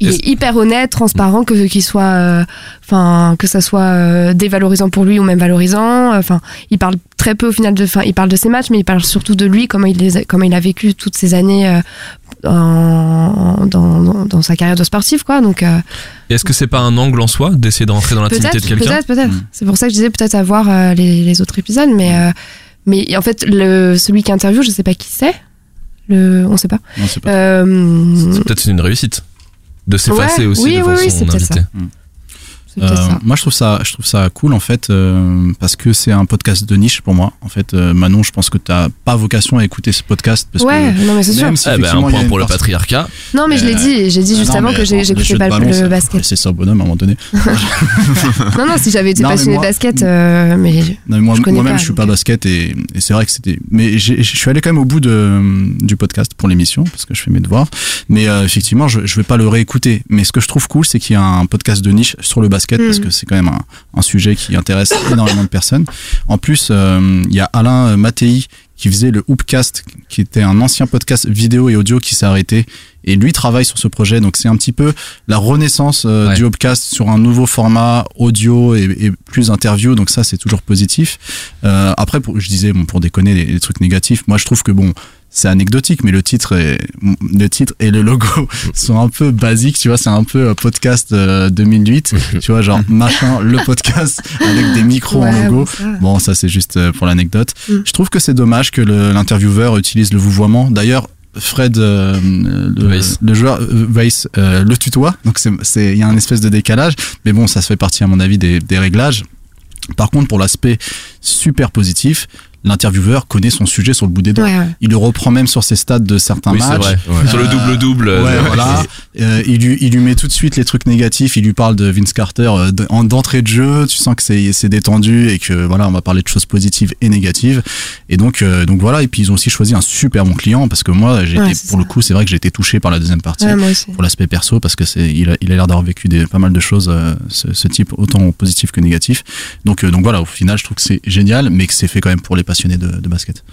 [SPEAKER 2] il est hyper honnête, transparent, que qu'il soit, euh, enfin que ça soit euh, dévalorisant pour lui ou même valorisant. Enfin, il parle très peu au final de, enfin, il parle de ses matchs, mais il parle surtout de lui, comment il les, a- comment il a vécu toutes ces années euh, en- dans, dans, dans sa carrière de sportif, quoi. Donc euh,
[SPEAKER 1] Est-ce que c'est pas un angle en soi d'essayer de rentrer dans l'intimité de quelqu'un?
[SPEAKER 2] peut-être, peut-être.
[SPEAKER 3] Mm.
[SPEAKER 2] C'est pour ça que je disais peut-être à voir euh, les, les autres épisodes, mais euh, mais en fait le celui qui interviewe, je sais pas qui c'est. Le, on sait pas.
[SPEAKER 3] Non, c'est pas.
[SPEAKER 2] Euh,
[SPEAKER 1] C'est peut-être une réussite de s'effacer
[SPEAKER 2] Ouais,
[SPEAKER 1] aussi
[SPEAKER 2] oui,
[SPEAKER 1] devant
[SPEAKER 2] oui,
[SPEAKER 1] son invité.
[SPEAKER 2] ça.
[SPEAKER 3] Moi, je trouve ça, je trouve ça cool en fait, euh, parce que c'est un podcast de niche pour moi. En fait, euh, Manon, je pense que t'as pas vocation à écouter ce podcast parce
[SPEAKER 2] Ouais,
[SPEAKER 3] que
[SPEAKER 2] non mais c'est sûr.
[SPEAKER 3] si
[SPEAKER 1] Eh ben, un point pour le patriarcat.
[SPEAKER 2] Non mais je l'ai
[SPEAKER 3] Euh,
[SPEAKER 2] dit, j'ai dit juste
[SPEAKER 3] non,
[SPEAKER 2] avant
[SPEAKER 3] mais
[SPEAKER 2] que j'écoutais pas
[SPEAKER 3] ballon,
[SPEAKER 2] le
[SPEAKER 3] ça-
[SPEAKER 2] basket.
[SPEAKER 3] C'est ça, bonhomme, à un moment donné.
[SPEAKER 2] Non non, si j'avais été passionné de basket, euh, mais
[SPEAKER 3] Non, mais moi,
[SPEAKER 2] Je connais
[SPEAKER 3] moi-même,
[SPEAKER 2] pas,
[SPEAKER 3] je suis pas basket et, et c'est vrai que c'était. Mais je suis allé quand même au bout de, du podcast pour l'émission parce que je fais mes devoirs. Mais euh, effectivement, je, je vais pas le réécouter. Mais ce que je trouve cool, c'est qu'il y a un podcast de niche sur le basket Parce que c'est quand même un, un sujet qui intéresse énormément de personnes. En plus, euh, il y a Alain Mattei qui faisait le Hoopcast, qui était un ancien podcast vidéo et audio qui s'est arrêté. Et lui travaille sur ce projet, donc c'est un petit peu la renaissance euh,
[SPEAKER 1] Ouais.
[SPEAKER 3] du Hoopcast sur un nouveau format audio et, et plus interview. Donc ça, c'est toujours positif. Euh, après, pour, je disais, bon, pour déconner les, les trucs négatifs, moi je trouve que bon, c'est anecdotique, mais le titre et le titre et le logo sont un peu basiques. Tu vois, c'est un peu euh, podcast euh, 2008. tu vois, genre machin, le podcast avec des micros en logo.
[SPEAKER 2] bon, ça.
[SPEAKER 3] Bon, ça c'est juste pour l'anecdote.
[SPEAKER 2] Mm.
[SPEAKER 3] Je trouve que c'est dommage que l'intervieweur utilise le vouvoiement. D'ailleurs, Fred, euh, le,
[SPEAKER 1] Weiss.
[SPEAKER 3] le joueur euh, Weiss, euh, le tutoie. Donc il y a un espèce de décalage. Mais bon, ça se fait partie à mon avis des, des réglages. Par contre, pour l'aspect super positif, l'intervieweur connaît son sujet sur le bout des doigts.
[SPEAKER 2] Ouais, ouais.
[SPEAKER 3] Il le reprend même sur ses stats de certains
[SPEAKER 1] Oui, c'est
[SPEAKER 3] matchs.
[SPEAKER 1] vrai. Sur le
[SPEAKER 3] Euh,
[SPEAKER 1] double-double.
[SPEAKER 3] Ouais,
[SPEAKER 1] euh,
[SPEAKER 3] voilà. Euh, il, lui, il lui met tout de suite les trucs négatifs. Il lui parle de Vince Carter euh, en d'entrée de jeu. Tu sens que c'est détendu et que voilà, on va parler de choses positives et négatives. Et donc euh, donc voilà. Et puis ils ont aussi choisi un super bon client parce que moi, j'ai
[SPEAKER 2] Ouais,
[SPEAKER 3] été
[SPEAKER 2] c'est
[SPEAKER 3] pour
[SPEAKER 2] ça.
[SPEAKER 3] le coup, c'est vrai que j'ai été touché par la deuxième partie.
[SPEAKER 2] Ouais, moi aussi.
[SPEAKER 3] Pour l'aspect perso, parce que c'est, il a, il a l'air d'avoir vécu des, pas mal de choses, euh, ce, ce type, autant positif que négatif. Donc, euh, donc voilà, au final, je trouve que c'est génial, mais que c'est fait quand même pour les de, de basket.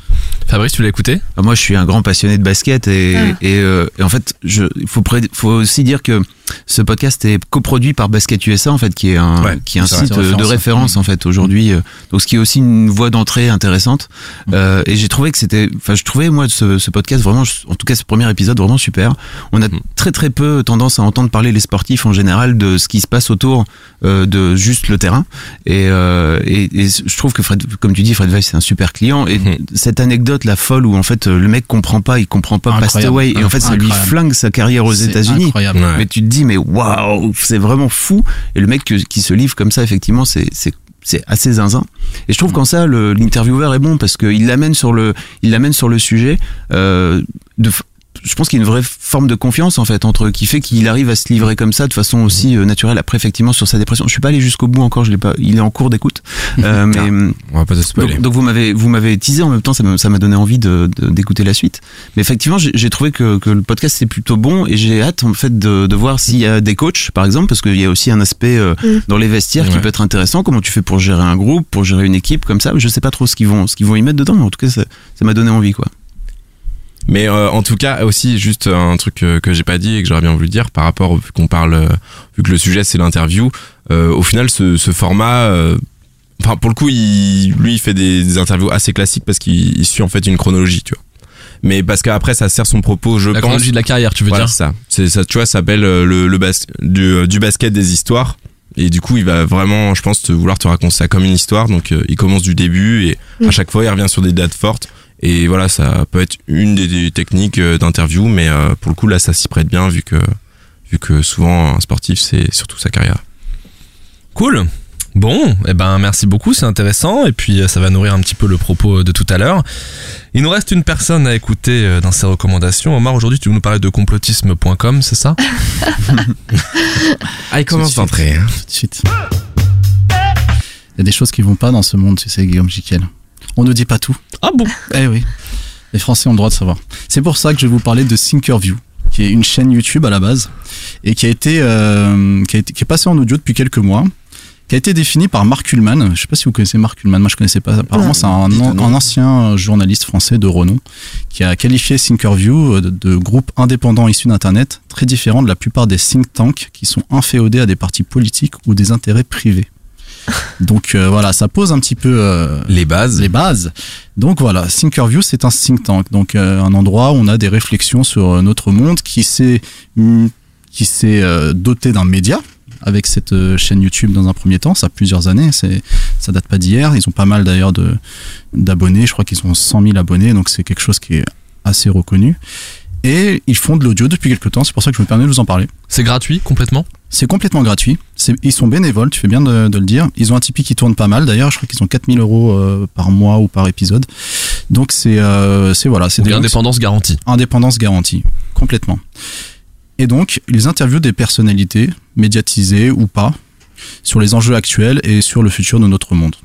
[SPEAKER 1] Fabrice, tu l'as écouté?
[SPEAKER 4] Ah, Moi, je suis un grand passionné de basket et,
[SPEAKER 2] Ah.
[SPEAKER 4] et, euh, et en fait, je, il faut aussi dire que ce podcast est coproduit par Basket USA en fait, qui est un,
[SPEAKER 8] Ouais,
[SPEAKER 4] qui est un site de
[SPEAKER 3] référence.
[SPEAKER 4] en fait aujourd'hui. euh, Donc, ce qui est aussi une voie d'entrée intéressante. Euh, et j'ai trouvé que c'était, enfin, je trouvais moi ce, ce podcast vraiment, en tout cas ce premier épisode vraiment super. On a
[SPEAKER 1] Mm.
[SPEAKER 4] très très peu tendance à entendre parler les sportifs en général de ce qui se passe autour euh, de juste le terrain. Et, euh, et, et je trouve que Fred, comme tu dis, Fred Weiss c'est un super client. Et
[SPEAKER 1] Mhm.
[SPEAKER 4] cette anecdote, la folle, où en fait le mec comprend pas, il comprend pas Passed
[SPEAKER 3] Incroyable.
[SPEAKER 4] Away, et en fait ça lui flingue sa carrière aux
[SPEAKER 3] C'est
[SPEAKER 4] États-Unis.
[SPEAKER 3] Incroyable.
[SPEAKER 8] Ouais.
[SPEAKER 4] Mais tu te dis, mais waouh, c'est vraiment fou. Et le mec qui se livre comme ça, effectivement, c'est c'est assez zinzin. Et je trouve qu'en ça, l'intervieweur est bon parce qu'il l'amène sur le, il sur le sujet euh, de je pense qu'il y a une vraie forme de confiance en fait entre qui fait qu'il arrive à se livrer comme ça de façon aussi euh, naturelle. Après, effectivement, sur sa dépression, je suis pas allé jusqu'au bout encore. Je l'ai pas. Il est en cours d'écoute. Euh, mais
[SPEAKER 8] On va pas spoiler.
[SPEAKER 4] donc, donc vous m'avez vous m'avez teasé en même temps. Ça m'a ça m'a donné envie de de- d'écouter la suite. Mais effectivement, j'ai j'ai trouvé que que le podcast c'est plutôt bon et j'ai hâte en fait de de voir s'il y a des coachs par exemple parce qu'il y a aussi un aspect euh,
[SPEAKER 2] Mm.
[SPEAKER 4] dans les vestiaires qui peut être intéressant. Comment tu fais pour gérer un groupe, pour gérer une équipe comme ça Je sais pas trop ce qu'ils vont ce qu'ils vont y mettre dedans. Mais en tout cas, ça ça m'a donné envie quoi.
[SPEAKER 8] Mais euh, en tout cas aussi juste un truc euh, que j'ai pas dit et que j'aurais bien voulu dire par rapport vu qu'on parle euh, vu que le sujet c'est l'interview euh, au final ce, ce format euh, enfin pour le coup il, lui il fait des, des interviews assez classiques parce qu'il il suit en fait une chronologie tu vois. Mais parce qu'après ça sert son propos je
[SPEAKER 1] La
[SPEAKER 8] pense.
[SPEAKER 1] chronologie de la carrière, tu veux
[SPEAKER 8] Voilà,
[SPEAKER 1] dire
[SPEAKER 8] c'est ça. C'est ça tu vois ça s'appelle euh, le, le bas- du, du basket des histoires. Et du coup il va vraiment je pense te vouloir te raconter ça comme une histoire. Donc euh, il commence du début et à
[SPEAKER 2] Mm.
[SPEAKER 8] chaque fois il revient sur des dates fortes et voilà, ça peut être une des, des techniques euh, d'interview, mais euh, pour le coup là, ça s'y prête bien vu que vu que souvent un sportif c'est surtout sa carrière.
[SPEAKER 1] Cool. Bon, eh ben merci beaucoup, c'est intéressant et puis euh, ça va nourrir un petit peu le propos de tout à l'heure. Il nous reste une personne à écouter dans ses recommandations. Omar, aujourd'hui, tu veux nous parler de complotisme.com, c'est ça?
[SPEAKER 8] Ah, il commence d'entrer. hein.
[SPEAKER 3] Tout de suite. Il y a des choses qui vont pas dans ce monde, tu sais, Guillaume Jiquel. On ne dit pas tout.
[SPEAKER 1] Ah bon?
[SPEAKER 3] Eh oui. Les Français ont le droit de savoir. C'est pour ça que je vais vous parler de Thinkerview, qui est une chaîne YouTube à la base et qui a été, euh, qui a été qui est passée en audio depuis quelques mois, qui a été définie par Mark Ullman. Je sais pas si vous connaissez Mark Ullman. Moi, je connaissais pas. Apparemment, c'est un, un ancien journaliste français de renom qui a qualifié Thinkerview euh, de, de groupe indépendant issu d'Internet, très différent de la plupart des think tanks qui sont inféodés à des partis politiques ou des intérêts privés. Donc euh, voilà, ça pose un petit peu euh,
[SPEAKER 8] Les bases.
[SPEAKER 3] les bases. Donc voilà, Thinkerview, c'est un think tank, donc euh, un endroit où on a des réflexions sur euh, notre monde qui s'est hum, qui s'est euh, doté d'un média avec cette euh, chaîne YouTube dans un premier temps, ça a plusieurs années, c'est ça date pas d'hier, ils ont pas mal d'ailleurs de d'abonnés, je crois qu'ils ont 100 000 abonnés, donc c'est quelque chose qui est assez reconnu. Et ils font de l'audio depuis quelques temps, c'est pour ça que je me permets de vous en parler.
[SPEAKER 1] C'est gratuit complètement?
[SPEAKER 3] C'est complètement gratuit. Ils sont bénévoles, tu fais bien de, de le dire. Ils ont un Tipeee qui tourne pas mal. D'ailleurs, je crois qu'ils ont 4000 euros euh, par mois ou par épisode. Donc c'est euh, c'est voilà, c'est
[SPEAKER 1] indépendance garantie.
[SPEAKER 3] indépendance garantie, complètement. Et donc, ils interviewent des personnalités, médiatisées ou pas, sur les enjeux actuels et sur le futur de notre monde.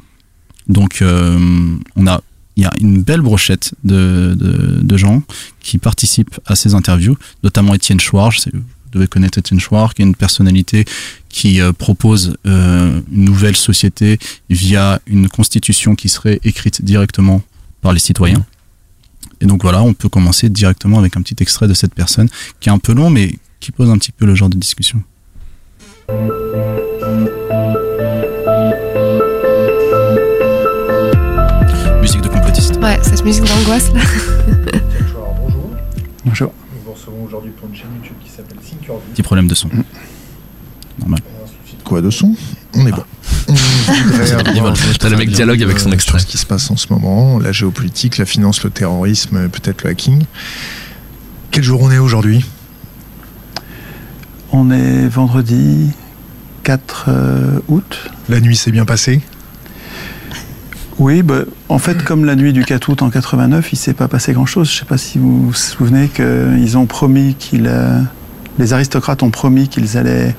[SPEAKER 3] Donc, euh, on a, il y a une belle brochette de, de, gens qui participent à ces interviews, notamment Étienne Chouard. Vous devez connaître Étienne Chouard, qui est une personnalité qui euh, propose euh, une nouvelle société via une constitution qui serait écrite directement par les citoyens. Et donc voilà, on peut commencer directement avec un petit extrait de cette personne qui est un peu long, mais qui pose un petit peu le genre de discussion.
[SPEAKER 2] Ouais, cette musique d'angoisse là.
[SPEAKER 12] bonjour.
[SPEAKER 3] Bonjour.
[SPEAKER 12] Nous vous recevons aujourd'hui pour une chaîne YouTube qui s'appelle Thinkerview.
[SPEAKER 3] Petit problème de son. Normal.
[SPEAKER 13] Quoi de son? On est bon. On voudrait
[SPEAKER 1] Ils
[SPEAKER 13] avoir
[SPEAKER 1] veulent-
[SPEAKER 13] votre
[SPEAKER 1] t'as le mec dialogue avec son extrait.
[SPEAKER 13] Ce qui se passe en ce moment, la géopolitique, la finance, le terrorisme, peut-être le hacking. Quel jour on est aujourd'hui?
[SPEAKER 14] On est vendredi 4 euh, août.
[SPEAKER 13] La nuit s'est bien passée?
[SPEAKER 14] Oui, bah, en fait, comme la nuit du 4 août en 89, il s'est pas passé grand-chose. Je sais pas si vous vous souvenez qu'ils ont promis qu'ils... euh, les aristocrates ont promis qu'ils allaient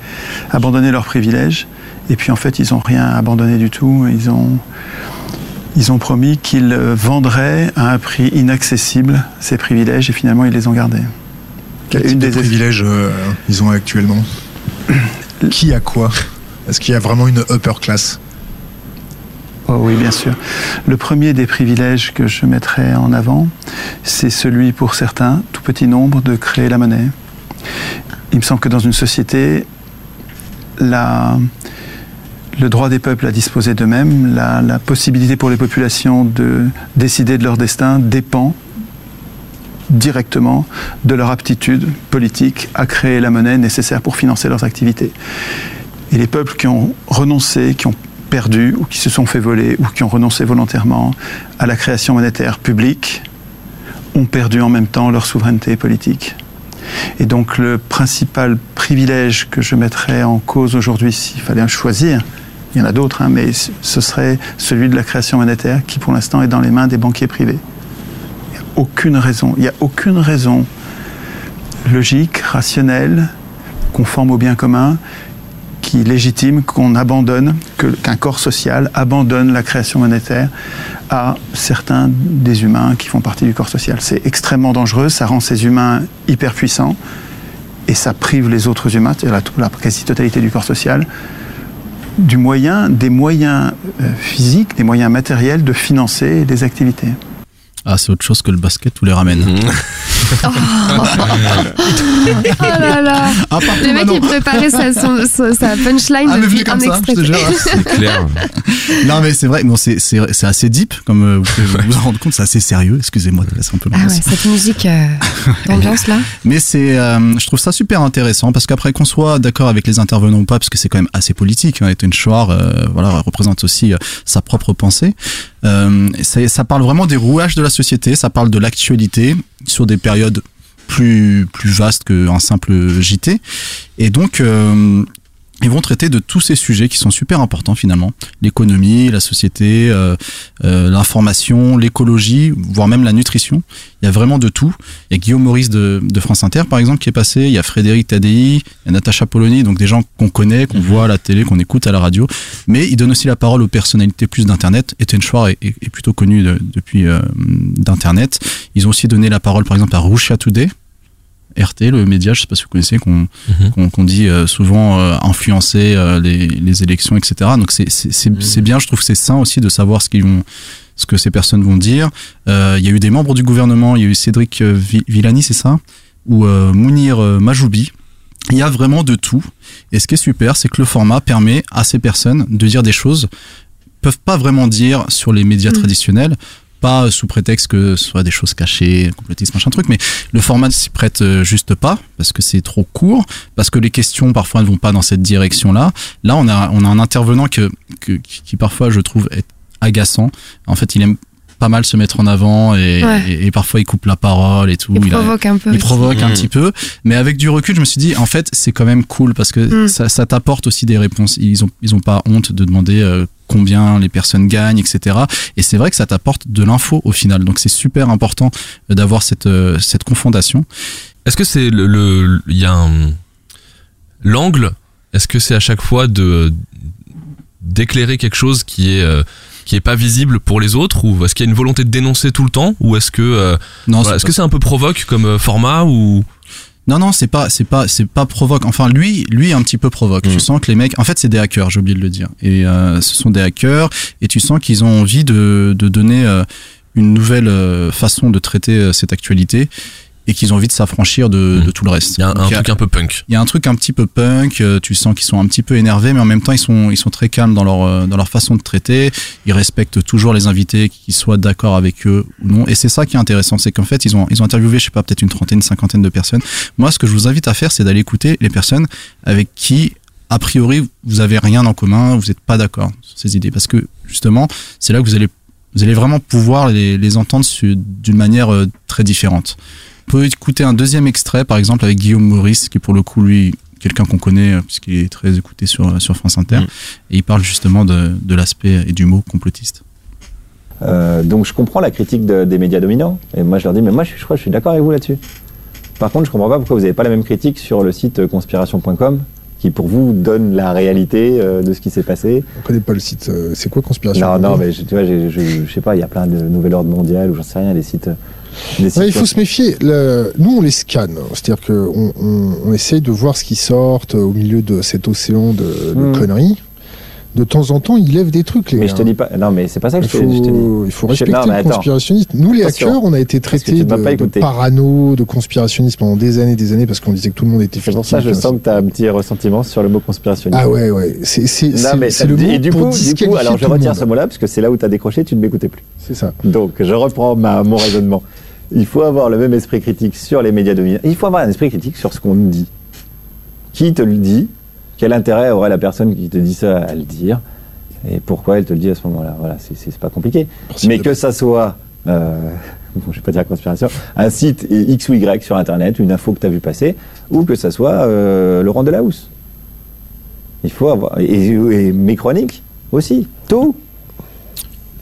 [SPEAKER 14] abandonner leurs privilèges. Et puis en fait, ils n'ont rien abandonné du tout. Ils ont, ils ont promis qu'ils vendraient à un prix inaccessible ces privilèges et finalement ils les ont gardés.
[SPEAKER 13] Quel
[SPEAKER 14] Une
[SPEAKER 13] type de
[SPEAKER 14] des-
[SPEAKER 13] privilèges euh, ils ont actuellement? Qui a quoi? Est-ce qu'il y a vraiment une upper class?
[SPEAKER 14] Oh oui, bien sûr. Le premier des privilèges que je mettrais en avant, c'est celui pour certains, tout petit nombre, de créer la monnaie. Il me semble que dans une société, le droit des peuples à disposer d'eux-mêmes, la, la possibilité pour les populations de décider de leur destin dépend directement de leur aptitude politique à créer la monnaie nécessaire pour financer leurs activités. Et les peuples qui ont renoncé, qui ont perdu ou qui se sont fait voler ou qui ont renoncé volontairement à la création monétaire publique ont perdu en même temps leur souveraineté politique. Et donc le principal privilège que je mettrais en cause aujourd'hui, s'il fallait en choisir, il y en a d'autres, hein, mais ce serait celui de la création monétaire qui pour l'instant est dans les mains des banquiers privés. Il n'y a aucune raison, il n'y a aucune raison logique, rationnelle, conforme au bien commun, qui légitime qu'on abandonne, qu'un corps social abandonne la création monétaire à certains des humains qui font partie du corps social. C'est extrêmement dangereux, ça rend ces humains hyper puissants et ça prive les autres humains, c'est-à-dire la, la quasi-totalité du corps social, du moyen, des moyens euh, physiques, des moyens matériels de financer des activités.
[SPEAKER 3] Ah, c'est autre chose que le basket ou les ramen.
[SPEAKER 2] Oh là là
[SPEAKER 3] Ah, pardon,
[SPEAKER 2] Le mec,
[SPEAKER 3] Manon.
[SPEAKER 2] il préparait sa, sa punchline
[SPEAKER 3] Ah,
[SPEAKER 2] depuis
[SPEAKER 3] venu comme
[SPEAKER 2] un
[SPEAKER 3] ça,
[SPEAKER 2] extrait.
[SPEAKER 8] C'est clair.
[SPEAKER 3] non, mais c'est vrai, bon, c'est, assez deep, comme euh, vous pouvez vous en rendre compte, c'est assez sérieux. Excusez-moi de laisser un peu
[SPEAKER 2] Ah ouais, cette musique euh, d'ambiance là.
[SPEAKER 3] Mais c'est, euh, je trouve ça super intéressant parce qu'après qu'on soit d'accord avec les intervenants ou pas, parce que c'est quand même assez politique, hein, Ethan Schwarr, euh, voilà, représente aussi euh, sa propre pensée. Euh, ça, ça parle vraiment des rouages de la société, ça parle de l'actualité sur des périodes plus plus vastes qu'un simple JT. Et donc euh, ils vont traiter de tous ces sujets qui sont super importants finalement. L'économie, la société, euh, euh, l'information, l'écologie, voire même la nutrition. Il y a vraiment de tout. Il y a Guillaume Maurice de, de France Inter par exemple qui est passé. Il y a Frédéric Tadei, il y a Natacha Polony, donc des gens qu'on connaît, qu'on voit à la télé, qu'on écoute à la radio. Mais il donne aussi la parole aux personnalités plus d'Internet. Etienne Schwarr est, est- est plutôt connu de- depuis euh, d'Internet. Ils ont aussi donné la parole par exemple à Russia Today. RT, le média, je sais pas si vous connaissez, qu'on qu'on dit euh, souvent euh, influencer euh, les, les élections, etc. Donc c'est c'est- bien, je trouve que c'est sain aussi de savoir ce qu'ils vont ce que ces personnes vont dire. Euh, Il y a eu des membres du gouvernement, il y a eu Cédric Vi- Villani, c'est ça, ou Mounir Majoubi. Il y a vraiment de tout. Et ce qui est super, c'est que le format permet à ces personnes de dire des choses peuvent pas vraiment dire sur les médias traditionnels pas sous prétexte que ce soit des choses cachées, complotisme, machin truc, mais le format ne s'y prête euh, juste pas, parce que c'est trop court, parce que les questions parfois ne vont pas dans cette direction-là. Là, on a, on a un intervenant que, qui parfois, je trouve, est agaçant. En fait, il aime pas mal se mettre en avant et,
[SPEAKER 2] Ouais.
[SPEAKER 3] et, et parfois il coupe la parole et tout.
[SPEAKER 2] Il
[SPEAKER 3] a-
[SPEAKER 2] provoque un peu
[SPEAKER 3] Il
[SPEAKER 2] aussi.
[SPEAKER 3] provoque un
[SPEAKER 8] Mm.
[SPEAKER 3] petit peu, mais avec du recul, je me suis dit, en fait, c'est quand même cool parce que
[SPEAKER 2] Mm.
[SPEAKER 3] ça, ça t'apporte aussi des réponses. Ils ont, ils ont pas honte de demander euh, combien les personnes gagnent, etc. Et c'est vrai que ça t'apporte de l'info au final. Donc c'est super important euh, d'avoir cette, euh, cette confondation.
[SPEAKER 1] Est-ce que c'est le, le- il y a un l'angle? Est-ce que c'est à chaque fois de d'éclairer quelque chose qui est euh, qui est pas visible pour les autres ou est-ce qu'il y a une volonté de dénoncer tout le temps ou est-ce que euh,
[SPEAKER 3] Non,
[SPEAKER 1] voilà, est-ce
[SPEAKER 3] pas
[SPEAKER 1] que c'est un peu provoque comme euh, format ou?
[SPEAKER 3] Non, non, c'est pas, c'est pas, c'est pas provoque. Enfin, lui, lui, un petit peu provoque. Tu sens que les mecs, en fait, c'est des hackers. J'ai oublié de le dire. Et euh, ce sont des hackers, et tu sens qu'ils ont envie de, de donner euh, une nouvelle euh, façon de traiter euh, cette actualité, et qu'ils ont envie de s'affranchir de, de tout le reste.
[SPEAKER 1] il y a un,
[SPEAKER 3] Donc,
[SPEAKER 1] un truc un peu punk
[SPEAKER 3] il y a un truc un petit peu punk, euh, tu sens qu'ils sont un petit peu énervés, mais en même temps ils sont ils sont très calmes dans leur euh, dans leur façon de traiter. Ils respectent toujours les invités, qu'ils soient d'accord avec eux ou non. Et c'est ça qui est intéressant, c'est qu'en fait ils ont ils ont interviewé je sais pas peut-être une trentaine, cinquantaine de personnes. Moi ce que je vous invite à faire, c'est d'aller écouter les personnes avec qui a priori vous avez rien en commun, vous n'êtes pas d'accord sur ces idées, parce que justement c'est là que vous allez vous allez vraiment pouvoir les, les entendre d'une manière euh, très différente. On peut écouter un deuxième extrait, par exemple, avec Guillaume Maurice, qui pour le coup, lui, quelqu'un qu'on connaît, euh, puisqu'il est très écouté sur, sur France Inter. Et il parle justement de, de l'aspect et du mot complotiste.
[SPEAKER 15] Euh, donc je comprends la critique de- des médias dominants. Et moi je leur dis, mais moi je, suis- je crois que je suis d'accord avec vous là-dessus. Par contre, je comprends pas pourquoi vous n'avez pas la même critique sur le site euh, conspiration.com qui pour vous donne la réalité euh, de ce qui s'est passé.
[SPEAKER 13] On connaît pas le site. euh, c'est quoi Conspiration
[SPEAKER 15] Non, non, mais je, tu vois, je, je, je sais pas, il y a plein de nouvel ordre mondial ou j'en sais rien, des sites. Des sites
[SPEAKER 13] Ouais, il faut se méfier. Le- nous, on les scanne. C'est-à-dire qu'on on, on essaye de voir ce qui sort euh, au milieu de cet océan de, de
[SPEAKER 15] Hmm.
[SPEAKER 13] conneries. De temps en temps, ils lèvent des trucs, les
[SPEAKER 15] Mais
[SPEAKER 13] gars.
[SPEAKER 15] je te dis pas. Non, mais c'est pas ça que
[SPEAKER 13] Il
[SPEAKER 15] je, te-
[SPEAKER 13] faut,
[SPEAKER 15] je te dis.
[SPEAKER 13] il faut respecter
[SPEAKER 15] non,
[SPEAKER 13] le conspirationniste. Nous, les hackers, on a été traités de, de parano, de conspirationnistes pendant des années, des années, parce qu'on disait que tout le monde était
[SPEAKER 15] C'est pour ça je
[SPEAKER 13] fictif.
[SPEAKER 15] sens que tu as un petit ressentiment sur le mot conspirationniste.
[SPEAKER 13] Ah ouais, ouais. C'est c'est-
[SPEAKER 15] Non,
[SPEAKER 13] c'est-
[SPEAKER 15] mais
[SPEAKER 13] c'est le
[SPEAKER 15] et
[SPEAKER 13] mot
[SPEAKER 15] du
[SPEAKER 13] pour
[SPEAKER 15] coup, du coup, alors je
[SPEAKER 13] monde.
[SPEAKER 15] ce mot-là parce que c'est là où tu as décroché, tu ne m'écoutais plus.
[SPEAKER 13] C'est ça.
[SPEAKER 15] Donc, je reprends ma, mon raisonnement. Il faut avoir le même esprit critique sur les médias dominants. Il faut avoir un esprit critique sur ce qu'on dit. Qui te le dit Quel intérêt aurait la personne qui te dit ça à le dire Et pourquoi elle te le dit à ce moment-là? Voilà, c'est- pas compliqué. Mais que ça soit, euh, bon, je vais pas dire conspiration, un site X ou Y sur Internet, une info que tu as vu passer, ou que ça soit euh, Laurent Delahousse. Il faut avoir. Et, et mes chroniques aussi. Tout.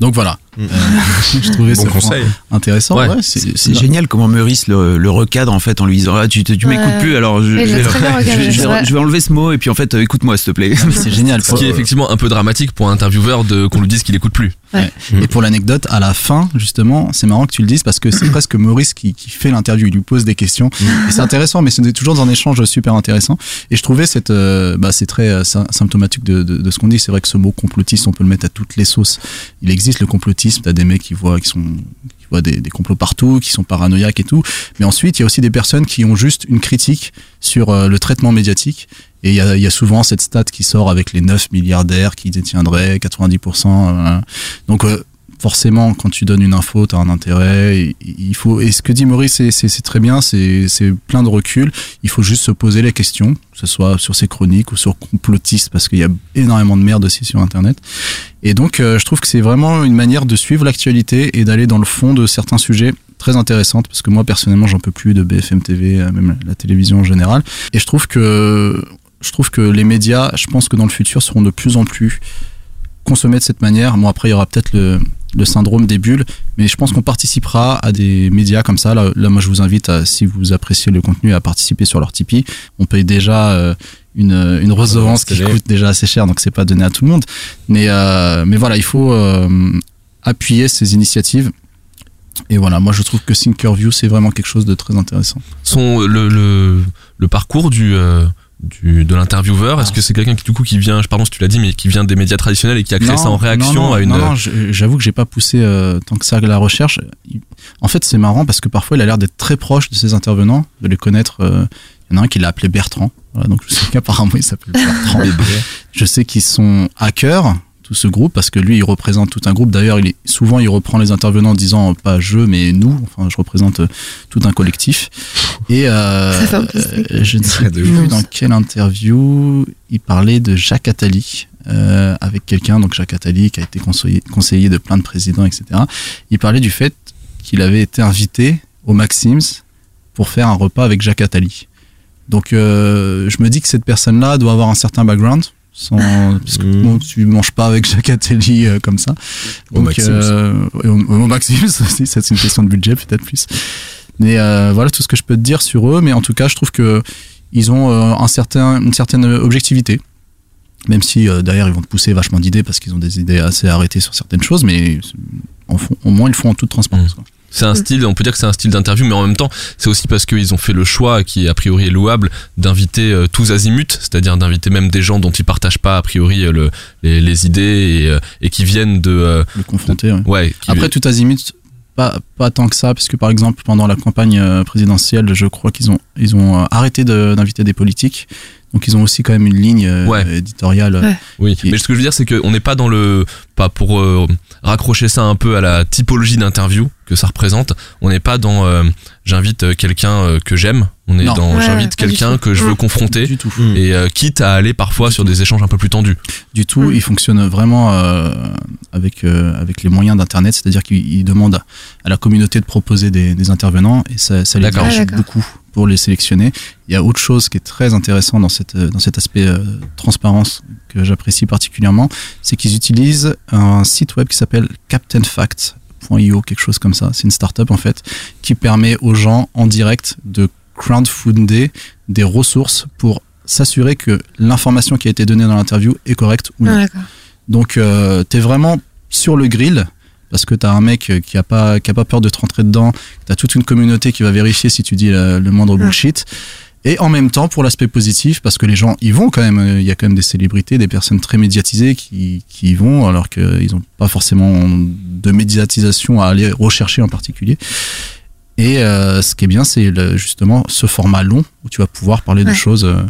[SPEAKER 3] Donc voilà, Euh, je trouvais
[SPEAKER 8] Bon
[SPEAKER 3] ce point
[SPEAKER 8] conseil.
[SPEAKER 3] intéressant.
[SPEAKER 4] Ouais,
[SPEAKER 3] Ouais,
[SPEAKER 4] c'est génial comment Meurice le, le recadre en fait en lui disant ah, tu,
[SPEAKER 2] Ouais.
[SPEAKER 4] m'écoutes plus alors je, vais, je je enlever ce mot et puis en fait euh, écoute-moi s'il te plaît.
[SPEAKER 3] C'est génial.
[SPEAKER 1] Ce qui est effectivement un peu dramatique pour un intervieweur de qu'on lui dise qu'il écoute plus.
[SPEAKER 2] Ouais.
[SPEAKER 3] Et pour l'anecdote, à la fin, justement, c'est marrant que tu le dises parce que c'est presque Maurice qui, qui fait l'interview. Il lui pose des questions. Et c'est intéressant, mais c'est toujours dans un échange super intéressant. Et je trouvais cette, euh, bah, c'est très euh, sy- symptomatique de, de, de ce qu'on dit. C'est vrai que ce mot complotiste, on peut le mettre à toutes les sauces. Il existe le complotisme. T'as des mecs qui voient, qui sont, qui voient des, des complots partout, qui sont paranoïaques et tout. Mais ensuite, il y a aussi des personnes qui ont juste une critique sur euh, le traitement médiatique. Et il y a, y a souvent cette stat qui sort avec les 9 milliardaires qui détiendraient 90%. euh, donc euh, forcément, quand tu donnes une info, tu as un intérêt. Il faut et ce que dit Maurice, c'est- très bien, c'est plein de recul. Il faut juste se poser les questions, que ce soit sur ses chroniques ou sur complotistes, parce qu'il y a énormément de merde aussi sur Internet. Et donc, euh, je trouve que c'est vraiment une manière de suivre l'actualité et d'aller dans le fond de certains sujets très intéressantes parce que moi personnellement j'en peux plus de BFM TV euh, même la télévision en général et je trouve que je trouve que les médias je pense que dans le futur seront de plus en plus consommés de cette manière bon après il y aura peut-être le, le syndrome des bulles mais je pense qu'on participera à des médias comme ça. Là, là moi je vous invite à, si vous appréciez le contenu à participer sur leur Tipeee. On paye déjà euh, une, une redevance qui coûte déjà assez cher donc c'est pas donné à tout le monde. Mais euh, mais voilà il faut euh, appuyer ces initiatives. Et voilà, moi je trouve que Thinkerview c'est vraiment quelque chose de très intéressant.
[SPEAKER 1] Son le le, le parcours du du, de l'intervieweur, est-ce que c'est quelqu'un qui du coup qui vient, je pardon si tu l'as dit, mais qui vient des médias traditionnels et qui a créé
[SPEAKER 3] Non,
[SPEAKER 1] ça en réaction
[SPEAKER 3] non, non,
[SPEAKER 1] à une.
[SPEAKER 3] Non, non, j'avoue que j'ai pas poussé euh, tant que ça la recherche. En fait, c'est marrant parce que parfois il a l'air d'être très proche de ses intervenants, de les connaître. euh, Il y en a un qui l'a appelé Bertrand. Voilà, donc je sais qu'apparemment il s'appelle Bertrand. je sais qu'ils sont hackers, tout ce groupe, parce que lui il représente tout un groupe. D'ailleurs, il est souvent il reprend les intervenants en disant pas je mais nous. Enfin, je représente euh, tout un collectif. Et euh,
[SPEAKER 2] Ça fait un peu strict.
[SPEAKER 3] euh, je ne sais plus dans quelle interview il parlait de Jacques Attali euh, avec quelqu'un, donc Jacques Attali qui a été conseiller, conseiller de plein de présidents, etc. Il parlait du fait qu'il avait été invité au Maxims pour faire un repas avec Jacques Attali. Donc euh, je me dis que cette personne-là doit avoir un certain background. Sans, parce que
[SPEAKER 8] Mm.
[SPEAKER 3] bon, tu manges pas avec Jacques Attali euh, comme ça.
[SPEAKER 8] Au Maxims.
[SPEAKER 3] euh, et au, au ça, c'est une question de budget peut-être plus. Mais euh, voilà tout ce que je peux te dire sur eux. Mais en tout cas, je trouve que ils ont euh, un certain, une certaine objectivité. Même si euh, derrière ils vont te pousser vachement d'idées parce qu'ils ont des idées assez arrêtées sur certaines choses, mais en fond- au moins ils le font en toute transparence. quoi.
[SPEAKER 1] C'est un style, on peut dire que c'est un style d'interview, mais en même temps, c'est aussi parce qu'ils ont fait le choix, qui a priori est louable, d'inviter euh, tous azimuts, c'est-à-dire d'inviter même des gens dont ils partagent pas a priori euh, le, les, les idées et, euh, et qui viennent de. euh,
[SPEAKER 3] Le confronter. ouais.
[SPEAKER 1] ouais.
[SPEAKER 3] Après, tout azimut, pas, pas tant que ça, puisque par exemple, pendant la campagne présidentielle, je crois qu'ils ont, ils ont arrêté de- d'inviter des politiques. Donc, ils ont aussi quand même une ligne euh,
[SPEAKER 1] Ouais.
[SPEAKER 3] éditoriale.
[SPEAKER 2] Ouais.
[SPEAKER 1] Oui, mais ce que je veux dire, c'est qu'on n'est pas dans le. Pas pour euh, raccrocher ça un peu à la typologie d'interview que ça représente, on n'est pas dans euh, j'invite euh, quelqu'un euh, que j'aime, on est
[SPEAKER 3] Non.
[SPEAKER 1] dans
[SPEAKER 2] Ouais,
[SPEAKER 1] j'invite quelqu'un que je veux
[SPEAKER 2] Mm.
[SPEAKER 1] confronter
[SPEAKER 3] Du tout.
[SPEAKER 1] et euh, quitte à aller parfois sur des échanges un peu plus tendus.
[SPEAKER 3] Du tout,
[SPEAKER 2] Mm.
[SPEAKER 3] il fonctionne vraiment euh, avec, euh, avec les moyens d'Internet, c'est-à-dire qu'il il demande à, la communauté de proposer des, des intervenants et ça, ça les
[SPEAKER 2] Ah,
[SPEAKER 3] beaucoup pour les sélectionner. Il y a autre chose qui est très intéressant dans, cette, dans cet aspect euh, transparence que j'apprécie particulièrement, c'est qu'ils utilisent un site web qui s'appelle quelque chose comme ça. C'est une startup en fait qui permet aux gens en direct de crowdfunder des ressources pour s'assurer que l'information qui a été donnée dans l'interview est correcte ou non.
[SPEAKER 2] Ah, d'accord.
[SPEAKER 3] Donc, euh, t'es vraiment sur le grill parce que t'as un mec qui a pas qui a pas peur de te rentrer dedans. T'as toute une communauté qui va vérifier si tu dis le, le moindre bullshit. Et en même temps, pour l'aspect positif, parce que les gens y vont quand même. euh, Il y a quand même des célébrités, des personnes très médiatisées qui, qui y vont, alors qu'ils n'ont pas forcément de médiatisation à aller rechercher en particulier. Et euh, ce qui est bien, c'est justement ce format long où tu vas pouvoir parler de choses. euh,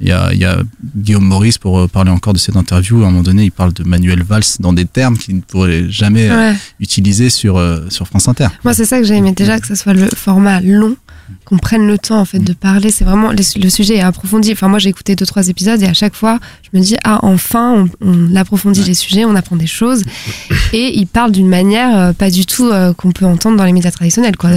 [SPEAKER 3] Il y a, il y a Guillaume Maurice pour parler encore de cette interview. À un moment donné, il parle de Manuel Valls dans des termes qu'il ne pourrait jamais
[SPEAKER 2] Ouais.
[SPEAKER 3] utiliser sur, sur France Inter.
[SPEAKER 2] Moi, c'est ça que j'ai aimé déjà, que ce soit le format long, qu'on prenne le temps en fait de parler. C'est vraiment le, sujet est approfondi. Enfin, moi, j'ai écouté deux trois épisodes et à chaque fois, je me dis ah enfin, on, on approfondit les sujets, on apprend des choses. Et il parle d'une manière euh, pas du tout euh, qu'on peut entendre dans les médias traditionnels. Quoi.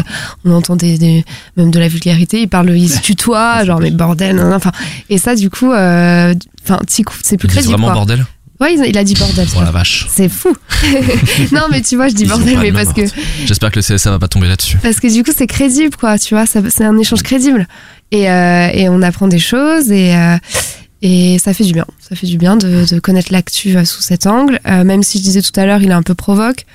[SPEAKER 2] On entend des, des- même de la vulgarité. Il parle, il se tutoie, genre mais bordel. Enfin, et ça, du coup, euh, enfin, c'est plus
[SPEAKER 1] Ils disent
[SPEAKER 2] crédible.
[SPEAKER 1] vraiment
[SPEAKER 2] quoi.
[SPEAKER 1] bordel
[SPEAKER 2] Ouais, il, a dit bordel.
[SPEAKER 1] Oh la vache.
[SPEAKER 2] C'est fou. non, mais tu vois, je dis
[SPEAKER 1] Ils
[SPEAKER 2] bordel, mais parce que
[SPEAKER 1] J'espère que le CSA va pas tomber là-dessus.
[SPEAKER 2] parce que du coup, c'est crédible, quoi. Tu vois, c'est un échange crédible. Et, euh, et on apprend des choses et, euh, et ça fait du bien. Ça fait du bien de, de connaître l'actu euh, sous cet angle. Euh, même si je disais tout à l'heure, il est un peu provoque.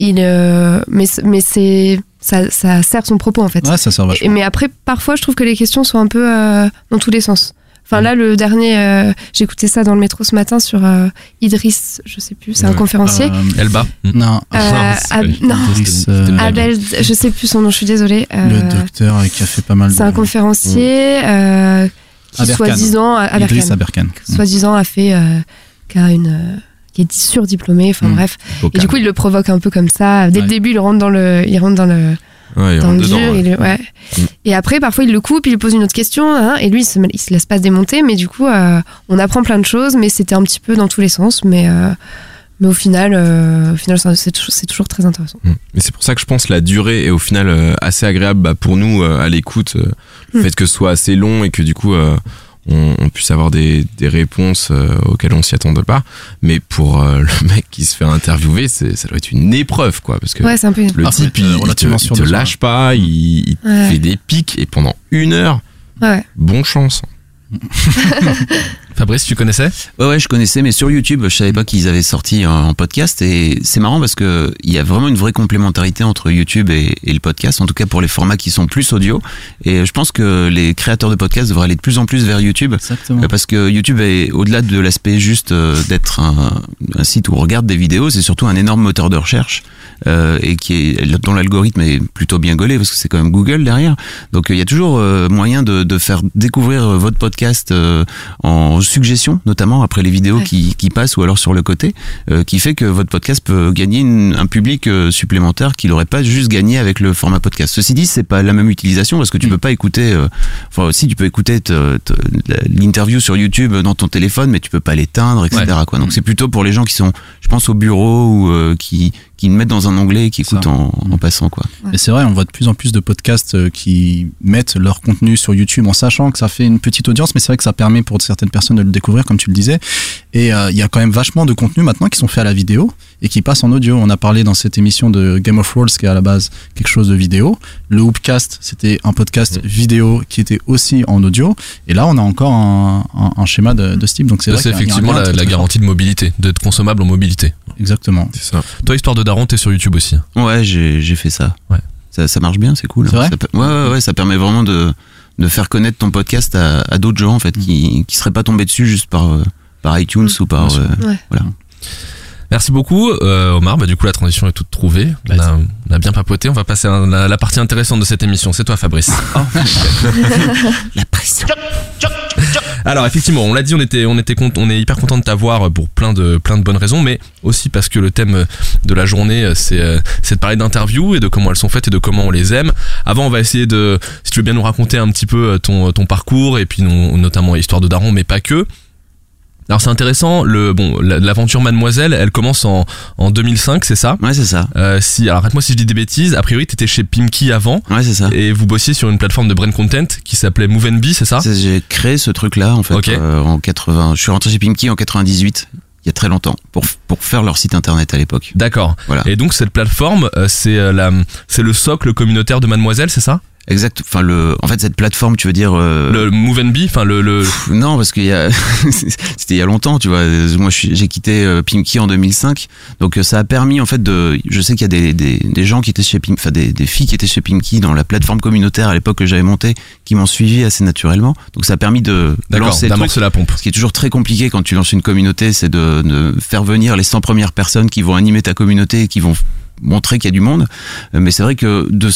[SPEAKER 2] Il, euh, mais mais c'est ça, ça sert son propos en fait.
[SPEAKER 3] Ouais, ça sert vachement.
[SPEAKER 2] Et- mais après, parfois, je trouve que les questions sont un peu euh, dans tous les sens. Enfin là, le dernier, euh, j'écoutais ça dans le métro ce matin sur euh, Idriss, je sais plus, c'est un conférencier.
[SPEAKER 3] Euh,
[SPEAKER 1] Elba
[SPEAKER 3] Non.
[SPEAKER 2] Euh, Ab- non.
[SPEAKER 3] Idriss, euh,
[SPEAKER 2] Abel, je sais plus son nom, je suis désolée.
[SPEAKER 3] Le docteur qui a fait pas mal de.
[SPEAKER 2] c'est un conférencier euh, qui
[SPEAKER 3] Aberkan.
[SPEAKER 2] soi-disant a fait euh, qui a une euh, qui est surdiplômé, enfin
[SPEAKER 8] Mm.
[SPEAKER 2] bref.
[SPEAKER 8] Vocal.
[SPEAKER 2] Et du coup, il le provoque un peu comme ça. Dès le début, il rentre dans le, il rentre dans le,
[SPEAKER 8] Ouais, il
[SPEAKER 2] dans
[SPEAKER 8] rentre
[SPEAKER 2] le
[SPEAKER 8] dedans,
[SPEAKER 2] dur.
[SPEAKER 8] ouais.
[SPEAKER 2] il le- ouais.
[SPEAKER 8] Mm.
[SPEAKER 2] Et après, parfois, il le coupe, il pose une autre question, hein, et lui, il se, il se laisse pas se démonter. Mais du coup, euh, on apprend plein de choses, mais c'était un petit peu dans tous les sens. Mais euh, mais au final, euh, au final, c'est toujours, très intéressant.
[SPEAKER 8] Mm. Et c'est pour ça que je pense la durée est au final assez agréable bah, pour nous à l'écoute. le
[SPEAKER 2] Mm.
[SPEAKER 8] fait que ce soit assez long et que du coup on, on puisse avoir des, des réponses euh, auxquelles on s'y attendait pas. Mais pour euh, le mec qui se fait interviewer, c'est, ça doit être une épreuve quoi. Parce que
[SPEAKER 2] Ouais, c'est un peu.
[SPEAKER 8] le
[SPEAKER 3] Ah,
[SPEAKER 8] type il, il te, il lâche pas, il, il te
[SPEAKER 2] Ouais.
[SPEAKER 8] fait des pics et pendant une heure,
[SPEAKER 2] Ouais.
[SPEAKER 8] bon chance.
[SPEAKER 1] Fabrice, tu connaissais?
[SPEAKER 4] Ouais, ouais, je connaissais, mais sur YouTube, je savais pas qu'ils avaient sorti en, en podcast. Et c'est marrant parce que il y a vraiment une vraie complémentarité entre YouTube et, et le podcast, en tout cas pour les formats qui sont plus audio. Et je pense que les créateurs de podcasts devraient aller de plus en plus vers YouTube.
[SPEAKER 3] Exactement.
[SPEAKER 4] Euh, Parce que YouTube est au-delà de l'aspect juste euh, d'être un, un site où on regarde des vidéos, c'est surtout un énorme moteur de recherche euh, et qui est dont l'algorithme est plutôt bien gaulé parce que c'est quand même Google derrière. Donc euh, il y a toujours euh, moyen de, de faire découvrir euh, votre podcast euh, en suggestion, notamment après les vidéos
[SPEAKER 2] Ouais.
[SPEAKER 4] qui, qui passent ou alors sur le côté, euh, qui fait que votre podcast peut gagner une- un public euh, supplémentaire qu'il n'aurait pas juste gagné avec le format podcast. Ceci dit, c'est pas la même utilisation parce que tu peux pas écouter. euh, Enfin, si tu peux écouter l'interview sur YouTube dans ton téléphone, mais tu peux pas l'éteindre, etc. Quoi. Donc c'est plutôt pour les gens qui sont, je pense, au bureau ou euh, qui qui le mettent dans un onglet et qui écoutent en, en passant, quoi.
[SPEAKER 3] Et c'est vrai, on voit de plus en plus de podcasts euh, qui mettent leur contenu sur YouTube en sachant que ça fait une petite audience, mais c'est vrai que ça permet pour certaines personnes de le découvrir, comme tu le disais. Et euh, il y a quand même vachement de contenus maintenant qui sont faits à la vidéo et qui passent en audio. On a parlé dans cette émission de Game of Thrones, qui est à la base quelque chose de vidéo. Le Hoopcast, c'était un podcast vidéo qui était aussi en audio. Et là, on a encore un, un- un schéma de, de ce type. Donc c'est
[SPEAKER 1] effectivement la,
[SPEAKER 3] très,
[SPEAKER 1] la
[SPEAKER 3] très fort.
[SPEAKER 1] garantie de mobilité, d'être consommable en mobilité.
[SPEAKER 3] Exactement.
[SPEAKER 8] C'est ça.
[SPEAKER 1] Toi, histoire de Daron, t'es sur YouTube aussi.
[SPEAKER 4] Ouais, j'ai j'ai fait ça.
[SPEAKER 1] Ouais.
[SPEAKER 4] Ça, ça marche bien, c'est cool.
[SPEAKER 3] C'est vrai
[SPEAKER 4] Ça ouais, ouais, ouais, ça permet vraiment de, de faire connaître ton podcast à, à d'autres gens en fait qui qui seraient pas tombés dessus juste par euh, par iTunes ou par
[SPEAKER 3] sûr.
[SPEAKER 4] euh,
[SPEAKER 2] Ouais.
[SPEAKER 4] voilà.
[SPEAKER 1] Merci beaucoup, euh, Omar. Bah, du coup, la transition est toute trouvée. On a, on a bien papoté. On va passer à la, la partie intéressante de cette émission. C'est toi, Fabrice.
[SPEAKER 4] La pression.
[SPEAKER 1] Alors, effectivement, on l'a dit, on était, on était, on est hyper content de t'avoir pour plein de, plein de bonnes raisons, mais aussi parce que le thème de la journée, c'est, c'est de parler d'interviews et de comment elles sont faites et de comment on les aime. Avant, on va essayer de, si tu veux bien nous raconter un petit peu ton, ton parcours et puis non- notamment histoire de Daron, mais pas que. Alors c'est intéressant, le bon la- l'aventure Mademoiselle, elle commence en, en 2005, c'est ça?
[SPEAKER 4] Ouais, c'est ça.
[SPEAKER 1] euh, Si alors arrête-moi si je dis des bêtises. A priori, t'étais chez Pimki avant
[SPEAKER 4] Ouais, c'est ça.
[SPEAKER 1] et vous bossiez sur une plateforme de brain content qui s'appelait Move and Be, c'est ça
[SPEAKER 4] C'est- J'ai créé ce truc-là en fait euh, en 80. Je suis rentré chez Pimki en 98, il y a très longtemps, pour pour faire leur site internet à l'époque.
[SPEAKER 1] D'accord.
[SPEAKER 4] Voilà.
[SPEAKER 1] Et donc cette plateforme, euh, c'est euh, la, c'est le socle communautaire de Mademoiselle, c'est ça?
[SPEAKER 4] Exact. Enfin le, en fait cette plateforme, tu veux dire. euh,
[SPEAKER 1] Le Move and Be, enfin le, le
[SPEAKER 4] Pff, Non, parce qu'il y a, c'était il y a longtemps, tu vois. Moi, j'ai quitté euh, Pimki en 2005, donc euh, ça a permis en fait de. Je sais qu'il y a des, des, des gens qui étaient chez Pimki, enfin des, des filles qui étaient chez Pimki dans la plateforme communautaire à l'époque que j'avais montée, qui m'ont suivi assez naturellement. Donc ça a permis de, lancer
[SPEAKER 1] d'amorcer la pompe.
[SPEAKER 4] Ce qui est toujours très compliqué quand tu lances une communauté, c'est de, de faire venir les 100 premières personnes qui vont animer ta communauté et qui vont montrer qu'il y a du monde. Euh, Mais c'est vrai que de,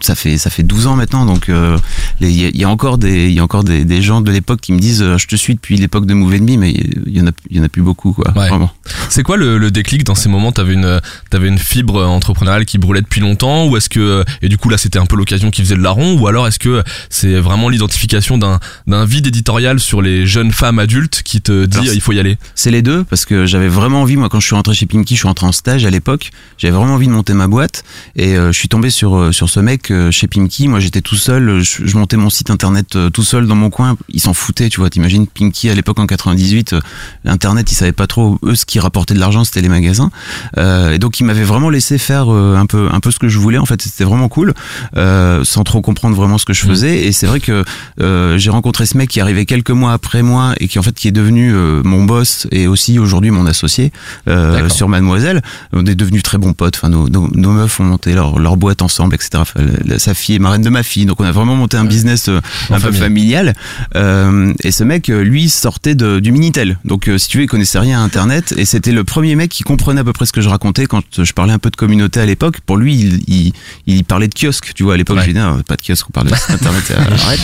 [SPEAKER 4] ça fait ça fait 12 ans maintenant, donc euh, il y, a- il y a encore des il y a encore des, des gens de l'époque qui me disent euh, je te suis depuis l'époque de Move Enemy, mais il y en a il y en a plus beaucoup quoi.
[SPEAKER 1] Ouais.
[SPEAKER 4] Vraiment.
[SPEAKER 1] C'est quoi le, le déclic dans ces moments? T'avais une, t'avais une fibre entrepreneuriale qui brûlait depuis longtemps, ou est-ce que et du coup là c'était un peu l'occasion qui faisait le larron, ou alors est-ce que c'est vraiment l'identification d'un, d'un vide éditorial sur les jeunes femmes adultes qui te dit
[SPEAKER 4] Alors,
[SPEAKER 1] il faut y aller?
[SPEAKER 4] C'est les deux parce que j'avais vraiment envie moi quand je suis rentré chez Pimki, je suis rentré en stage à l'époque, j'avais vraiment envie de monter ma boîte et euh, je suis tombé sur euh, sur sur ce mec euh, chez Pinky. Moi, j'étais tout seul, je, je montais mon site internet euh, tout seul dans mon coin. Ils s'en foutaient, tu vois. T'imagines Pinky à l'époque en 98, euh, internet, ils savaient pas trop. Eux, ce qui rapportait de l'argent, c'était les magasins. Euh, et donc, ils m'avaient vraiment laissé faire euh, un peu, un peu ce que je voulais. En fait, c'était vraiment cool, euh, sans trop comprendre vraiment ce que je faisais. Et c'est vrai que euh, j'ai rencontré ce mec qui arrivait quelques mois après moi et qui en fait qui est devenu euh, mon boss et aussi aujourd'hui mon associé euh, sur Mademoiselle. On est devenus très bons potes. Enfin, nos, nos, nos meufs ont monté leur, leur boîte ensemble, etc. La- sa fille est marraine de ma fille, donc on a vraiment monté un business euh, un peu familial. Euh, et ce mec, euh, lui, sortait de, du Minitel. Donc, si tu veux, il connaissait rien à Internet. Et c'était le premier mec qui comprenait à peu près ce que je racontais quand je parlais un peu de communauté à l'époque. Pour lui, il, il, il parlait de kiosque. Tu vois, à l'époque, je lui disais, Non, pas de kiosque, on parle de site Internet. euh, arrête.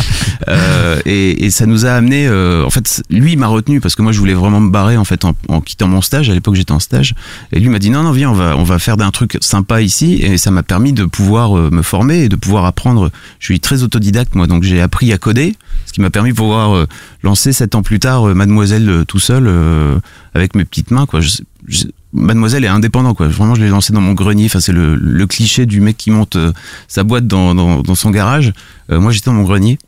[SPEAKER 4] Euh, et, et ça nous a amené. euh, en fait, lui, m'a retenu parce que moi, je voulais vraiment me barrer en fait en, en quittant mon stage. À l'époque, j'étais en stage. Et lui m'a dit non, non, viens, on va, on va faire d'un truc sympa ici. Et ça m'a permis de pouvoir me former et de pouvoir apprendre. Je suis très autodidacte, moi, donc j'ai appris à coder, ce qui m'a permis de pouvoir euh, lancer sept ans plus tard euh, Mademoiselle euh, tout seul euh, avec mes petites mains, quoi. Je- je- Mademoiselle est indépendant, quoi. Vraiment, je l'ai lancé dans mon grenier. Enfin, c'est le, le cliché du mec qui monte euh, sa boîte dans, dans, dans son garage. Euh, moi, j'étais dans mon grenier.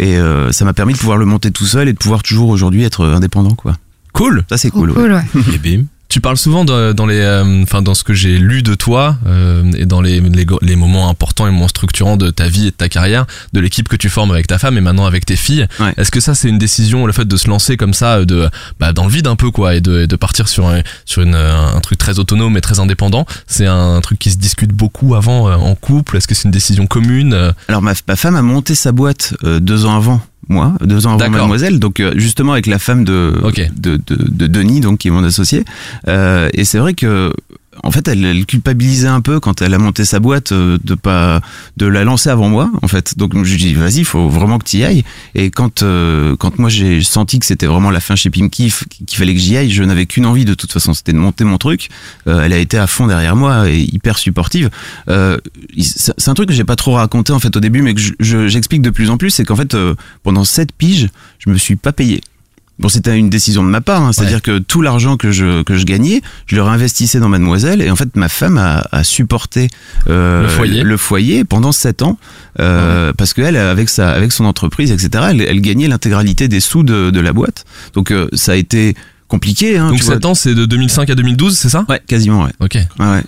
[SPEAKER 4] Et euh, ça m'a permis de pouvoir le monter tout seul et de pouvoir toujours aujourd'hui être indépendant, quoi.
[SPEAKER 1] Cool.
[SPEAKER 4] Ça, c'est cool.
[SPEAKER 2] ouais.
[SPEAKER 1] Et bim. Tu parles souvent de- dans les, euh, enfin dans ce que j'ai lu de toi euh, et dans les, les, les moments importants et moments structurants de ta vie et de ta carrière, de l'équipe que tu formes avec ta femme et maintenant avec tes filles.
[SPEAKER 4] Ouais.
[SPEAKER 1] Est-ce que ça c'est une décision, le fait de se lancer comme ça, de bah, dans le vide un peu quoi, et de, et de partir sur un, sur une, un truc très autonome et très indépendant, c'est un, truc qui se discute beaucoup avant euh, en couple? Est-ce que c'est une décision commune euh?
[SPEAKER 4] Alors ma, ma femme a monté sa boîte euh, deux ans avant moi, deux ans avant. Mademoiselle, donc euh, justement avec la femme de, de, de, de Denis, donc qui est mon associé. Euh, et c'est vrai que en fait, elle, elle culpabilisait un peu quand elle a monté sa boîte euh, de pas de la lancer avant moi, en fait. Donc je lui dis vas-y, faut vraiment que tu y ailles. Et quand euh, quand moi j'ai senti que c'était vraiment la fin chez Pimki, qu'il fallait que j'y aille, je n'avais qu'une envie de toute façon, c'était de monter mon truc. Euh, elle a été à fond derrière moi et hyper supportive. Euh, c'est un truc que j'ai pas trop raconté en fait au début, mais que je- je- j'explique de plus en plus, c'est qu'en fait euh, pendant sept piges, je me suis pas payé. Bon, c'était une décision de ma part, hein, c'est-à-dire que tout l'argent que je que je gagnais, je le réinvestissais dans Mademoiselle, et en fait ma femme a, a supporté euh,
[SPEAKER 1] Le foyer.
[SPEAKER 4] le foyer pendant sept ans, euh, parce qu'elle avec sa avec son entreprise, etc. Elle, elle gagnait l'intégralité des sous de, de la boîte, donc euh, ça a été compliqué. Hein,
[SPEAKER 1] Donc
[SPEAKER 4] tu vois.
[SPEAKER 1] 7 ans, c'est de 2005 à 2012, c'est ça?
[SPEAKER 4] Ouais, quasiment, ouais.
[SPEAKER 1] Ok.
[SPEAKER 4] Ouais.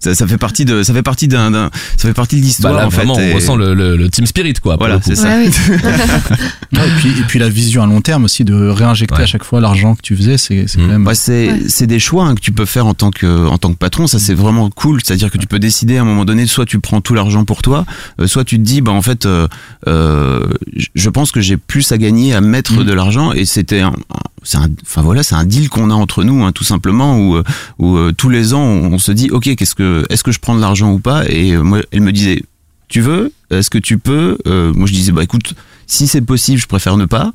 [SPEAKER 4] Ça, ça fait partie de ça fait partie d'un d'un- ça fait partie de l'histoire
[SPEAKER 1] Bah
[SPEAKER 4] en fait. et-
[SPEAKER 1] on ressent le, le, le team spirit quoi.
[SPEAKER 4] Voilà, c'est ça.
[SPEAKER 2] Ouais, oui.
[SPEAKER 3] Ouais, et, puis, et puis la vision à long terme aussi de réinjecter
[SPEAKER 1] Ouais.
[SPEAKER 3] à chaque fois l'argent que tu faisais, c'est c'est quand
[SPEAKER 1] Mm.
[SPEAKER 3] même.
[SPEAKER 4] Ouais, c'est
[SPEAKER 2] Ouais.
[SPEAKER 4] c'est des choix hein, que tu peux faire en tant que en tant que patron. Ça c'est vraiment cool. C'est-à-dire que tu peux décider à un moment donné, soit tu prends tout l'argent pour toi, euh, soit tu te dis bah en fait, euh, euh, je- pense que j'ai plus à gagner à mettre
[SPEAKER 3] Mm.
[SPEAKER 4] de l'argent. Et c'était un, un- c'est un, enfin voilà, c'est un deal qu'on a entre nous, hein, tout simplement, où euh, euh, tous les ans on, se dit ok, qu'est-ce que est-ce que je prends de l'argent ou pas? Et euh, moi, elle me disait tu veux? Est-ce que tu peux? Moi je disais bah écoute. Si c'est possible, je préfère ne pas.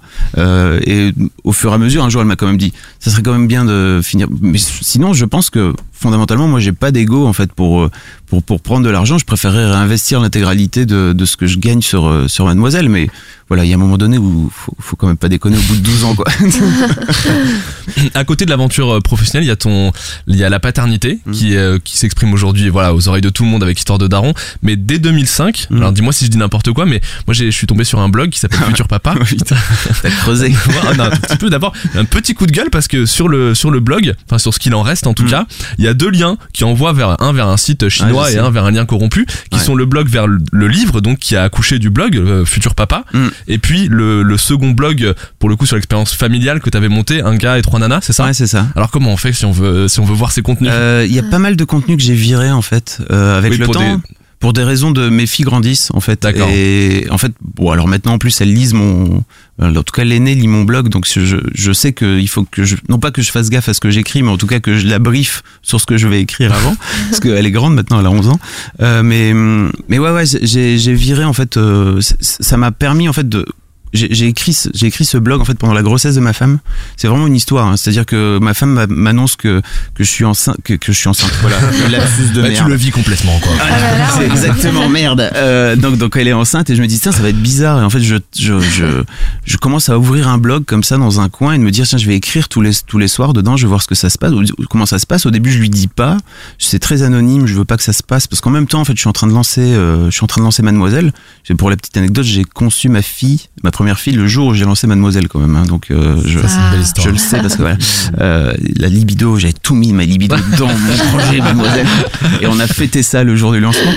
[SPEAKER 4] Et au fur et à mesure, un jour, elle m'a quand même dit, ça serait quand même bien de finir. Mais sinon, je pense que fondamentalement, moi, j'ai pas d'ego en fait pour euh, pour pour prendre de l'argent. Je préférerais réinvestir l'intégralité de, de ce que je gagne sur euh, sur Mademoiselle. Mais voilà, il y a un moment donné où faut, faut quand même pas déconner au bout de 12 ans, quoi.
[SPEAKER 1] à côté de l'aventure euh, professionnelle, il y a ton, il y a la paternité
[SPEAKER 4] Mm.
[SPEAKER 1] qui, euh, qui s'exprime aujourd'hui, voilà, aux oreilles de tout le monde avec Histoire de Daron. Mais dès 2005,
[SPEAKER 4] Mm.
[SPEAKER 1] alors dis-moi si je dis n'importe quoi, mais moi je suis tombé sur un blog qui s'appelle Futur Papa.
[SPEAKER 4] T'as creusé.
[SPEAKER 1] Non, un petit peu d'abord un petit coup de gueule parce que sur le sur le blog enfin sur ce qu'il en reste en tout
[SPEAKER 4] Mm.
[SPEAKER 1] cas il y a deux liens qui envoient vers un vers un site chinois
[SPEAKER 4] je
[SPEAKER 1] et un vers un lien corrompu qui
[SPEAKER 4] Ouais.
[SPEAKER 1] sont le blog vers le, le livre donc qui a accouché du blog euh, Futur Papa
[SPEAKER 4] Mm.
[SPEAKER 1] et puis le, le second blog pour le coup sur l'expérience familiale que t'avais monté un gars et trois nanas c'est ça?
[SPEAKER 4] Ouais, c'est ça.
[SPEAKER 1] alors comment on fait si on veut si on veut voir ces contenus?
[SPEAKER 4] Euh, Il y a pas mal de contenu que j'ai viré en fait euh, avec
[SPEAKER 1] Oui,
[SPEAKER 4] le temps.
[SPEAKER 1] des-
[SPEAKER 4] Pour des raisons de mes filles grandissent en fait.
[SPEAKER 1] D'accord.
[SPEAKER 4] Et en fait, bon alors maintenant en plus elles lisent mon, en tout cas l'aîné lit mon blog, donc je, je sais qu'il faut que je, non pas que je fasse gaffe à ce que j'écris, mais en tout cas que je la brief sur ce que je vais écrire avant, parce qu'elle est grande maintenant, elle a 11 ans. Euh, mais mais ouais ouais, j'ai j'ai viré en fait, euh, ça m'a permis en fait de j'ai écrit, ce- j'ai écrit ce blog en fait pendant la grossesse de ma femme. C'est vraiment une histoire. hein. C'est-à-dire que ma femme m'a- m'annonce que que je suis enceinte, que, que je suis enceinte. Voilà, lapsus de
[SPEAKER 1] Bah,
[SPEAKER 4] merde.
[SPEAKER 1] tu le vis complètement quoi.
[SPEAKER 4] c'est exactement merde. Euh, donc, donc elle est enceinte et je me dis tiens ça va être bizarre et en fait je je je, je commence à ouvrir un blog comme ça dans un coin et de me dire tiens je vais écrire tous les tous les soirs dedans je vais voir ce que ça se passe comment ça se passe au début je lui dis pas c'est très anonyme je veux pas que ça se passe parce qu'en même temps en fait je suis en train de lancer euh, je suis en train de lancer Mademoiselle pour la petite anecdote j'ai conçu ma fille ma première fille le jour où j'ai lancé Mademoiselle quand même hein. donc euh, je
[SPEAKER 1] Ça,
[SPEAKER 4] le sais parce que euh, la libido j'avais tout mis ma libido dans mon projet Mademoiselle et on a fêté ça le jour du lancement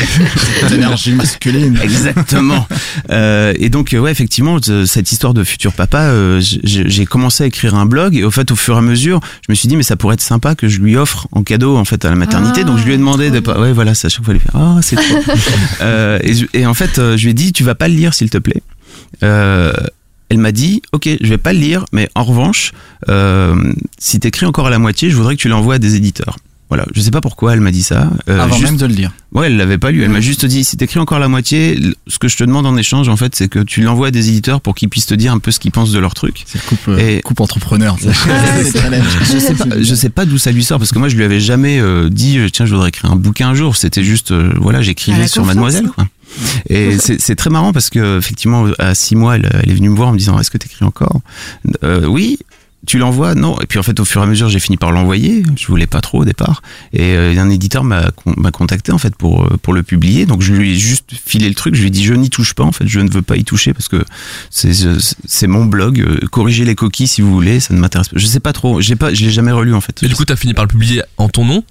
[SPEAKER 3] L'énergie masculine.
[SPEAKER 4] Exactement. Euh, et donc, ouais, effectivement, ce- cette histoire de futur papa, j'ai commencé à écrire un blog et au fait, au fur et à mesure, je me suis dit, mais ça pourrait être sympa que je lui offre en cadeau en fait à la maternité.
[SPEAKER 2] Ah,
[SPEAKER 4] donc, je lui ai demandé de pas. Ouais, voilà, c'est à chaque fois il fait. Ah, c'est trop. et, et en fait, je lui ai dit, tu vas pas le lire, s'il te plaît. Euh, elle m'a dit, ok, je vais pas le lire, mais en revanche, euh, si t'écris encore à la moitié, je voudrais que tu l'envoies à des éditeurs. Voilà, je sais pas pourquoi elle m'a dit ça. Euh,
[SPEAKER 3] Avant
[SPEAKER 4] juste-
[SPEAKER 3] même de le lire.
[SPEAKER 4] Ouais, elle l'avait pas lu. Elle m'a juste dit, si t'écris encore la moitié, ce que je te demande en échange, en fait, c'est que tu l'envoies à des éditeurs pour qu'ils puissent te dire un peu ce qu'ils pensent de leur truc.
[SPEAKER 3] C'est coupe,
[SPEAKER 4] Et-
[SPEAKER 3] coupe entrepreneur. ça.
[SPEAKER 4] Je sais pas, je sais pas d'où ça lui sort parce que moi je lui avais jamais euh, dit tiens je voudrais écrire un bouquin un jour. C'était juste euh, voilà j'écrivais sur Mademoiselle quoi. Et c'est très marrant parce que effectivement à six mois elle, elle est venue me voir en me disant est-ce que t'écris encore? Euh, Oui. Tu l'envoies? Non. Et puis en fait, au fur et à mesure, j'ai fini par l'envoyer. Je voulais pas trop au départ. Et euh, un éditeur m'a con- m'a contacté en fait pour euh, pour le publier. Donc je lui ai juste filé le truc. Je lui ai dit je n'y touche pas. En fait, je ne veux pas y toucher parce que c'est mon blog. Corrigez les coquilles si vous voulez. Ça ne m'intéresse pas. Je sais pas trop. J'ai pas. Je l'ai jamais relu en fait.
[SPEAKER 1] Et du coup, t'as fini par le publier en ton nom?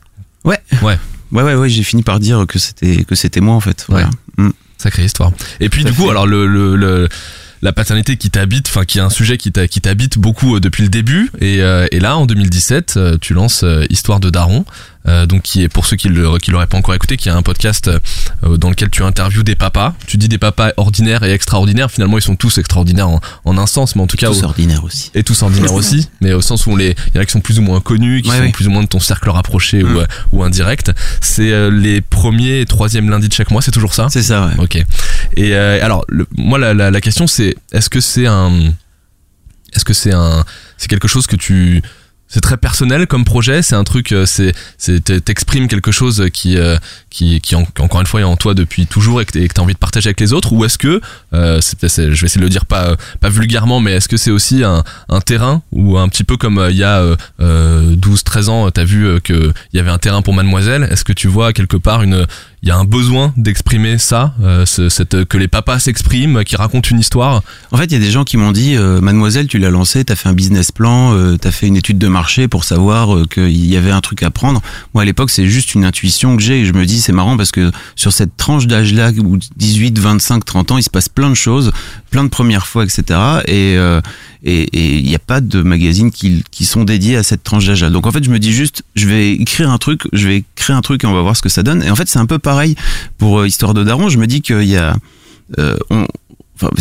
[SPEAKER 4] Ouais.
[SPEAKER 1] Ouais.
[SPEAKER 4] Ouais, ouais, ouais, j'ai fini par dire que c'était que c'était moi en fait. Voilà. Mm.
[SPEAKER 1] Sacrée histoire. Et puis du coup, alors le, le, le- la paternité qui t'habite, enfin qui est un sujet qui t'a- qui t'habite beaucoup euh, depuis le début. Et, euh, et là, en 2017, euh, tu lances euh, Histoire de Daron, euh, donc qui est pour ceux qui le qui l'auraient pas encore écouté, qui est un podcast euh, dans lequel tu interviews des papas. Tu dis des papas ordinaires et extraordinaires. Finalement, ils sont tous extraordinaires en, en un sens, mais en tout cas
[SPEAKER 4] Tous
[SPEAKER 1] au-
[SPEAKER 4] ordinaires aussi.
[SPEAKER 1] et tous ordinaires aussi, mais au sens où on les, il y en a qui sont plus ou moins connus, qui
[SPEAKER 4] Ouais,
[SPEAKER 1] sont plus ou moins de ton cercle rapproché ou,
[SPEAKER 4] Mm.
[SPEAKER 1] euh, ou indirect. C'est euh, les premiers et troisième lundis de chaque mois, c'est toujours ça?
[SPEAKER 4] C'est ça, ouais.
[SPEAKER 1] Ok. Et euh, alors, le- moi, la, la, la question, c'est est-ce que c'est un, est-ce que c'est un, c'est quelque chose que tu, c'est très personnel comme projet, c'est un truc, euh, c'est, t'exprimes quelque chose qui, euh, qui, qui, en- qui, encore une fois est en toi depuis toujours et que t'as envie de partager avec les autres, ou est-ce que, euh, c'est, je vais essayer de le dire pas, pas vulgairement, mais est-ce que c'est aussi un, un terrain ou un petit peu comme euh, il y a euh, euh, 12-13 ans, t'as vu euh, que il y avait un terrain pour Mademoiselle, est-ce que tu vois quelque part une, il y a un besoin d'exprimer ça, euh, que les papas s'expriment, qui racontent une histoire.
[SPEAKER 4] En fait, il y a des gens qui m'ont dit, euh, Mademoiselle, tu l'as lancé, t'as fait un business plan, euh, t'as fait une étude de marché pour savoir euh, qu'il y avait un truc à prendre. Moi, à l'époque, c'est juste une intuition que j'ai et je me dis, c'est marrant parce que sur cette tranche d'âge-là, où 18, 25, 30 ans, il se passe plein de choses, plein de premières fois, etc. Et il n'y a pas de magazines qui, qui sont dédiés à cette tranche d'âge-là. Donc en fait, je me dis juste, je vais écrire un truc, je vais créer un truc et on va voir ce que ça donne. Et en fait, c'est un peu pareil pour euh, Histoire de Daron. Je me dis qu'il y a, euh,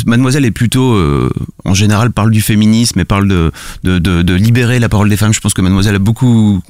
[SPEAKER 4] Mademoiselle est plutôt, euh, en général, parle du féminisme et parle de, de, de libérer la parole des femmes. Je pense que Mademoiselle a beaucoup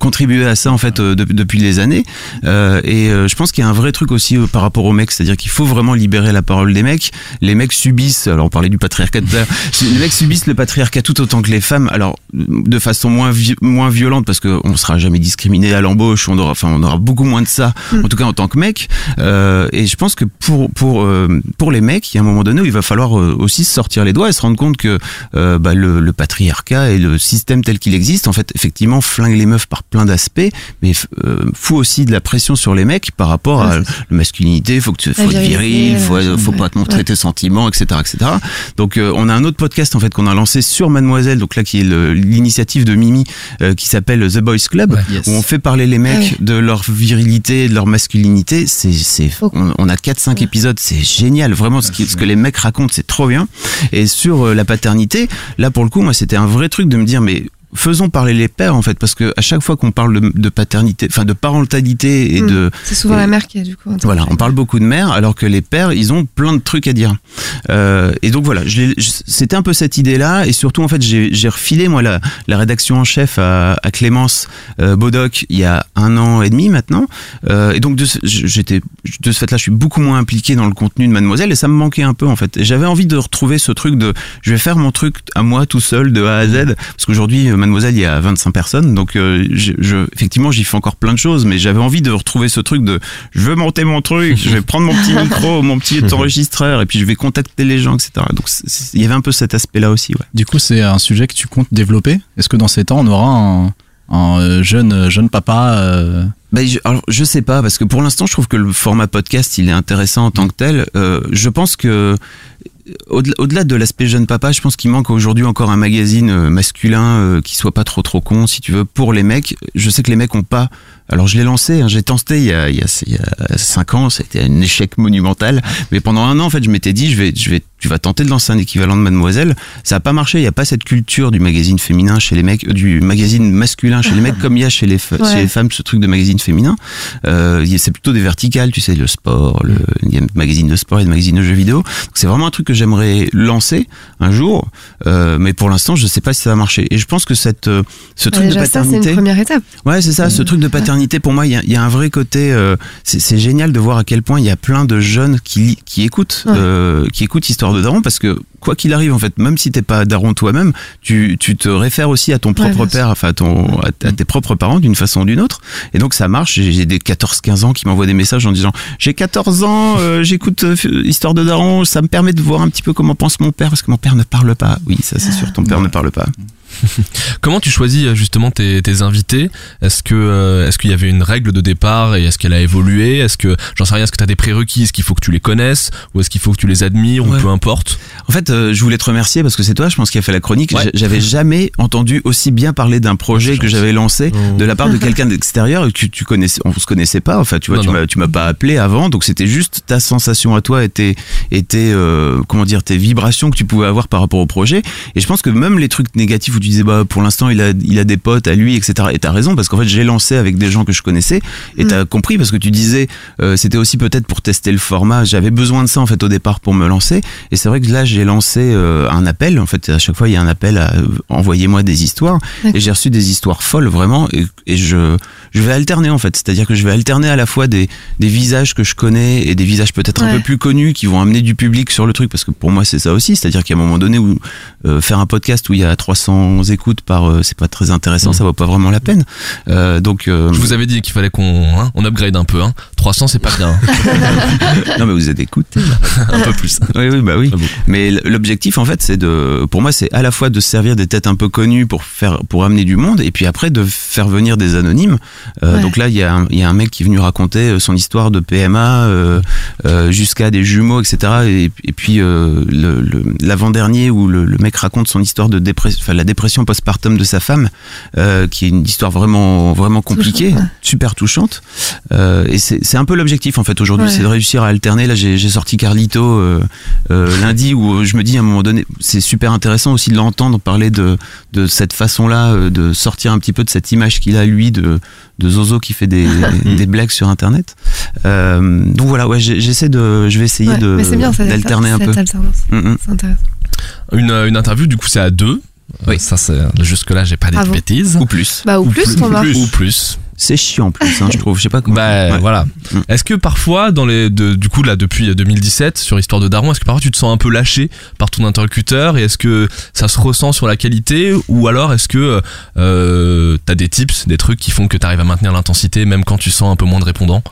[SPEAKER 4] contribué à ça en fait euh, de- depuis des années. Euh, et euh, je pense qu'il y a un vrai truc aussi euh, par rapport aux mecs. C'est-à-dire qu'il faut vraiment libérer la parole des mecs. Les mecs subissent alors on parlait du patriarcat tout à l'heure. les mecs subissent le patriarcat tout autant que les femmes. Alors de façon moins vi- moins violente parce que on sera jamais discriminé à l'embauche on aura enfin on aura beaucoup moins de ça en tout cas en tant que mec Euh, et je pense que pour pour euh, pour les mecs il y a un moment donné où il va falloir euh, aussi sortir les doigts et se rendre compte que euh, bah, le, le patriarcat et le système tel qu'il existe en fait effectivement flingue les meufs par plein d'aspects mais euh, fout aussi de la pression sur les mecs par rapport à la masculinité faut que tu faut être viril faut
[SPEAKER 2] euh,
[SPEAKER 4] faut pas te montrer
[SPEAKER 2] ouais.
[SPEAKER 4] tes sentiments etc etc donc euh, on a un autre podcast en fait qu'on a lancé sur Mademoiselle donc là qui est le- l'initiative de Mimi euh, qui s'appelle The Boys Club
[SPEAKER 3] Yes.
[SPEAKER 4] où on fait parler les mecs de leur virilité de leur masculinité. C'est c'est on, on a 4 5 épisodes c'est génial. Vraiment ce, qui- ce que les mecs racontent c'est trop bien. Et sur euh, la paternité là pour le coup moi c'était un vrai truc de me dire mais faisons parler les pères en fait, parce que à chaque fois qu'on parle de, de paternité, enfin de parentalité et
[SPEAKER 2] Mm.
[SPEAKER 4] de
[SPEAKER 2] C'est souvent
[SPEAKER 4] et-
[SPEAKER 2] la mère qui est du coup.
[SPEAKER 4] voilà, on parle beaucoup de mères, alors que les pères, ils ont plein de trucs à dire. Euh, et donc voilà, c'était un peu cette idée-là, et surtout en fait, j'ai refilé moi la, la rédaction en chef à, à Clémence euh, Bodoc il y a un an et demi maintenant. Euh, et donc de ce, j'étais de ce fait-là, je suis beaucoup moins impliqué dans le contenu de Mademoiselle, et ça me manquait un peu en fait. Et J'avais envie de retrouver ce truc de, je vais faire mon truc à moi tout seul de A à Z, parce qu'aujourd'hui euh, Mademoiselle il y a 25 personnes, donc euh, je, je- effectivement j'y fais encore plein de choses, mais j'avais envie de retrouver ce truc de, je veux monter mon truc, je vais prendre mon petit micro, mon petit enregistreur, et puis je vais contacter les gens, etc. Donc il y avait un peu cet aspect-là aussi, ouais.
[SPEAKER 3] Du coup, c'est un sujet que tu comptes développer? Est-ce que dans ces temps, on aura un, un, euh, jeune, jeune papa euh,
[SPEAKER 4] Ben, je, alors, je sais pas, parce que pour l'instant, je trouve que le format podcast, il est intéressant en tant que tel. Euh, je pense que au-delà de l'aspect jeune papa, je pense qu'il manque aujourd'hui encore un magazine euh, masculin euh, qui soit pas trop trop con, si tu veux, pour les mecs. Je sais que les mecs ont pas. Alors je l'ai lancé, hein, j'ai tenté il y, a, il, y a, il y a cinq ans, ça a été un échec monumental. Mais pendant un an, en fait, je m'étais dit, je vais, je vais, tu vas tenter de lancer un équivalent de Mademoiselle. Ça a pas marché. Il y a pas cette culture du magazine féminin chez les mecs, euh, du magazine masculin chez les mecs, comme il y a chez les, fe-
[SPEAKER 2] Ouais.
[SPEAKER 4] chez les femmes ce truc de magazine féminin. Euh, c'est plutôt des verticales, tu sais, le sport, le, il y a magazine de sport et un magazine de jeux vidéo. C'est vraiment un truc que j'aimerais lancer un jour, euh, mais pour l'instant, je sais pas si ça va marcher. Et je pense que cette, ce truc de
[SPEAKER 2] ça, c'est
[SPEAKER 4] paternité.
[SPEAKER 2] une première étape.
[SPEAKER 4] Ouais, c'est ça, ce truc de paternité, pour moi, il y a, il y a un vrai côté. euh, c'est génial de voir à quel point il y a plein de jeunes qui, écoutent,
[SPEAKER 2] Ouais.
[SPEAKER 4] euh, qui écoutent Histoire de Daron, parce que quoi qu'il arrive, en fait, même si t'es pas Daron toi-même, tu, tu te réfères aussi à ton
[SPEAKER 2] Ouais,
[SPEAKER 4] propre père, enfin à, ton, à, à tes propres parents d'une façon ou d'une autre. Et donc ça marche. J'ai des 14-15 ans qui m'envoient des messages en disant J'ai 14 ans, euh, j'écoute Histoire de Daron, ça me permet de voir un petit peu comment pense mon père, parce que mon père ne parle pas. Oui, ça c'est sûr, ton père ne parle pas.
[SPEAKER 1] Comment tu choisis euh, justement tes, tes invités? Est-ce que euh, est-ce qu'il y avait une règle de départ et est-ce qu'elle a évolué? Est-ce que j'en sais rien Est-ce que tu as des prérequis? Est-ce qu'il faut que tu les connaisses? Ou est-ce qu'il faut que tu les admires
[SPEAKER 4] Ouais.
[SPEAKER 1] ou peu importe?
[SPEAKER 4] En fait, euh, je voulais te remercier parce que c'est toi, je pense, qui a fait la chronique.
[SPEAKER 1] Ouais.
[SPEAKER 4] J'avais jamais entendu aussi bien parler d'un projet que j'avais lancé
[SPEAKER 1] Oh.
[SPEAKER 4] de la part de quelqu'un d'extérieur que tu, connaissais. On se connaissait pas. Enfin, tu vois,
[SPEAKER 1] Non,
[SPEAKER 4] tu m'as, pas appelé avant, donc c'était juste ta sensation à toi et tes, et tes, euh, comment dire, tes vibrations que tu pouvais avoir par rapport au projet. Et je pense que même les trucs négatifs où tu disais, bah, pour l'instant, il a, il a des potes à lui, etc. Et t'as raison parce qu'en fait, j'ai lancé avec des gens que je connaissais et t'as compris parce que tu disais, euh, c'était aussi peut-être pour tester le format. J'avais besoin de ça en fait au départ pour me lancer. Et c'est vrai que là, j'ai lancé euh, un appel. En fait, à chaque fois, il y a un appel à euh, envoyez-moi des histoires. Et j'ai reçu des histoires folles vraiment. Et, et je, je vais alterner en fait. C'est-à-dire que je vais alterner à la fois des, des visages que je connais et des visages peut-être un peu plus connus qui vont amener du public sur le truc. Parce que pour moi, c'est ça aussi. C'est-à-dire qu'à un moment donné où euh, faire un podcast où il y a 300 écoutes par, euh, c'est pas très intéressant. Ça vaut pas vraiment la peine. Euh, donc, euh,
[SPEAKER 1] Je vous avais dit qu'il fallait qu'on hein, on upgrade un peu. Hein. 300 c'est pas bien. hein.
[SPEAKER 4] non mais vous êtes écouté.
[SPEAKER 1] un peu plus.
[SPEAKER 4] Oui, oui, bah oui. Mais l- l'objectif, en fait, c'est de, pour moi, c'est à la fois de se servir des têtes un peu connues pour faire, pour amener du monde, et puis après de faire venir des anonymes. Euh,
[SPEAKER 2] Ouais.
[SPEAKER 4] Donc là, il y, a un- il y a un mec qui est venu raconter son histoire de PMA euh, euh, jusqu'à des jumeaux, etc. Et, et puis euh, le- l'avant-dernier où le, le mec raconte son histoire de dépression, enfin la dépression postpartum de sa femme, euh, qui est une histoire vraiment, vraiment compliquée,
[SPEAKER 2] Touchante, ouais.
[SPEAKER 4] super touchante. Euh, et c'est c'est un peu l'objectif en fait aujourd'hui,
[SPEAKER 2] Ouais.
[SPEAKER 4] c'est de réussir à alterner. Là, j'ai sorti Carlito euh, euh, lundi où je me dis à un moment donné, c'est super intéressant aussi de l'entendre parler de, de cette façon-là, euh, de sortir un petit peu de cette image qu'il a lui de, de Zozo qui fait des, des blagues sur Internet. Euh, donc voilà, ouais, j'essaie de, je vais essayer
[SPEAKER 2] Ouais,
[SPEAKER 4] de d'alterner un peu. Mm, mm.
[SPEAKER 2] C'est intéressant.
[SPEAKER 1] Une, une interview du coup c'est à deux. Oui. Ça c'est jusque là j'ai pas dit de
[SPEAKER 2] Bravo.
[SPEAKER 1] bêtises.
[SPEAKER 4] Ou plus.
[SPEAKER 2] Bah, ou plus,
[SPEAKER 1] ou
[SPEAKER 2] Romain.
[SPEAKER 1] plus. Ou plus.
[SPEAKER 4] C'est chiant en plus, hein, je trouve. Je sais pas comment.
[SPEAKER 1] Bah
[SPEAKER 4] Ouais.
[SPEAKER 1] voilà.
[SPEAKER 4] Mm.
[SPEAKER 1] Est-ce que parfois dans les de- du coup là depuis 2017 sur Histoire de Daron, est-ce que parfois tu te sens un peu lâché par ton interlocuteur et est-ce que ça se ressent sur la qualité ou alors est-ce que euh, t'as des tips, des trucs qui font que t'arrives à maintenir l'intensité même quand tu sens un peu moins de répondants?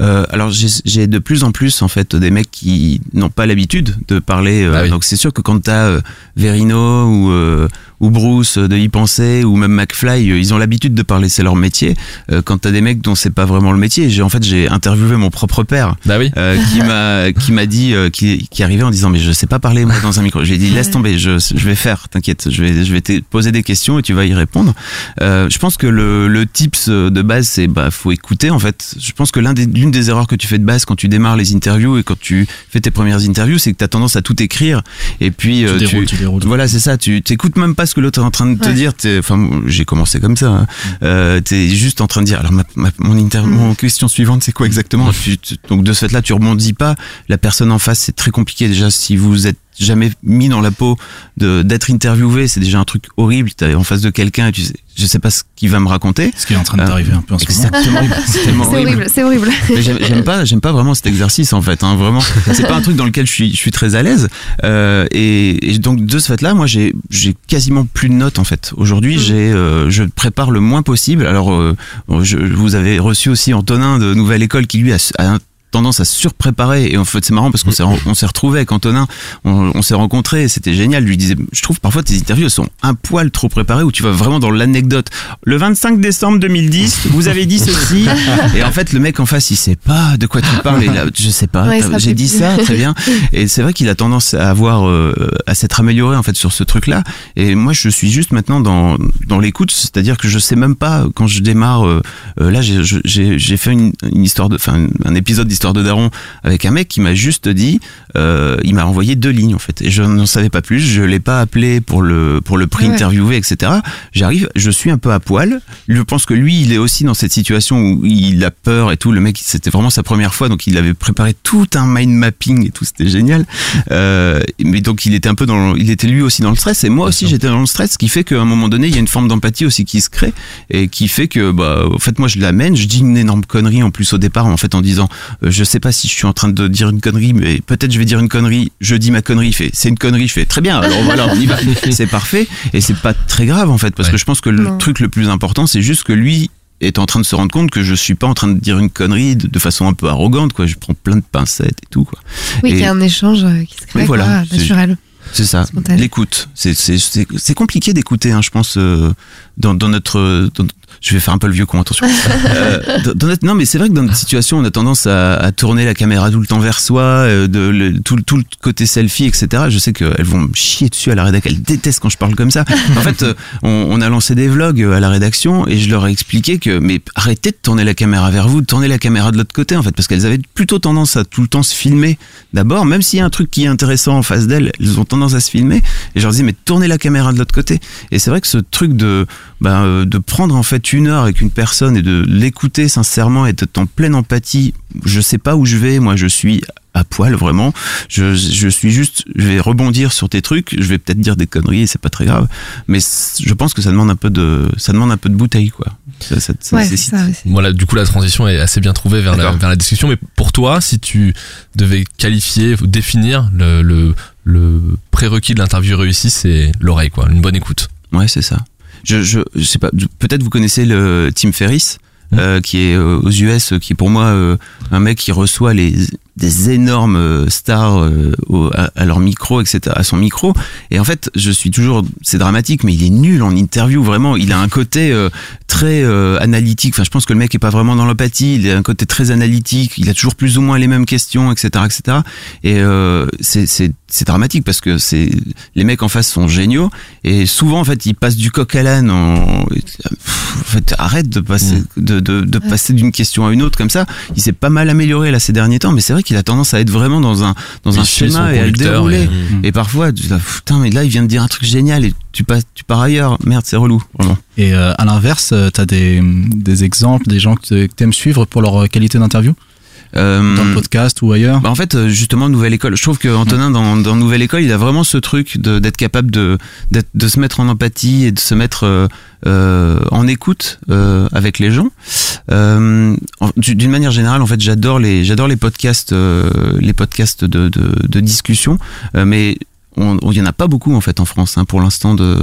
[SPEAKER 4] Euh, alors j'ai j'ai de plus en plus en fait des mecs qui n'ont pas l'habitude de parler. euh,
[SPEAKER 1] Ah oui.
[SPEAKER 4] Donc c'est sûr que quand t'as euh, Verino ou euh, ou Bruce de y penser ou même McFly, euh, ils ont l'habitude de parler, c'est leur métier. Euh, quand t'as des mecs dont c'est pas vraiment le métier, j'ai en fait j'ai interviewé mon propre père
[SPEAKER 1] Bah oui.
[SPEAKER 4] euh, qui m'a qui m'a dit euh, qui qui arrivait en disant mais je sais pas parler moi dans un micro. J'ai dit laisse tomber, je je vais faire, t'inquiète, je vais je vais te poser des questions et tu vas y répondre. Euh, je pense que le le tips de base c'est bah faut écouter en fait. Je pense que l'un des l'une des erreurs que tu fais de base quand tu démarres les interviews et quand tu fais tes premières interviews, c'est que tu as tendance à tout écrire et puis euh,
[SPEAKER 3] déroules, tu déroules.
[SPEAKER 4] voilà, c'est ça, tu t'écoutes même pas ce que l'autre est en train de te
[SPEAKER 2] Ouais.
[SPEAKER 4] dire. Enfin, j'ai commencé comme ça. hein. Euh, T'es juste en train de dire. Alors, ma, ma- mon, inter-
[SPEAKER 2] Mm.
[SPEAKER 4] mon question suivante, c'est quoi exactement tu- Donc, de ce fait-là, tu rebondis pas. La personne en face, c'est très compliqué déjà. Si vous êtes jamais mis dans la peau de d'être interviewé, c'est déjà un truc horrible. T'es en face de quelqu'un et tu sais, je sais pas ce qu'il va me raconter.
[SPEAKER 3] Ce qui est en train d'arriver un peu en ce moment.
[SPEAKER 4] Exactement. C'est
[SPEAKER 2] horrible, c'est horrible.
[SPEAKER 4] mais j'aime j'aime pas, j'aime pas vraiment cet exercice en fait. Hein, vraiment, c'est pas un truc dans lequel je suis, je suis très à l'aise. Euh, et, et donc de ce fait-là, moi j'ai, j'ai quasiment plus de notes en fait. Aujourd'hui, j'ai, euh, je prépare le moins possible. Alors, euh, je, vous avez reçu aussi Antonin de Nouvelle École qui lui a, a tendance à surpréparer. Et en fait c'est marrant parce qu'on s'est on s'est retrouvé avec Antonin. On, on s'est rencontrés et c'était génial. Je lui disais je trouve parfois tes interviews sont un poil trop préparées où tu vas vraiment dans l'anecdote. Le 25 décembre 2010 vous avez dit ceci. Et en fait le mec en face il sait pas de quoi tu parles. Et là je sais pas
[SPEAKER 2] Ouais,
[SPEAKER 4] j'ai dit
[SPEAKER 2] plus.
[SPEAKER 4] ça très bien. Et c'est vrai qu'il a tendance à avoir euh, à s'être amélioré en fait sur ce truc là et moi je suis juste maintenant dans dans l'écoute. C'est-à-dire que je sais même pas quand je démarre euh, euh, là j'ai je- j'ai j'ai fait une, une histoire de enfin un épisode d'histoire de Daron avec un mec qui m'a juste dit euh, il m'a envoyé deux lignes en fait. Et je n'en savais pas plus. Je l'ai pas appelé pour le pour le prix
[SPEAKER 2] Ouais.
[SPEAKER 4] interviewé etc j'arrive je suis un peu à poil. Je pense que lui il est aussi dans cette situation où il a peur et tout. Le mec c'était vraiment sa première fois donc il avait préparé tout un mind mapping et tout. C'était génial. Euh, mais donc il était un peu dans il était lui aussi dans le stress. Et moi aussi j'étais dans le stress ce qui fait qu'à un moment donné il y a une forme d'empathie aussi qui se crée et qui fait que bah en fait moi je l'amène. Je dis une énorme connerie en plus au départ en fait en disant je sais pas si je suis en train de dire une connerie mais peut-être je vais dire une connerie je dis ma connerie il fait c'est une connerie je fais très bien alors voilà on y va c'est parfait et c'est pas très grave en fait parce
[SPEAKER 1] Ouais.
[SPEAKER 4] que je pense que le
[SPEAKER 2] Non.
[SPEAKER 4] truc le plus important c'est juste que lui est en train de se rendre compte que je suis pas en train de dire une connerie de, de façon un peu arrogante quoi je prends plein de pincettes et tout quoi
[SPEAKER 2] Oui, qu'il y a un échange euh, qui se crée,
[SPEAKER 4] voilà,
[SPEAKER 2] quoi, naturel.
[SPEAKER 4] c'est ça, l'écoute. C'est compliqué d'écouter, hein, je pense, euh, dans dans notre. dans- je vais faire un peu le vieux con, attention. Euh, dans- dans notre- non, mais c'est vrai que dans notre situation, on a tendance à, à tourner la caméra tout le temps vers soi, euh, de le- tout, le- tout le côté selfie, etc. Je sais qu'elles vont me chier dessus à la rédac. Elles détestent quand je parle comme ça. En fait, euh, on, on a lancé des vlogs à la rédaction et je leur ai expliqué que mais arrêtez de tourner la caméra vers vous, de tourner la caméra de l'autre côté en fait, parce qu'elles avaient plutôt tendance à tout le temps se filmer d'abord, même s'il y a un truc qui est intéressant en face d'elles, elles ont tendance à se filmer. Et je leur dis mais tournez la caméra de l'autre côté. Et c'est vrai que ce truc de euh, de prendre en fait une heure avec une personne et de l'écouter sincèrement et d'être en pleine empathie, je sais pas où je vais, moi je suis à poil vraiment. Je, je suis juste, je vais rebondir sur tes trucs, je vais peut-être dire des conneries et c'est pas très grave, mais je pense que ça demande un peu de, ça demande un peu de bouteille quoi. Ça, ça- ça
[SPEAKER 2] Ouais, c'est
[SPEAKER 4] nécessite.
[SPEAKER 2] ça.
[SPEAKER 1] Voilà, du coup, la transition est assez bien trouvée vers la, vers la discussion. Mais pour toi, si tu devais qualifier ou définir le, le, le prérequis de l'interview réussie, c'est l'oreille, quoi. Une bonne écoute.
[SPEAKER 4] Ouais, c'est ça. Je, je, je sais pas. Peut-être vous connaissez le Tim Ferriss,
[SPEAKER 1] Mmh.
[SPEAKER 4] euh, qui est euh, aux US, euh, qui est pour moi un mec qui reçoit les des énormes stars au- à, à leur micro, etc., à son micro. Et en fait, je suis toujours, c'est dramatique, mais il est nul en interview. Vraiment, il a un côté très analytique. Enfin, je pense que le mec est pas vraiment dans l'empathie. Il a un côté très analytique. Il a toujours plus ou moins les mêmes questions, etc., etc. Et c'est c'est dramatique parce que c'est les mecs en face sont géniaux et souvent en fait ils passent du coq à l'âne en, en fait arrête de passer de, de, de passer d'une question à une autre comme ça. Il s'est pas mal amélioré là ces derniers temps mais c'est vrai qu'il a tendance à être vraiment dans un dans
[SPEAKER 1] Il
[SPEAKER 4] un schéma et à le dérouler.
[SPEAKER 1] et-
[SPEAKER 4] et, parfois tu dis ah, putain mais là il vient de dire un truc génial et tu passes tu pars ailleurs. Merde c'est relou vraiment.
[SPEAKER 3] Et euh, à l'inverse, euh, t'as des, des exemples, des gens que tu aimes suivre pour leur qualité d'interview?
[SPEAKER 4] Euh,
[SPEAKER 3] Dans le podcast ou ailleurs
[SPEAKER 4] Bah en fait, euh, justement, Nouvelle École. Je trouve que Antonin, dans, dans Nouvelle École, il a vraiment ce truc d'être capable de, de se mettre en empathie et de se mettre euh, euh, en écoute euh, avec les gens. Euh, D'une manière générale, en fait, j'adore les, j'adore les podcasts, euh, les podcasts de, de, de discussion, euh, mais il y en a pas beaucoup en fait en France hein, pour l'instant de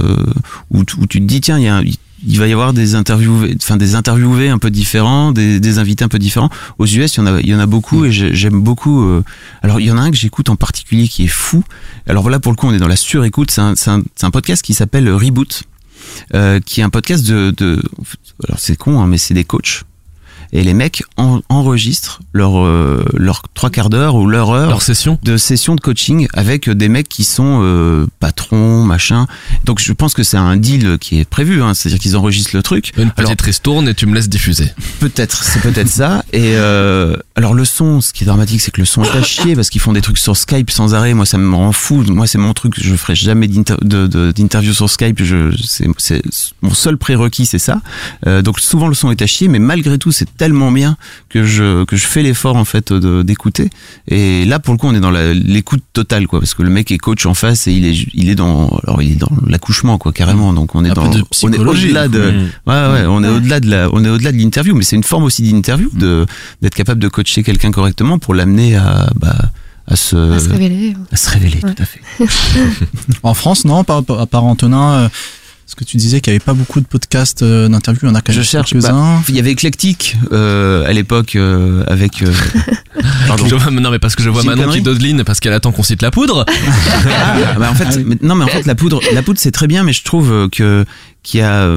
[SPEAKER 4] où, tu- où tu te dis tiens il y a il va y avoir des interviewés, enfin des interviewés un peu différents, des, des invités un peu différents. Aux US, il y en a, il y en a beaucoup et j'ai- j'aime beaucoup. euh, alors il y en a un que j'écoute en particulier qui est fou. Alors voilà, pour le coup, on est dans la surécoute. C'est un, un, un podcast qui s'appelle Reboot, euh, qui est un podcast de, de alors c'est con, hein, mais c'est des coachs. Et les mecs en- enregistrent leur euh, leur trois quarts d'heure ou leur heure
[SPEAKER 1] Leur session.
[SPEAKER 4] de session de coaching avec des mecs qui sont euh, patrons machin donc je pense que c'est un deal qui est prévu hein, c'est-à-dire qu'ils enregistrent le truc
[SPEAKER 1] Une
[SPEAKER 4] Alors,
[SPEAKER 1] petite ristourne et tu me laisses diffuser.
[SPEAKER 4] Peut-être, c'est peut-être ça. Et euh, alors le son, ce qui est dramatique, c'est que le son est à chier parce qu'ils font des trucs sur Skype sans arrêt. Moi, ça me rend fou. Moi, c'est mon truc. Je ferai jamais d'interview sur Skype. Je, c'est, c'est mon seul prérequis, c'est ça. Euh, donc souvent le son est à chier, mais malgré tout, c'est tellement bien que je que je fais l'effort en fait d'écouter. Et là, pour le coup, on est dans l'écoute totale, quoi, parce que le mec est coach en face et il est il est dans alors il est dans l'accouchement, quoi, carrément. Donc on est
[SPEAKER 3] Un
[SPEAKER 4] dans
[SPEAKER 3] de
[SPEAKER 4] on est au-delà de. Ouais, ouais, on est au-delà de la, on est au-delà de l'interview, mais c'est une forme aussi d'interview, de d'être capable de coacher quelqu'un correctement pour l'amener à, bah, à se,
[SPEAKER 2] À se révéler.
[SPEAKER 4] à se révéler,
[SPEAKER 2] Ouais.
[SPEAKER 4] tout à fait.
[SPEAKER 3] En France, non, par, par- à part Antonin, euh, que tu disais qu'il n'y avait pas beaucoup de podcasts euh, d'interviews, il y en a quand même
[SPEAKER 4] Je cherche.
[SPEAKER 3] quelques-uns.
[SPEAKER 4] bah, il y avait Eclectic euh, à l'époque euh, avec. euh, pardon.
[SPEAKER 1] Je vois- non mais parce que je vois Manon qui dodeline parce qu'elle attend qu'on cite la poudre.
[SPEAKER 4] Ah, bah, en fait, mais- non mais en fait la poudre, la poudre c'est très bien, mais je trouve que qu'il y a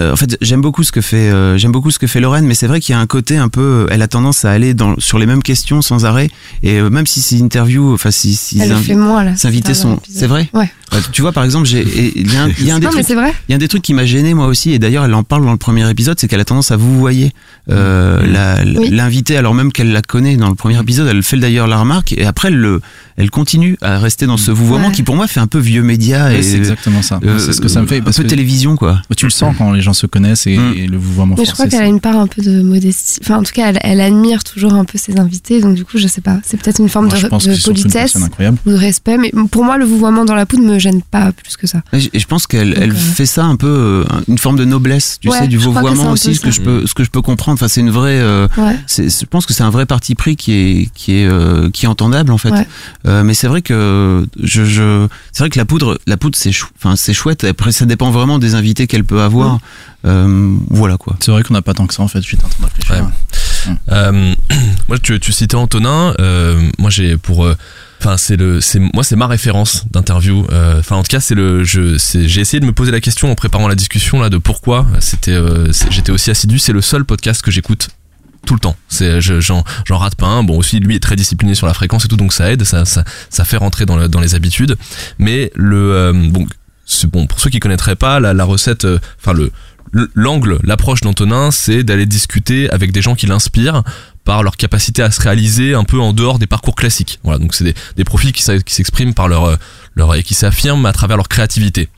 [SPEAKER 4] euh, en fait, j'aime beaucoup ce que fait, euh, j'aime beaucoup ce que fait Lorraine, mais c'est vrai qu'il y a un côté un peu, euh, elle a tendance à aller dans, sur les mêmes questions sans arrêt, et euh, même si ces interviews, enfin si, si
[SPEAKER 2] Elle le fait moins, là,
[SPEAKER 4] invités sont, c'est vrai.
[SPEAKER 2] Ouais.
[SPEAKER 4] Euh, Tu vois, par exemple, j'ai, il y a un, il y a un des
[SPEAKER 2] Non,
[SPEAKER 4] trucs, il y a un des trucs qui m'a gêné moi aussi, et d'ailleurs elle en parle dans le premier épisode, c'est qu'elle a tendance à vous voyer euh, la-
[SPEAKER 2] Oui.
[SPEAKER 4] l'invité alors même qu'elle la connaît dans le premier épisode, elle fait d'ailleurs la remarque, et après elle le, elle continue à rester dans ce vouvoiement
[SPEAKER 3] Ouais.
[SPEAKER 4] qui pour moi fait un peu vieux média
[SPEAKER 3] Ouais,
[SPEAKER 4] et
[SPEAKER 3] c'est exactement ça.
[SPEAKER 4] euh,
[SPEAKER 3] c'est ce que ça me fait.
[SPEAKER 4] un
[SPEAKER 3] Parce
[SPEAKER 4] peu
[SPEAKER 3] que
[SPEAKER 4] télévision quoi.
[SPEAKER 3] Tu le sens quand les gens se connaissent et, et le vouvoiement
[SPEAKER 2] Mais je crois qu'elle a une part un peu de modestie. Enfin, en tout cas, elle, elle admire toujours un peu ses invités. Donc, du coup, je sais pas. C'est peut-être une forme
[SPEAKER 3] Moi,
[SPEAKER 2] de, politesse ou de respect. Mais pour moi, le vouvoiement dans la poudre me gêne pas plus que ça.
[SPEAKER 4] Et je- pense qu'elle elle fait ça un peu euh, une forme de noblesse, tu
[SPEAKER 2] Ouais,
[SPEAKER 4] sais, du vouvoiement
[SPEAKER 2] un
[SPEAKER 4] aussi, ce que je peux, ce que je peux comprendre. Enfin, c'est une vraie. euh,
[SPEAKER 2] Ouais.
[SPEAKER 4] je pense que c'est un vrai parti pris qui est qui est euh, qui est entendable en fait.
[SPEAKER 2] Ouais.
[SPEAKER 4] Euh, mais c'est vrai que je, je c'est vrai que la poudre, la poudre c'est chou- enfin c'est chouette. Après, ça dépend vraiment des invités qu'elle peut avoir. Euh, voilà quoi.
[SPEAKER 3] C'est vrai qu'on n'a pas tant que ça en fait. J'étais en train de réfléchir.
[SPEAKER 1] Euh, moi, tu, tu citais Antonin. euh, moi, j'ai pour. Enfin, c'est le, c'est moi, c'est ma référence d'interview. Euh, Enfin, en tout cas, c'est le, je, j'ai essayé de me poser la question en préparant la discussion là de pourquoi c'était, euh, j'étais aussi assidu. C'est le seul podcast que j'écoute tout le temps. C'est, je- j'en, j'en rate pas un. Bon, aussi, lui est très discipliné sur la fréquence et tout, donc ça aide, ça, ça, ça fait rentrer dans, le- dans les habitudes. Mais le, euh, bon, bon pour ceux qui connaîtraient pas la, la recette, enfin le- l'angle, l'approche d'Antonin, c'est d'aller discuter avec des gens qui l'inspirent par leur capacité à se réaliser un peu en dehors des parcours classiques. Voilà, donc c'est des, des profils qui s'expriment par leur, euh, leur et qui s'affirment à travers leur créativité.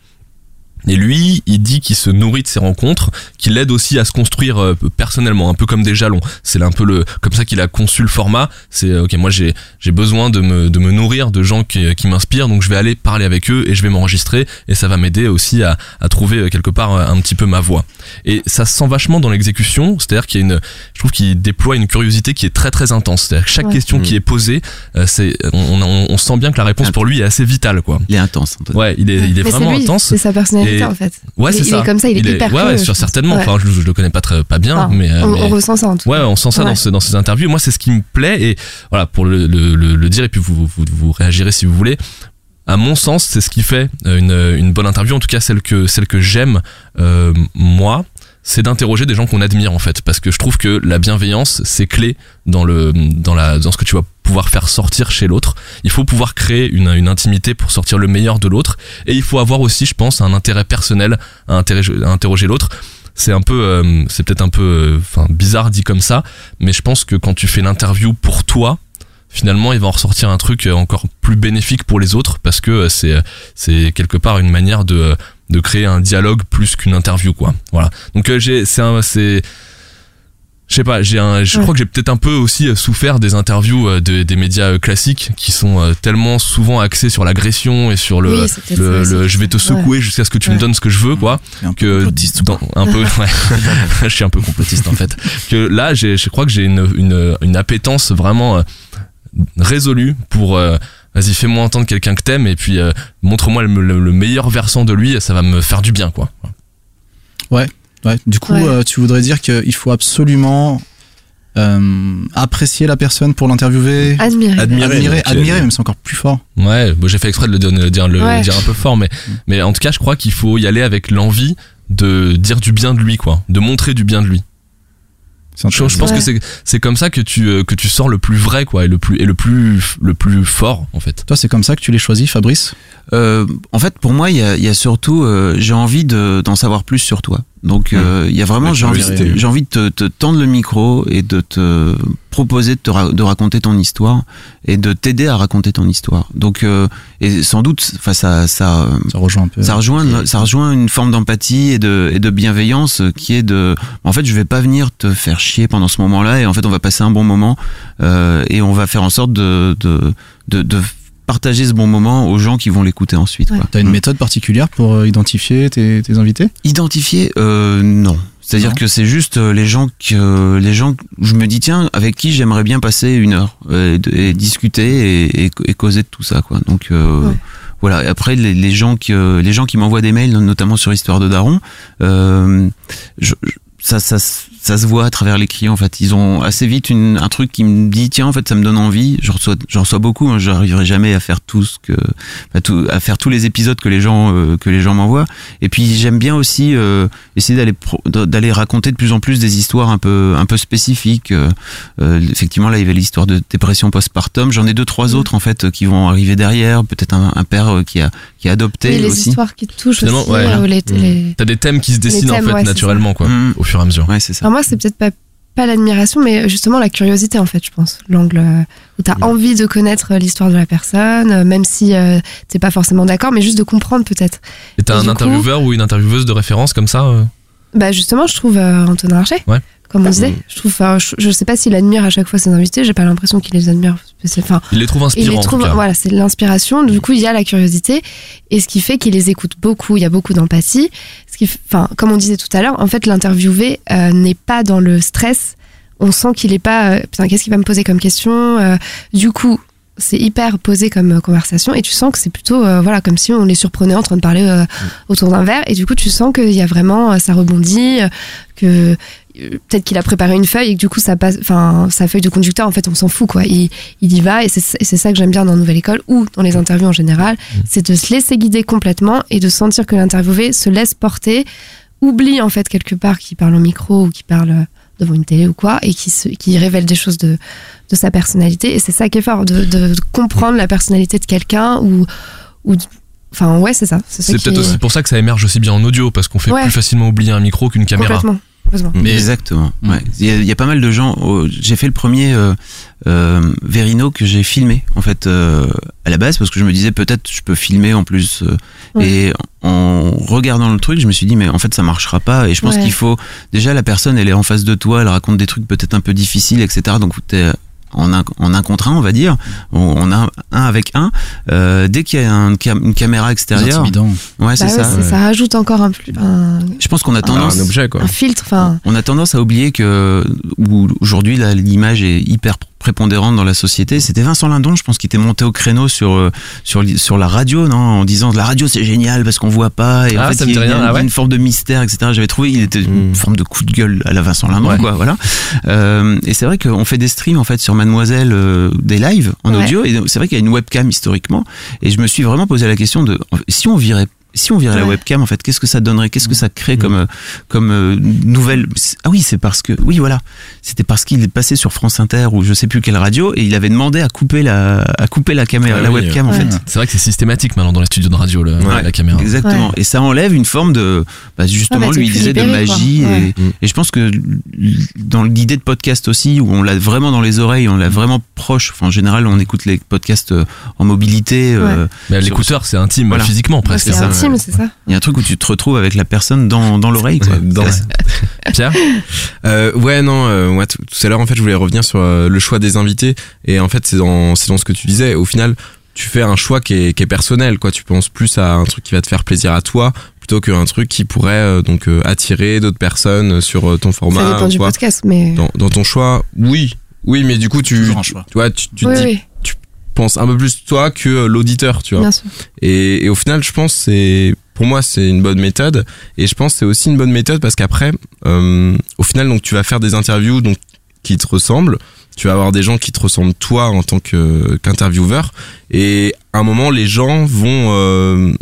[SPEAKER 1] Et lui, il dit qu'il se nourrit de ces rencontres, qu'il l'aide aussi à se construire euh, personnellement, un peu comme des jalons. C'est un peu le, comme ça qu'il a conçu le format. C'est euh, ok, moi j'ai j'ai besoin de me de me nourrir de gens qui, qui m'inspirent, donc je vais aller parler avec eux et je vais m'enregistrer et ça va m'aider aussi à à trouver euh, quelque part un petit peu ma voix. Et ça se sent vachement dans l'exécution, c'est-à-dire qu'il y a une, je trouve qu'il déploie une curiosité qui est très très intense. C'est-à-dire que chaque
[SPEAKER 4] Ouais.
[SPEAKER 1] question qui
[SPEAKER 4] Mm.
[SPEAKER 1] est posée, euh, c'est on, on, on sent bien que la réponse pour lui est assez vitale quoi.
[SPEAKER 4] Il est intense.
[SPEAKER 1] Ouais, il est il est
[SPEAKER 2] Mais
[SPEAKER 1] vraiment
[SPEAKER 2] lui,
[SPEAKER 1] intense.
[SPEAKER 2] c'est sa personnalité,
[SPEAKER 1] Et-
[SPEAKER 2] en fait.
[SPEAKER 1] Ouais,
[SPEAKER 2] Il-
[SPEAKER 1] c'est
[SPEAKER 2] il
[SPEAKER 1] ça.
[SPEAKER 2] est comme ça, il est hyper
[SPEAKER 1] Ouais, ouais, sûr, certainement.
[SPEAKER 2] Ouais.
[SPEAKER 1] Enfin, je, je le connais pas très pas bien,
[SPEAKER 2] Enfin,
[SPEAKER 1] mais, euh,
[SPEAKER 2] on,
[SPEAKER 1] mais-
[SPEAKER 2] on ressent ça en tout cas.
[SPEAKER 1] Ouais, on sent ça
[SPEAKER 2] Ouais.
[SPEAKER 1] dans, ce- dans ces interviews. Moi, c'est ce qui me plaît et voilà pour le, le, le, le dire et puis vous, vous vous réagirez si vous voulez. À mon sens, c'est ce qui fait euh, une, une bonne interview. En tout cas, celle que celle que j'aime euh, moi, c'est d'interroger des gens qu'on admire en fait, parce que je trouve que la bienveillance c'est clé dans le dans la dans ce que tu vas pouvoir faire sortir chez l'autre. Il faut pouvoir créer une, une intimité pour sortir le meilleur de l'autre. Et il faut avoir aussi, je pense, un intérêt personnel à interroger, à interroger l'autre. C'est un peu euh, c'est peut-être un peu euh, enfin bizarre dit comme ça mais je pense que quand tu fais l'interview pour toi finalement il va en ressortir un truc euh, encore plus bénéfique pour les autres parce que euh, c'est c'est quelque part une manière de de créer un dialogue plus qu'une interview quoi voilà donc euh, j'ai c'est un c'est je sais pas, j'ai un, je
[SPEAKER 2] Ouais.
[SPEAKER 1] crois que j'ai peut-être un peu aussi euh, souffert des interviews euh, de- des médias euh, classiques qui sont euh, tellement souvent axés sur l'agression et sur le,
[SPEAKER 2] Oui, c'est peut-être
[SPEAKER 1] le,
[SPEAKER 2] ça
[SPEAKER 1] le
[SPEAKER 2] aussi.
[SPEAKER 1] je vais te secouer
[SPEAKER 2] Ouais.
[SPEAKER 1] jusqu'à ce que tu me donnes ce que je veux quoi que dans- un peu ouais. je suis un peu complotiste en fait que là j'ai je crois que j'ai une, une une appétence vraiment euh, résolue pour euh, vas-y fais-moi entendre quelqu'un que t'aimes et puis euh, montre-moi le, le- le meilleur versant de lui ça va me faire du bien quoi
[SPEAKER 3] Ouais, ouais. Du coup,
[SPEAKER 2] Ouais.
[SPEAKER 3] euh, tu voudrais dire qu'il faut absolument euh, apprécier la personne pour l'interviewer?
[SPEAKER 2] Admirer.
[SPEAKER 3] Admirer, admirer, admirer, même c'est encore plus fort.
[SPEAKER 1] Ouais, bon, j'ai fait exprès de le dire, le dire, le
[SPEAKER 2] Ouais.
[SPEAKER 1] dire un peu fort, mais, mais en tout cas, je crois qu'il faut y aller avec l'envie de dire du bien de lui, quoi, de montrer du bien de lui. Je, je pense
[SPEAKER 2] Ouais.
[SPEAKER 1] que c'est c'est comme ça que tu euh, que tu sors le plus vrai quoi et le plus et le plus le plus fort en fait.
[SPEAKER 3] Toi, c'est comme ça que tu les choisis, Fabrice?
[SPEAKER 4] Euh, en fait, pour moi, il y a, il y a surtout, euh, j'ai envie de- d'en savoir plus sur toi. Donc, euh, il y a vraiment, j'ai envie, j'ai envie de te, te tendre le micro et de te proposer de, te ra- de raconter ton histoire et de t'aider à raconter ton histoire. Donc, euh, et sans doute, enfin, ça, ça,
[SPEAKER 3] Ça rejoint un peu.
[SPEAKER 4] ça rejoint, ça rejoint une forme d'empathie et de, et de bienveillance qui est de, en fait, je vais pas venir te faire chier pendant ce moment-là et en fait, on va passer un bon moment euh, et on va faire en sorte de, de, de, de partager ce bon moment aux gens qui vont l'écouter ensuite.
[SPEAKER 3] T'as une méthode particulière pour euh, identifier tes, tes invités?
[SPEAKER 4] Identifier, euh, non. C'est-à-dire que c'est juste euh, les gens que les gens je me dis tiens avec qui j'aimerais bien passer une heure et, discuter et, et- et causer de tout ça quoi. Donc euh,
[SPEAKER 2] Ouais.
[SPEAKER 4] voilà. Et après les, les gens qui les gens qui m'envoient des mails notamment sur Histoire de Daron, euh, je- je- ça, ça, se- ça se voit à travers les clients en fait. Ils ont assez vite une, un truc qui me dit tiens en fait ça me donne envie. Je reçois, j'en reçois beaucoup. Hein, J'arriverai jamais à faire tout ce que, à, tout, à faire tous les épisodes que les gens euh, que les gens m'envoient. Et puis j'aime bien aussi euh, essayer d'aller pro- d'aller raconter de plus en plus des histoires un peu un peu spécifiques. Euh, euh, effectivement là il y avait l'histoire de dépression postpartum. J'en ai deux trois autres en fait qui vont arriver derrière. Peut-être un, un père euh, qui a qui a adopté
[SPEAKER 2] Et les
[SPEAKER 4] aussi.
[SPEAKER 2] histoires qui touchent aussi,
[SPEAKER 1] ouais.
[SPEAKER 2] les, les-
[SPEAKER 1] T'as des thèmes qui se dessinent
[SPEAKER 2] thèmes,
[SPEAKER 1] en fait
[SPEAKER 2] ouais,
[SPEAKER 1] naturellement quoi
[SPEAKER 4] Mm.
[SPEAKER 1] au fur et à mesure.
[SPEAKER 4] Ouais c'est ça.
[SPEAKER 2] Moi, c'est peut-être pas, pas l'admiration, mais justement la curiosité, en fait, je pense. L'angle euh, où tu as envie de connaître euh, l'histoire de la personne, euh, même si euh, t'es pas forcément d'accord, mais juste de comprendre peut-être.
[SPEAKER 1] Et t'as un
[SPEAKER 2] coup-
[SPEAKER 1] intervieweur ou une intervieweuse de référence comme ça euh?
[SPEAKER 2] Bah, justement, je trouve euh, Antonin Archer,
[SPEAKER 1] Ouais.
[SPEAKER 2] Comme on disait. Je trouve, enfin, je, je sais pas s'il admire à chaque fois ses invités, j'ai pas l'impression qu'il les admire. Enfin,
[SPEAKER 1] Il les trouve
[SPEAKER 2] il
[SPEAKER 1] inspirants.
[SPEAKER 2] les
[SPEAKER 1] en
[SPEAKER 2] trouve,
[SPEAKER 1] tout cas.
[SPEAKER 2] voilà, c'est de l'inspiration. Du coup, il y a la curiosité, et ce qui fait qu'il les écoute beaucoup. Il y a beaucoup d'empathie. Ce qui, enfin, comme on disait tout à l'heure, en fait, l'interviewé euh, n'est pas dans le stress. On sent qu'il est pas, euh, putain, qu'est-ce qu'il va me poser comme question Euh, Du coup, c'est hyper posé comme conversation, et tu sens que c'est plutôt, euh, voilà, comme si on les surprenait en train de parler euh, autour d'un verre, et du coup, tu sens qu'il y a vraiment, ça rebondit, que peut-être qu'il a préparé une feuille et que du coup ça passe enfin sa feuille de conducteur en fait on s'en fout quoi il, il y va et c'est ça que j'aime bien dans Nouvelle École ou dans les interviews en général c'est de se laisser guider complètement et de sentir que l'interviewé se laisse porter oublie en fait quelque part qu'il parle au micro ou qu'il parle euh, devant une télé ou quoi et qui, se, qui révèle des choses de, de sa personnalité et c'est ça qui est fort de, de comprendre la personnalité de quelqu'un ou, ou enfin ouais c'est ça c'est
[SPEAKER 1] peut-être aussi pour ça que ça émerge aussi bien en audio parce qu'on fait
[SPEAKER 2] Ouais.
[SPEAKER 1] plus facilement oublier un micro qu'une caméra.
[SPEAKER 2] complètement complètement.
[SPEAKER 1] Mais-
[SPEAKER 4] Exactement. Ouais. Il, y a, il y a pas mal de gens. oh, j'ai fait le premier euh, euh, Verino que j'ai filmé en fait euh, à la base parce que je me disais peut-être je peux filmer en plus. euh,
[SPEAKER 2] Ouais.
[SPEAKER 4] Et en regardant le truc, je me suis dit mais en fait ça marchera pas. Et je pense
[SPEAKER 2] Ouais.
[SPEAKER 4] qu'il faut déjà la personne elle est en face de toi, elle raconte des trucs peut-être un peu difficiles, etc. Donc t'es en un, en un contre un, on va dire. On, a un avec un. Euh, dès qu'il y a un une caméra extérieure,
[SPEAKER 3] intimidant.
[SPEAKER 4] ouais, c'est
[SPEAKER 2] Bah ouais,
[SPEAKER 4] ça.
[SPEAKER 2] c'est- ça rajoute encore un plus un,
[SPEAKER 4] Je pense qu'on a tendance
[SPEAKER 8] un objet quoi.
[SPEAKER 2] un filtre enfin
[SPEAKER 4] on a tendance à oublier que où aujourd'hui là, l'image est hyper prépondérante dans la société. C'était Vincent Lindon, je pense, qui était monté au créneau sur euh, sur sur la radio, non, en disant la radio c'est génial parce qu'on voit pas et
[SPEAKER 1] Ah,
[SPEAKER 4] en fait
[SPEAKER 1] ça me
[SPEAKER 4] il y
[SPEAKER 1] dit
[SPEAKER 4] a, il y a
[SPEAKER 1] rien,
[SPEAKER 4] une,
[SPEAKER 1] ah ouais
[SPEAKER 4] une forme de mystère, etc. J'avais trouvé il était une
[SPEAKER 8] Mm.
[SPEAKER 4] forme de coup de gueule à la Vincent Lindon,
[SPEAKER 1] Ouais.
[SPEAKER 4] quoi, voilà. Euh, et c'est vrai qu'on fait des streams en fait sur Mademoiselle, euh, des lives en
[SPEAKER 2] Ouais.
[SPEAKER 4] audio et c'est vrai qu'il y a une webcam historiquement et je me suis vraiment posé la question de si on virait si on virait la webcam, en fait, qu'est-ce que ça donnerait? Qu'est-ce que ça crée comme euh, comme euh, nouvelle? Ah oui, c'est parce que oui, voilà, c'était parce qu'il est passé sur France Inter ou je sais plus quelle radio et il avait demandé à couper la à couper la caméra,
[SPEAKER 8] Ah
[SPEAKER 4] la
[SPEAKER 8] oui,
[SPEAKER 4] webcam en fait.
[SPEAKER 1] C'est vrai que c'est systématique maintenant dans les studios de radio le-
[SPEAKER 4] Ouais,
[SPEAKER 1] la caméra.
[SPEAKER 4] Exactement.
[SPEAKER 2] Ouais.
[SPEAKER 4] Et ça enlève une forme de, bah, justement,
[SPEAKER 2] Ouais, bah,
[SPEAKER 4] lui il disait de
[SPEAKER 2] libéré,
[SPEAKER 4] magie.
[SPEAKER 2] Ouais.
[SPEAKER 4] Et, et je pense que dans l'idée de podcast aussi, où on l'a vraiment dans les oreilles, on l'a vraiment proche. Enfin, en général, on écoute les podcasts euh, en mobilité. euh,
[SPEAKER 1] l'écouteur c'est intime
[SPEAKER 4] Voilà.
[SPEAKER 1] physiquement presque.
[SPEAKER 2] c'est
[SPEAKER 4] ça,
[SPEAKER 2] intime c'est ça
[SPEAKER 4] Il y a un truc où tu te retrouves avec la personne dans, dans l'oreille. quoi.
[SPEAKER 8] Dans-
[SPEAKER 1] Pierre
[SPEAKER 8] Euh, ouais, non, euh, moi, tout, tout à l'heure, en fait, je voulais revenir sur euh, le choix des invités. Et en fait, c'est dans, c'est dans ce que tu disais. Au final, tu fais un choix qui est, qui est personnel, quoi. Tu penses plus à un truc qui va te faire plaisir à toi plutôt qu'un truc qui pourrait euh, donc euh, attirer d'autres personnes sur euh, ton format.
[SPEAKER 2] ça dépend
[SPEAKER 8] ou
[SPEAKER 2] du
[SPEAKER 8] quoi.
[SPEAKER 2] podcast mais
[SPEAKER 8] Dans, dans ton choix, oui. Oui, mais du coup, tu,
[SPEAKER 3] choix.
[SPEAKER 8] tu vois, tu, tu
[SPEAKER 2] oui
[SPEAKER 8] te dis,
[SPEAKER 2] oui
[SPEAKER 8] penses un peu plus toi que euh, l'auditeur, tu vois.
[SPEAKER 2] bien sûr
[SPEAKER 8] Et, et au final, je pense c'est pour moi c'est une bonne méthode et je pense que c'est aussi une bonne méthode parce qu'après, euh, au final, donc tu vas faire des interviews donc qui te ressemblent. Tu vas avoir des gens qui te ressemblent toi en tant que qu'intervieweur et à un moment les gens vont euh,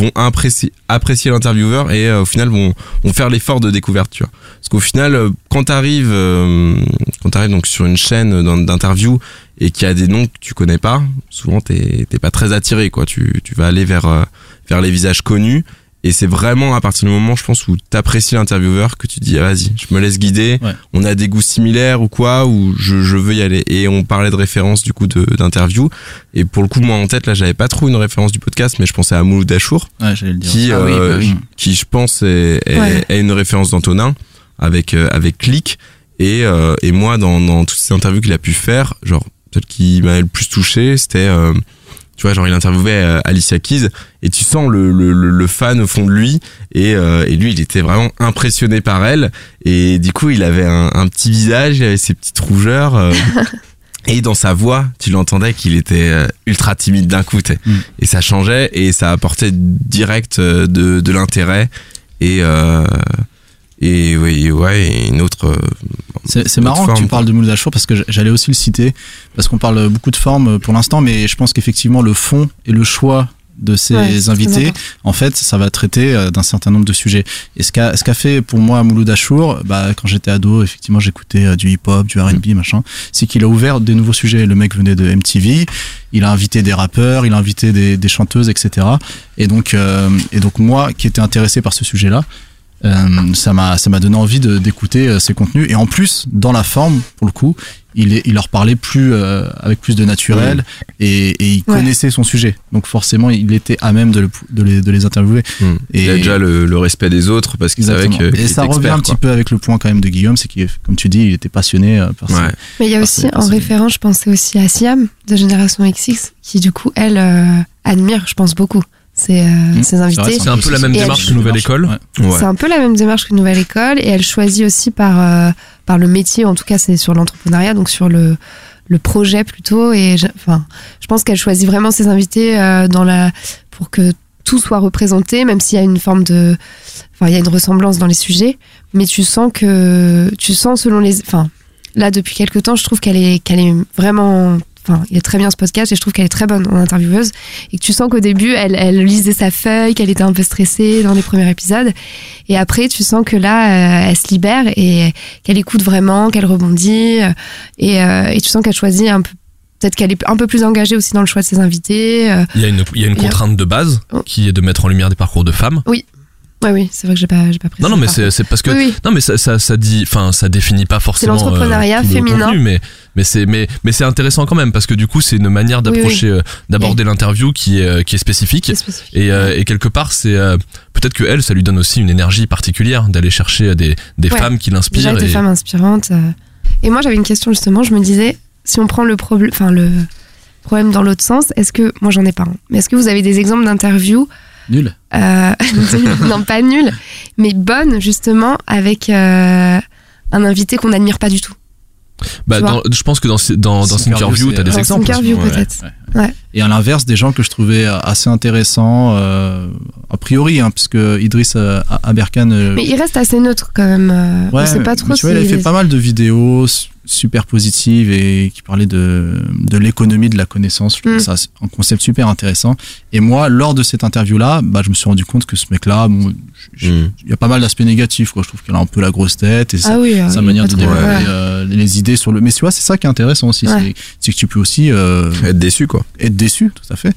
[SPEAKER 8] vont apprécier, l'intervieweur et euh, au final vont, faire l'effort de découverte. Parce qu'au final, euh, quand t'arrives, euh, quand donc sur une chaîne d'in- d'interview et qu'il y a des noms que tu connais pas, souvent t'es pas très attiré, quoi. Tu, vas aller euh, vers les visages connus. Et c'est vraiment à partir du moment, je pense, où t'apprécies l'intervieweur que tu dis, ah, vas-y, je me laisse guider.
[SPEAKER 3] Ouais.
[SPEAKER 8] On a des goûts similaires ou quoi, ou je, je veux y aller. Et on parlait de référence du coup de- d'interview. Et pour le coup, moi en tête, là, j'avais pas trop une référence du podcast, mais je pensais à Mouloud Achour
[SPEAKER 3] Ouais, j'allais le dire.
[SPEAKER 8] qui,
[SPEAKER 3] Ah oui,
[SPEAKER 8] euh,
[SPEAKER 3] bah oui.
[SPEAKER 8] qui je pense est, est,
[SPEAKER 2] Ouais.
[SPEAKER 8] est une référence d'Antonin avec euh, avec Click et euh, et moi dans dans toutes ces interviews qu'il a pu faire genre celle qui m'a le plus touché c'était euh, tu vois genre il interviewait euh, Alicia Keys et tu sens le le, fan au fond de lui et euh, et lui il était vraiment impressionné par elle et du coup il avait un, un petit visage il avait ses petites rougeurs euh, et dans sa voix, tu l'entendais qu'il était ultra timide d'un coup.
[SPEAKER 3] Mm.
[SPEAKER 8] Et ça changeait et ça apportait direct de, de l'intérêt. Et, euh, et oui, ouais, et une autre. euh,
[SPEAKER 3] C'est marrant que tu parles de Mouloud Achour parce que j'allais aussi le citer parce qu'on parle beaucoup de forme pour l'instant, mais je pense qu'effectivement le fond et le choix de ces
[SPEAKER 2] Ouais,
[SPEAKER 3] invités, en fait, ça va traiter euh, d'un certain nombre de sujets. Et ce qu'a ce qu'a fait pour moi Mouloud Achour, bah quand j'étais ado, effectivement, j'écoutais euh, du hip-hop, du R&B, machin, c'est qu'il a ouvert des nouveaux sujets. Le mec venait de MTV, il a invité des rappeurs, il a invité des, des chanteuses, etc. Et donc euh, et donc moi qui étais intéressé par ce sujet-là, euh, ça m'a ça m'a donné envie de d'écouter euh, ces contenus et en plus dans la forme pour le coup il est, il leur parlait plus euh, avec plus de naturel et, et il
[SPEAKER 2] Ouais.
[SPEAKER 3] connaissait son sujet donc forcément il était à même de, le- de, les, de les interviewer
[SPEAKER 8] hmm.
[SPEAKER 3] Et-
[SPEAKER 8] il a déjà le, le respect des autres parce qu'il savait que. qu'il
[SPEAKER 3] et ça revient un petit peu avec le point quand même de Guillaume c'est qu'il comme tu dis il était passionné euh, par ça
[SPEAKER 8] Ouais.
[SPEAKER 2] Mais il y a aussi, en référence, je pensais aussi à Siam, de Génération XX, qui du coup, elle, euh, admire, je pense, beaucoup ses, euh,
[SPEAKER 3] Mmh,
[SPEAKER 2] ses
[SPEAKER 3] c'est
[SPEAKER 2] invités.
[SPEAKER 1] C'est un peu la même démarche que Nouvelle École.
[SPEAKER 3] Ouais.
[SPEAKER 8] Ouais.
[SPEAKER 2] C'est un peu la même démarche que Nouvelle École et elle choisit aussi par, euh, par le métier, en tout cas c'est sur l'entrepreneuriat, donc sur le, le projet plutôt. Et je, enfin, je pense qu'elle choisit vraiment ses invités euh, dans la, pour que tout soit représenté, même s'il y a une forme de. Enfin, il y a une ressemblance dans les sujets, mais tu sens que. Tu sens selon les. Enfin, là, depuis quelques temps, je trouve qu'elle est, qu'elle est vraiment. Enfin, il est très bien ce podcast et je trouve qu'elle est très bonne en intervieweuse. Et que tu sens qu'au début, elle, elle lisait sa feuille, qu'elle était un peu stressée dans les premiers épisodes. Et après, tu sens que là, euh, elle se libère et qu'elle écoute vraiment, qu'elle rebondit. euh, Et, euh, et tu sens qu'elle choisit un peu. Peut-être qu'elle est un peu plus engagée aussi dans le choix de ses invités.
[SPEAKER 1] Il y a une, il y a une
[SPEAKER 2] Il y a-
[SPEAKER 1] contrainte de base
[SPEAKER 2] Oh.
[SPEAKER 1] qui est de mettre en lumière des parcours de femmes.
[SPEAKER 2] Ouais, oui, c'est vrai que j'ai pas, j'ai pas précisé.
[SPEAKER 1] Non, non, mais c'est c'est parce que
[SPEAKER 2] Oui, oui.
[SPEAKER 1] non, mais ça, ça, ça dit, enfin, ça définit pas forcément.
[SPEAKER 2] l'entrepreneuriat
[SPEAKER 1] euh, tout le
[SPEAKER 2] féminin.
[SPEAKER 1] contenu, mais mais c'est mais mais c'est intéressant quand même parce que du coup, c'est une manière d'approcher, euh, d'aborder l'interview qui est euh, qui est spécifique.
[SPEAKER 2] C'est spécifique.
[SPEAKER 1] Et, euh, et quelque part, c'est peut-être que elle, ça lui donne aussi une énergie particulière d'aller chercher des des
[SPEAKER 2] Ouais.
[SPEAKER 1] femmes qui l'inspirent.
[SPEAKER 2] des
[SPEAKER 1] et-
[SPEAKER 2] femmes inspirantes. Et moi, j'avais une question justement. Je me disais, si on prend le problème, enfin le problème dans l'autre sens, est-ce que moi j'en ai pas un, mais est-ce que vous avez des exemples d'interviews
[SPEAKER 3] nul
[SPEAKER 2] euh, non pas nulles, mais bonnes justement avec euh, un invité qu'on n'admire pas du tout.
[SPEAKER 1] Bah,
[SPEAKER 2] Tu
[SPEAKER 1] dans- je pense que dans ces- dans dans
[SPEAKER 3] Thinkerview, c'est-
[SPEAKER 1] t'as des
[SPEAKER 2] Dans
[SPEAKER 1] exemples.
[SPEAKER 2] Thinkerview,
[SPEAKER 3] Ouais,
[SPEAKER 2] peut-être.
[SPEAKER 3] ouais.
[SPEAKER 2] Ouais.
[SPEAKER 3] et à l'inverse des gens que je trouvais assez intéressants euh, a priori hein, puisque Idriss euh, Aberkan euh,
[SPEAKER 2] Mais il reste assez neutre quand même. euh,
[SPEAKER 3] Ouais,
[SPEAKER 2] on sait pas
[SPEAKER 3] mais
[SPEAKER 2] trop
[SPEAKER 3] tu vois, il a fait pas mal de vidéos super positives et qui parlaient de, de l'économie de la connaissance.
[SPEAKER 2] Mm.
[SPEAKER 3] ça c'est un concept super intéressant. Et moi, lors de cette interview-là, bah, je me suis rendu compte que ce mec-là, bon,
[SPEAKER 8] Mm.
[SPEAKER 3] il y a pas mal d'aspects négatifs. Quoi. Je trouve qu'il a un peu la grosse tête et sa,
[SPEAKER 2] Ah oui,
[SPEAKER 3] sa
[SPEAKER 2] oui,
[SPEAKER 3] manière de développer
[SPEAKER 2] ouais.
[SPEAKER 3] euh, les idées sur le. Mais tu vois, c'est ça qui est intéressant aussi.
[SPEAKER 2] Ouais.
[SPEAKER 3] c'est- que tu peux aussi euh,
[SPEAKER 8] Être déçu, quoi.
[SPEAKER 3] être déçu, tout à fait.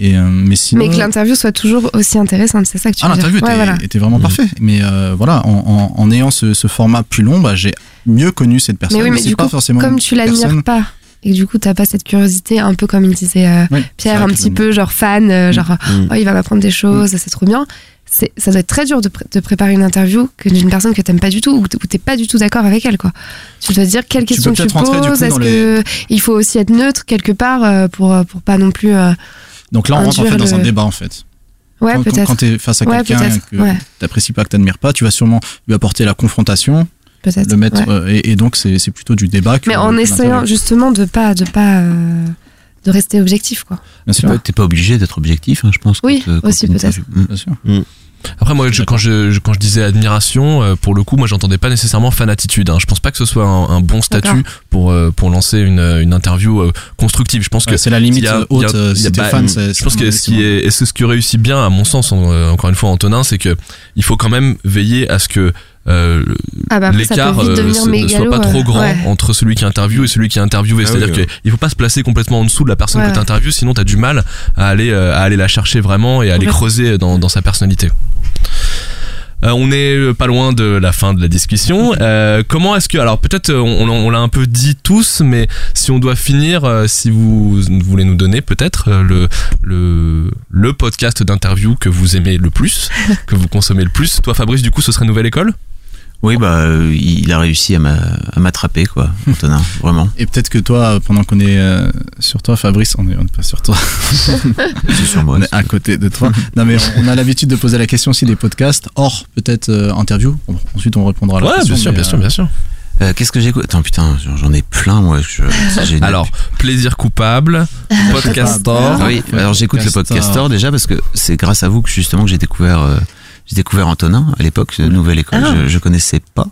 [SPEAKER 3] Et, euh, mais sinon.
[SPEAKER 2] Mais que l'interview soit toujours aussi intéressante, c'est ça que tu
[SPEAKER 3] Ah,
[SPEAKER 2] veux dire.
[SPEAKER 3] l'interview
[SPEAKER 2] Ouais,
[SPEAKER 3] était,
[SPEAKER 2] voilà.
[SPEAKER 3] était vraiment
[SPEAKER 8] Mhm.
[SPEAKER 3] parfait. Mais euh, voilà, en, en, en ayant ce, ce format plus long, bah, j'ai mieux connu cette personne.
[SPEAKER 2] Mais oui, mais du
[SPEAKER 3] pas
[SPEAKER 2] coup,
[SPEAKER 3] forcément
[SPEAKER 2] comme tu l'admires pas et du coup t'as pas cette curiosité, un peu comme il disait euh, Pierre, un petit peu genre fan, euh, genre
[SPEAKER 8] Mm.
[SPEAKER 2] oh, il va m'apprendre des choses, c'est trop bien. Ça doit être très dur de, de préparer une interview d'une personne que t'aimes pas du tout ou que t'es pas du tout d'accord avec elle quoi. Tu dois te dire quelles
[SPEAKER 3] Tu
[SPEAKER 2] questions tu
[SPEAKER 3] rentrer, du
[SPEAKER 2] poses, est-ce
[SPEAKER 3] dans
[SPEAKER 2] que il faut aussi être neutre quelque part euh, pour pour pas non plus.
[SPEAKER 3] Donc là, on rentre en fait dans un débat en fait.
[SPEAKER 2] Ouais,
[SPEAKER 3] quand,
[SPEAKER 2] peut-être.
[SPEAKER 3] Quand tu es face à
[SPEAKER 2] Ouais,
[SPEAKER 3] quelqu'un que
[SPEAKER 2] ouais.
[SPEAKER 3] t'apprécies pas, que t'admires pas, tu vas sûrement lui apporter la confrontation,
[SPEAKER 2] peut-être.
[SPEAKER 3] le mettre,
[SPEAKER 2] ouais.
[SPEAKER 3] euh, et, et donc c'est c'est plutôt du débat. Que,
[SPEAKER 2] Mais en essayant justement de pas de pas euh, de rester objectif quoi.
[SPEAKER 3] Bien sûr.
[SPEAKER 4] T'es pas obligé d'être objectif, hein, je pense.
[SPEAKER 2] Oui,
[SPEAKER 4] quand, euh,
[SPEAKER 2] aussi, peut-être.
[SPEAKER 4] Mm.
[SPEAKER 3] Bien sûr.
[SPEAKER 1] Après moi je- quand je je- quand je disais admiration euh, pour le coup moi j'entendais pas nécessairement fanatitude hein. je pense pas que ce soit un, un bon statut pour euh, pour lancer une, une interview euh, constructive je pense que
[SPEAKER 3] Ouais, c'est la limite
[SPEAKER 1] y a-
[SPEAKER 3] haute,
[SPEAKER 1] y a- il y a-
[SPEAKER 3] si
[SPEAKER 1] bah,
[SPEAKER 3] fan, c'est-
[SPEAKER 1] je pense que ce qui est et c'est ce qui réussit bien à mon sens en- euh, encore une fois Antonin c'est que il faut quand même veiller à ce que euh,
[SPEAKER 2] Ah bah
[SPEAKER 1] l'écart euh, ne soit pas trop
[SPEAKER 2] euh,
[SPEAKER 1] grand
[SPEAKER 2] ouais.
[SPEAKER 1] entre celui qui interviewe et celui qui est interviewé
[SPEAKER 8] Ah
[SPEAKER 1] c'est-à-dire
[SPEAKER 8] oui,
[SPEAKER 1] qu'il faut pas se placer complètement en dessous de la personne
[SPEAKER 2] Ouais.
[SPEAKER 1] que tu interviews sinon tu as du mal à aller euh, à aller la chercher vraiment et à aller creuser dans, dans sa personnalité euh, on est euh, pas loin de la fin de la discussion. Euh, comment est-ce que, alors peut-être euh, on, on l'a un peu dit tous, mais si on doit finir, euh, si vous voulez nous donner peut-être euh, le, le le podcast d'interview que vous aimez le plus, que vous consommez le plus. Toi, Fabrice, du coup, ce serait Nouvelle École?
[SPEAKER 4] Oui, bah, euh, il a réussi à m'a- à m'attraper, quoi, Antonin, vraiment.
[SPEAKER 3] Et peut-être que toi, pendant qu'on est euh, sur toi, Fabrice, on est, on est pas sur toi.
[SPEAKER 4] C'est sur moi.
[SPEAKER 3] on est à côté de toi. Non, mais on, on a l'habitude de poser la question aussi des podcasts, hors peut-être euh, interview. Bon, ensuite, on répondra à la
[SPEAKER 1] Ouais,
[SPEAKER 3] question.
[SPEAKER 1] bien sûr, bien sûr, bien sûr.
[SPEAKER 4] Euh, Qu'est-ce que j'écoute? Attends, putain, j'en- j'en ai plein, moi. Je.
[SPEAKER 1] Alors, plaisir coupable, podcaster.
[SPEAKER 4] Ah oui, alors j'écoute le podcaster déjà parce que c'est grâce à vous que justement que j'ai découvert euh, j'ai découvert Antonin à l'époque Nouvelle École.
[SPEAKER 2] Ah.
[SPEAKER 4] Je, je connaissais pas.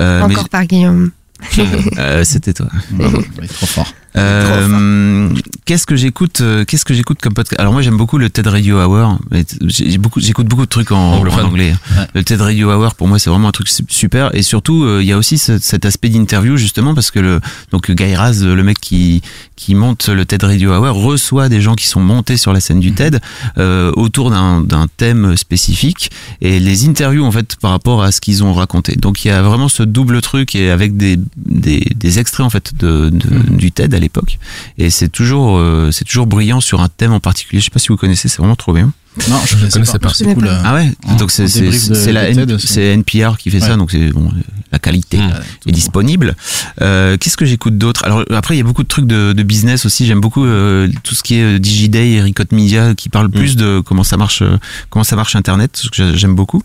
[SPEAKER 4] Euh, mais
[SPEAKER 2] Encore par Guillaume.
[SPEAKER 4] euh, c'était toi.
[SPEAKER 3] Bravo, trop fort.
[SPEAKER 4] Euh, qu'est-ce que j'écoute euh, Qu'est-ce que j'écoute comme podcast? Alors moi j'aime beaucoup le TED Radio Hour. j'ai beaucoup, j'écoute beaucoup de trucs en, anglais. Le TED Radio Hour pour moi c'est vraiment un truc su- super. Et surtout euh, il y a aussi ce- cet aspect d'interview justement parce que le donc Guy Raz, le mec qui qui monte le TED Radio Hour reçoit des gens qui sont montés sur la scène du TED euh, autour d'un d'un thème spécifique et les interviews en fait par rapport à ce qu'ils ont raconté. Donc il y a vraiment ce double truc et avec des des, des extraits en fait de, de- du TED à l'époque et c'est toujours euh, c'est toujours brillant sur un thème en particulier. Je sais pas si vous connaissez, c'est vraiment trop bien.
[SPEAKER 3] Non, je ne connaissais pas.
[SPEAKER 2] Je
[SPEAKER 3] C'est
[SPEAKER 2] connais
[SPEAKER 3] cool.
[SPEAKER 2] pas.
[SPEAKER 4] Ah ouais,
[SPEAKER 3] en-
[SPEAKER 4] donc c'est c'est la N- NPR qui fait ça, donc c'est bon, la qualité
[SPEAKER 1] Mm.
[SPEAKER 4] est disponible. Euh, Qu'est-ce que j'écoute d'autre? Alors après il y a beaucoup de trucs de, de business aussi. J'aime beaucoup euh, tout ce qui est DigiDay et Media qui parlent plus de comment ça marche, comment ça marche Internet, ce que j'a- j'aime beaucoup.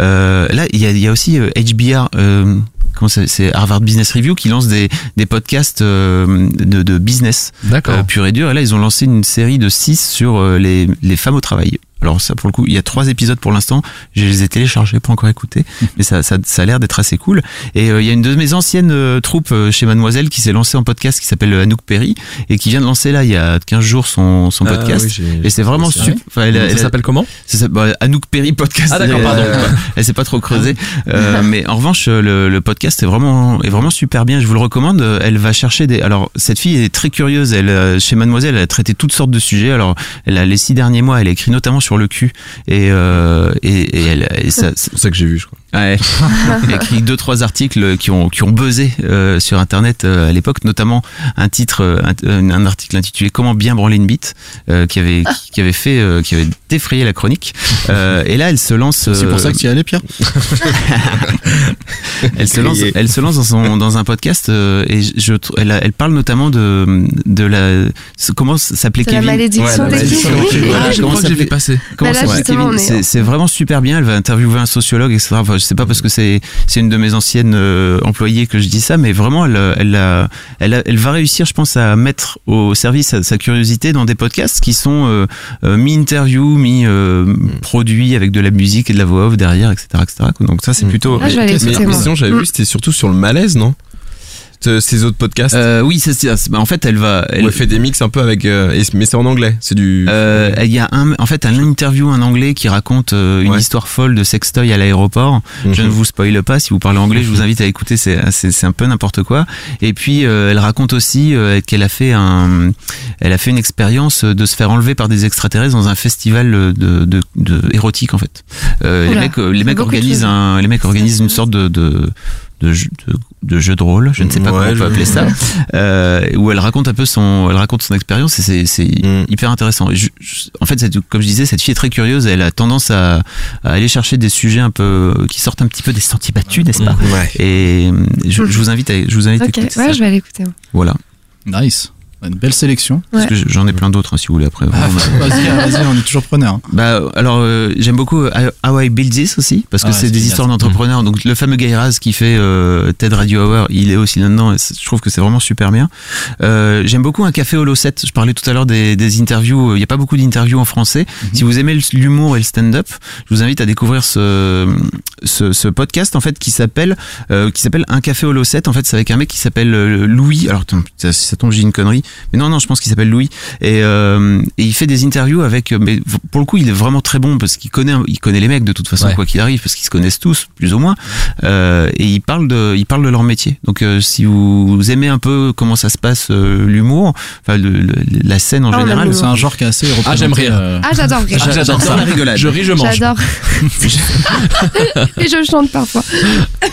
[SPEAKER 4] Euh, là il y a, y a aussi euh, HBR. C'est Harvard Business Review qui lance des, des podcasts euh, de, de business euh, pur et dur. Et là, ils ont lancé une série de 6 sur euh, les, les femmes au travail. Alors ça, pour le coup, il y a trois épisodes pour l'instant. Je les ai téléchargés, pas encore écoutés, mais ça, ça, ça a l'air d'être assez cool. Et euh, il y a une de mes anciennes euh, troupes euh, chez Mademoiselle qui s'est lancée en podcast qui s'appelle Anouk Perry et qui vient de lancer là il y a 15 jours son, son
[SPEAKER 8] Ah
[SPEAKER 4] podcast.
[SPEAKER 8] oui,
[SPEAKER 4] et c'est vraiment super. Enfin, elle
[SPEAKER 1] Ça s'appelle comment
[SPEAKER 4] ça bah, Anouk Perry podcast.
[SPEAKER 1] Ah, d'accord,
[SPEAKER 4] Elle,
[SPEAKER 1] pardon.
[SPEAKER 4] elle s'est pas trop creusée. Mais en revanche, le, le podcast est vraiment, est vraiment super bien. Je vous le recommande. Elle va chercher des. Alors, cette fille est très curieuse. Elle, chez Mademoiselle, elle a traité toutes sortes de sujets. Alors, elle a les six derniers mois, elle a écrit notamment sur le cul. Et, euh, et, et elle, et ça,
[SPEAKER 8] C'est ça que j'ai vu, je crois.
[SPEAKER 4] Ouais. Elle a écrit deux trois articles qui ont qui ont buzzé euh, sur internet euh, à l'époque, notamment un titre, euh, un, un article intitulé Comment bien branler une bite, euh, qui avait qui, qui avait fait euh, qui avait défrayé la chronique. Euh, et là, elle se lance.
[SPEAKER 3] C'est pour ça que tu y allais, Pierre?
[SPEAKER 4] Elle se lance, elle se lance dans, son, dans un podcast euh, et je, elle, elle parle notamment de, de la, comment s'appelait
[SPEAKER 2] De la
[SPEAKER 4] Kevin?
[SPEAKER 2] malédiction
[SPEAKER 8] Ouais, la
[SPEAKER 2] des
[SPEAKER 8] malédiction
[SPEAKER 2] Kevin.
[SPEAKER 8] Kevin.
[SPEAKER 1] Ah, je
[SPEAKER 4] comment
[SPEAKER 1] crois que j'ai vu passer.
[SPEAKER 4] Comment Kevin? c'est vraiment super bien. Elle va interviewer un sociologue, etc. Enfin, je sais pas parce que c'est c'est une de mes anciennes euh, employées que je dis ça, mais vraiment, elle elle a, elle, a- elle va réussir, je pense, à mettre au service sa, sa curiosité dans des podcasts qui sont euh, euh, mi-interview, mi-produits avec de la musique et de la voix off derrière, etc., etc. Donc ça, c'est
[SPEAKER 8] Mm.
[SPEAKER 4] plutôt.
[SPEAKER 2] Ah,
[SPEAKER 8] Mais, mais
[SPEAKER 2] moi.
[SPEAKER 8] sinon, j'avais vu, c'était surtout sur le malaise, non? Ce- Ces autres podcasts.
[SPEAKER 4] Euh, oui, c'est- c'est- bah, en fait, elle va.
[SPEAKER 8] Elle fait des mix un peu avec. euh, mais c'est en anglais. C'est du.
[SPEAKER 4] Euh, Il y a un, en fait un interview en anglais qui raconte euh, une
[SPEAKER 8] Ouais.
[SPEAKER 4] histoire folle de sextoy à l'aéroport.
[SPEAKER 8] Mhm.
[SPEAKER 4] Je ne vous spoile pas. Si vous parlez anglais, je vous invite à écouter. C'est c'est c'est un peu n'importe quoi. Et puis euh, elle raconte aussi euh, qu'elle a fait un, elle a fait une expérience de se faire enlever par des extraterrestres dans un festival de, de, de érotique en fait. Euh, les mecs, euh, les mecs organisent un, les mecs organisent une sorte de, de de de, de jeu de rôle, je ne sais pas
[SPEAKER 8] Ouais,
[SPEAKER 4] comment on peut appeler ça, euh, où elle raconte un peu son, elle raconte son expérience et c'est c'est
[SPEAKER 8] Mm.
[SPEAKER 4] hyper intéressant. Et je- je- en fait, cette- comme je disais, cette fille est très curieuse. Elle a tendance à, à aller chercher des sujets un peu qui sortent un petit peu des sentiers battus, n'est-ce pas?
[SPEAKER 8] Ouais.
[SPEAKER 4] Et euh, je, je vous invite à, je vous invite à
[SPEAKER 2] Ok, ouais,
[SPEAKER 4] ça.
[SPEAKER 2] je vais aller écouter. moi.
[SPEAKER 3] Une belle sélection.
[SPEAKER 4] Parce que j'en ai plein d'autres hein, si vous voulez après.
[SPEAKER 3] Ah, vas-y, vas-y, on est toujours preneur.
[SPEAKER 4] Bah, alors, euh, j'aime beaucoup euh, How I Build This aussi, parce que
[SPEAKER 3] Ah,
[SPEAKER 4] c'est des histoires d'entrepreneurs. Donc, le fameux Guy Raz qui fait euh, TED Radio Hour, il est aussi là-dedans. je trouve que c'est vraiment super bien. Euh, j'aime beaucoup un café Holo 7. Je parlais tout à l'heure des, des interviews. Il n'y a pas beaucoup d'interviews en français. Si vous aimez l'humour et le stand-up, je vous invite à découvrir ce, ce, ce podcast en fait qui s'appelle euh, qui s'appelle Un café Holo 7. En fait, c'est avec un mec qui s'appelle euh, Louis. Alors, si ça tombe, j'ai une connerie. Mais non, non, je pense qu'il s'appelle Louis. Et, euh, et il fait des interviews avec. Mais pour le coup, il est vraiment très bon parce qu'il connaît, il connaît les mecs de toute façon
[SPEAKER 1] Ouais.
[SPEAKER 4] quoi qu'il arrive parce qu'ils se connaissent tous plus ou moins. Euh, et il parle de, il parle de leur métier. Donc, euh, si vous aimez un peu comment ça se passe euh, l'humour, enfin le- le- la scène en
[SPEAKER 2] Ah,
[SPEAKER 4] général.
[SPEAKER 3] C'est un genre qui est assez
[SPEAKER 1] Ah, j'aime
[SPEAKER 3] représenté,
[SPEAKER 1] rire.
[SPEAKER 3] euh,
[SPEAKER 2] Ah, j'adore rire.
[SPEAKER 1] Ah, j'adore ça.
[SPEAKER 4] la rigolade.
[SPEAKER 1] Je ris, je mange.
[SPEAKER 2] J'adore. Et je chante parfois.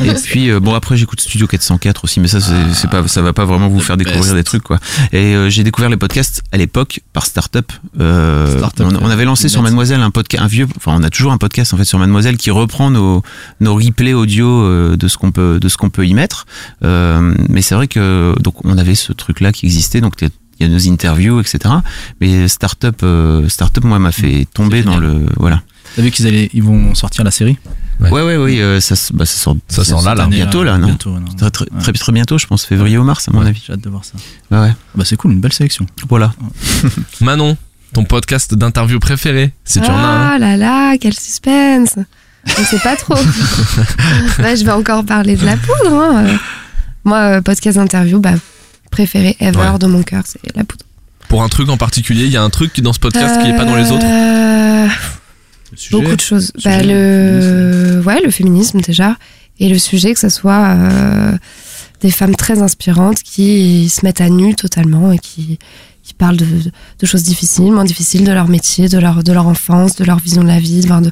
[SPEAKER 4] Et puis euh, bon après j'écoute Studio 404 aussi mais ça c'est c'est pas ça va pas vraiment vous faire découvrir
[SPEAKER 3] best.
[SPEAKER 4] des trucs quoi. Et euh, j'ai découvert les podcasts à l'époque par Startup. Euh,
[SPEAKER 3] Startup,
[SPEAKER 4] on, on avait lancé sur Mademoiselle un podcast un vieux enfin on a toujours un podcast en fait sur Mademoiselle qui reprend nos nos replays audio euh, de ce qu'on peut de ce qu'on peut y mettre. Euh, mais c'est vrai que donc on avait ce truc là qui existait donc il y a nos interviews etc. Mais Startup Startup moi m'a fait tomber dans le voilà.
[SPEAKER 3] T'as vu qu'ils allaient, ils vont sortir la série
[SPEAKER 4] Ouais ouais oui euh, ça bah, ça sort
[SPEAKER 1] Ça sort là, là.
[SPEAKER 3] année,
[SPEAKER 4] bientôt
[SPEAKER 3] euh,
[SPEAKER 4] là non
[SPEAKER 3] Bientôt, non.
[SPEAKER 4] très, très,
[SPEAKER 3] Ouais.
[SPEAKER 4] très, très bientôt, je pense, février ou mars, à mon
[SPEAKER 3] Ouais,
[SPEAKER 4] avis.
[SPEAKER 3] J'ai hâte de voir ça.
[SPEAKER 4] Ouais, ouais.
[SPEAKER 3] Bah c'est cool, une belle sélection.
[SPEAKER 4] Voilà.
[SPEAKER 1] Manon, ton podcast d'interview préféré, si tu en as un.
[SPEAKER 2] Ah là là, quel suspense. Je sais pas trop. Bah, je vais encore parler de la poudre. hein. Euh, Moi, euh, podcast d'interview, bah, préféré ever
[SPEAKER 1] Ouais.
[SPEAKER 2] de mon cœur, c'est la poudre.
[SPEAKER 1] Pour un truc en particulier, il y a un truc dans ce podcast qui est pas dans les autres.
[SPEAKER 3] Le sujet,
[SPEAKER 2] Beaucoup de choses.
[SPEAKER 3] le
[SPEAKER 2] Bah, le... Ouais, le féminisme déjà. Et le sujet, que ce soit euh, des femmes très inspirantes qui se mettent à nu totalement et qui, qui parlent de, de choses difficiles, moins difficiles, de leur métier, de leur, de leur enfance, de leur vision de la vie, de,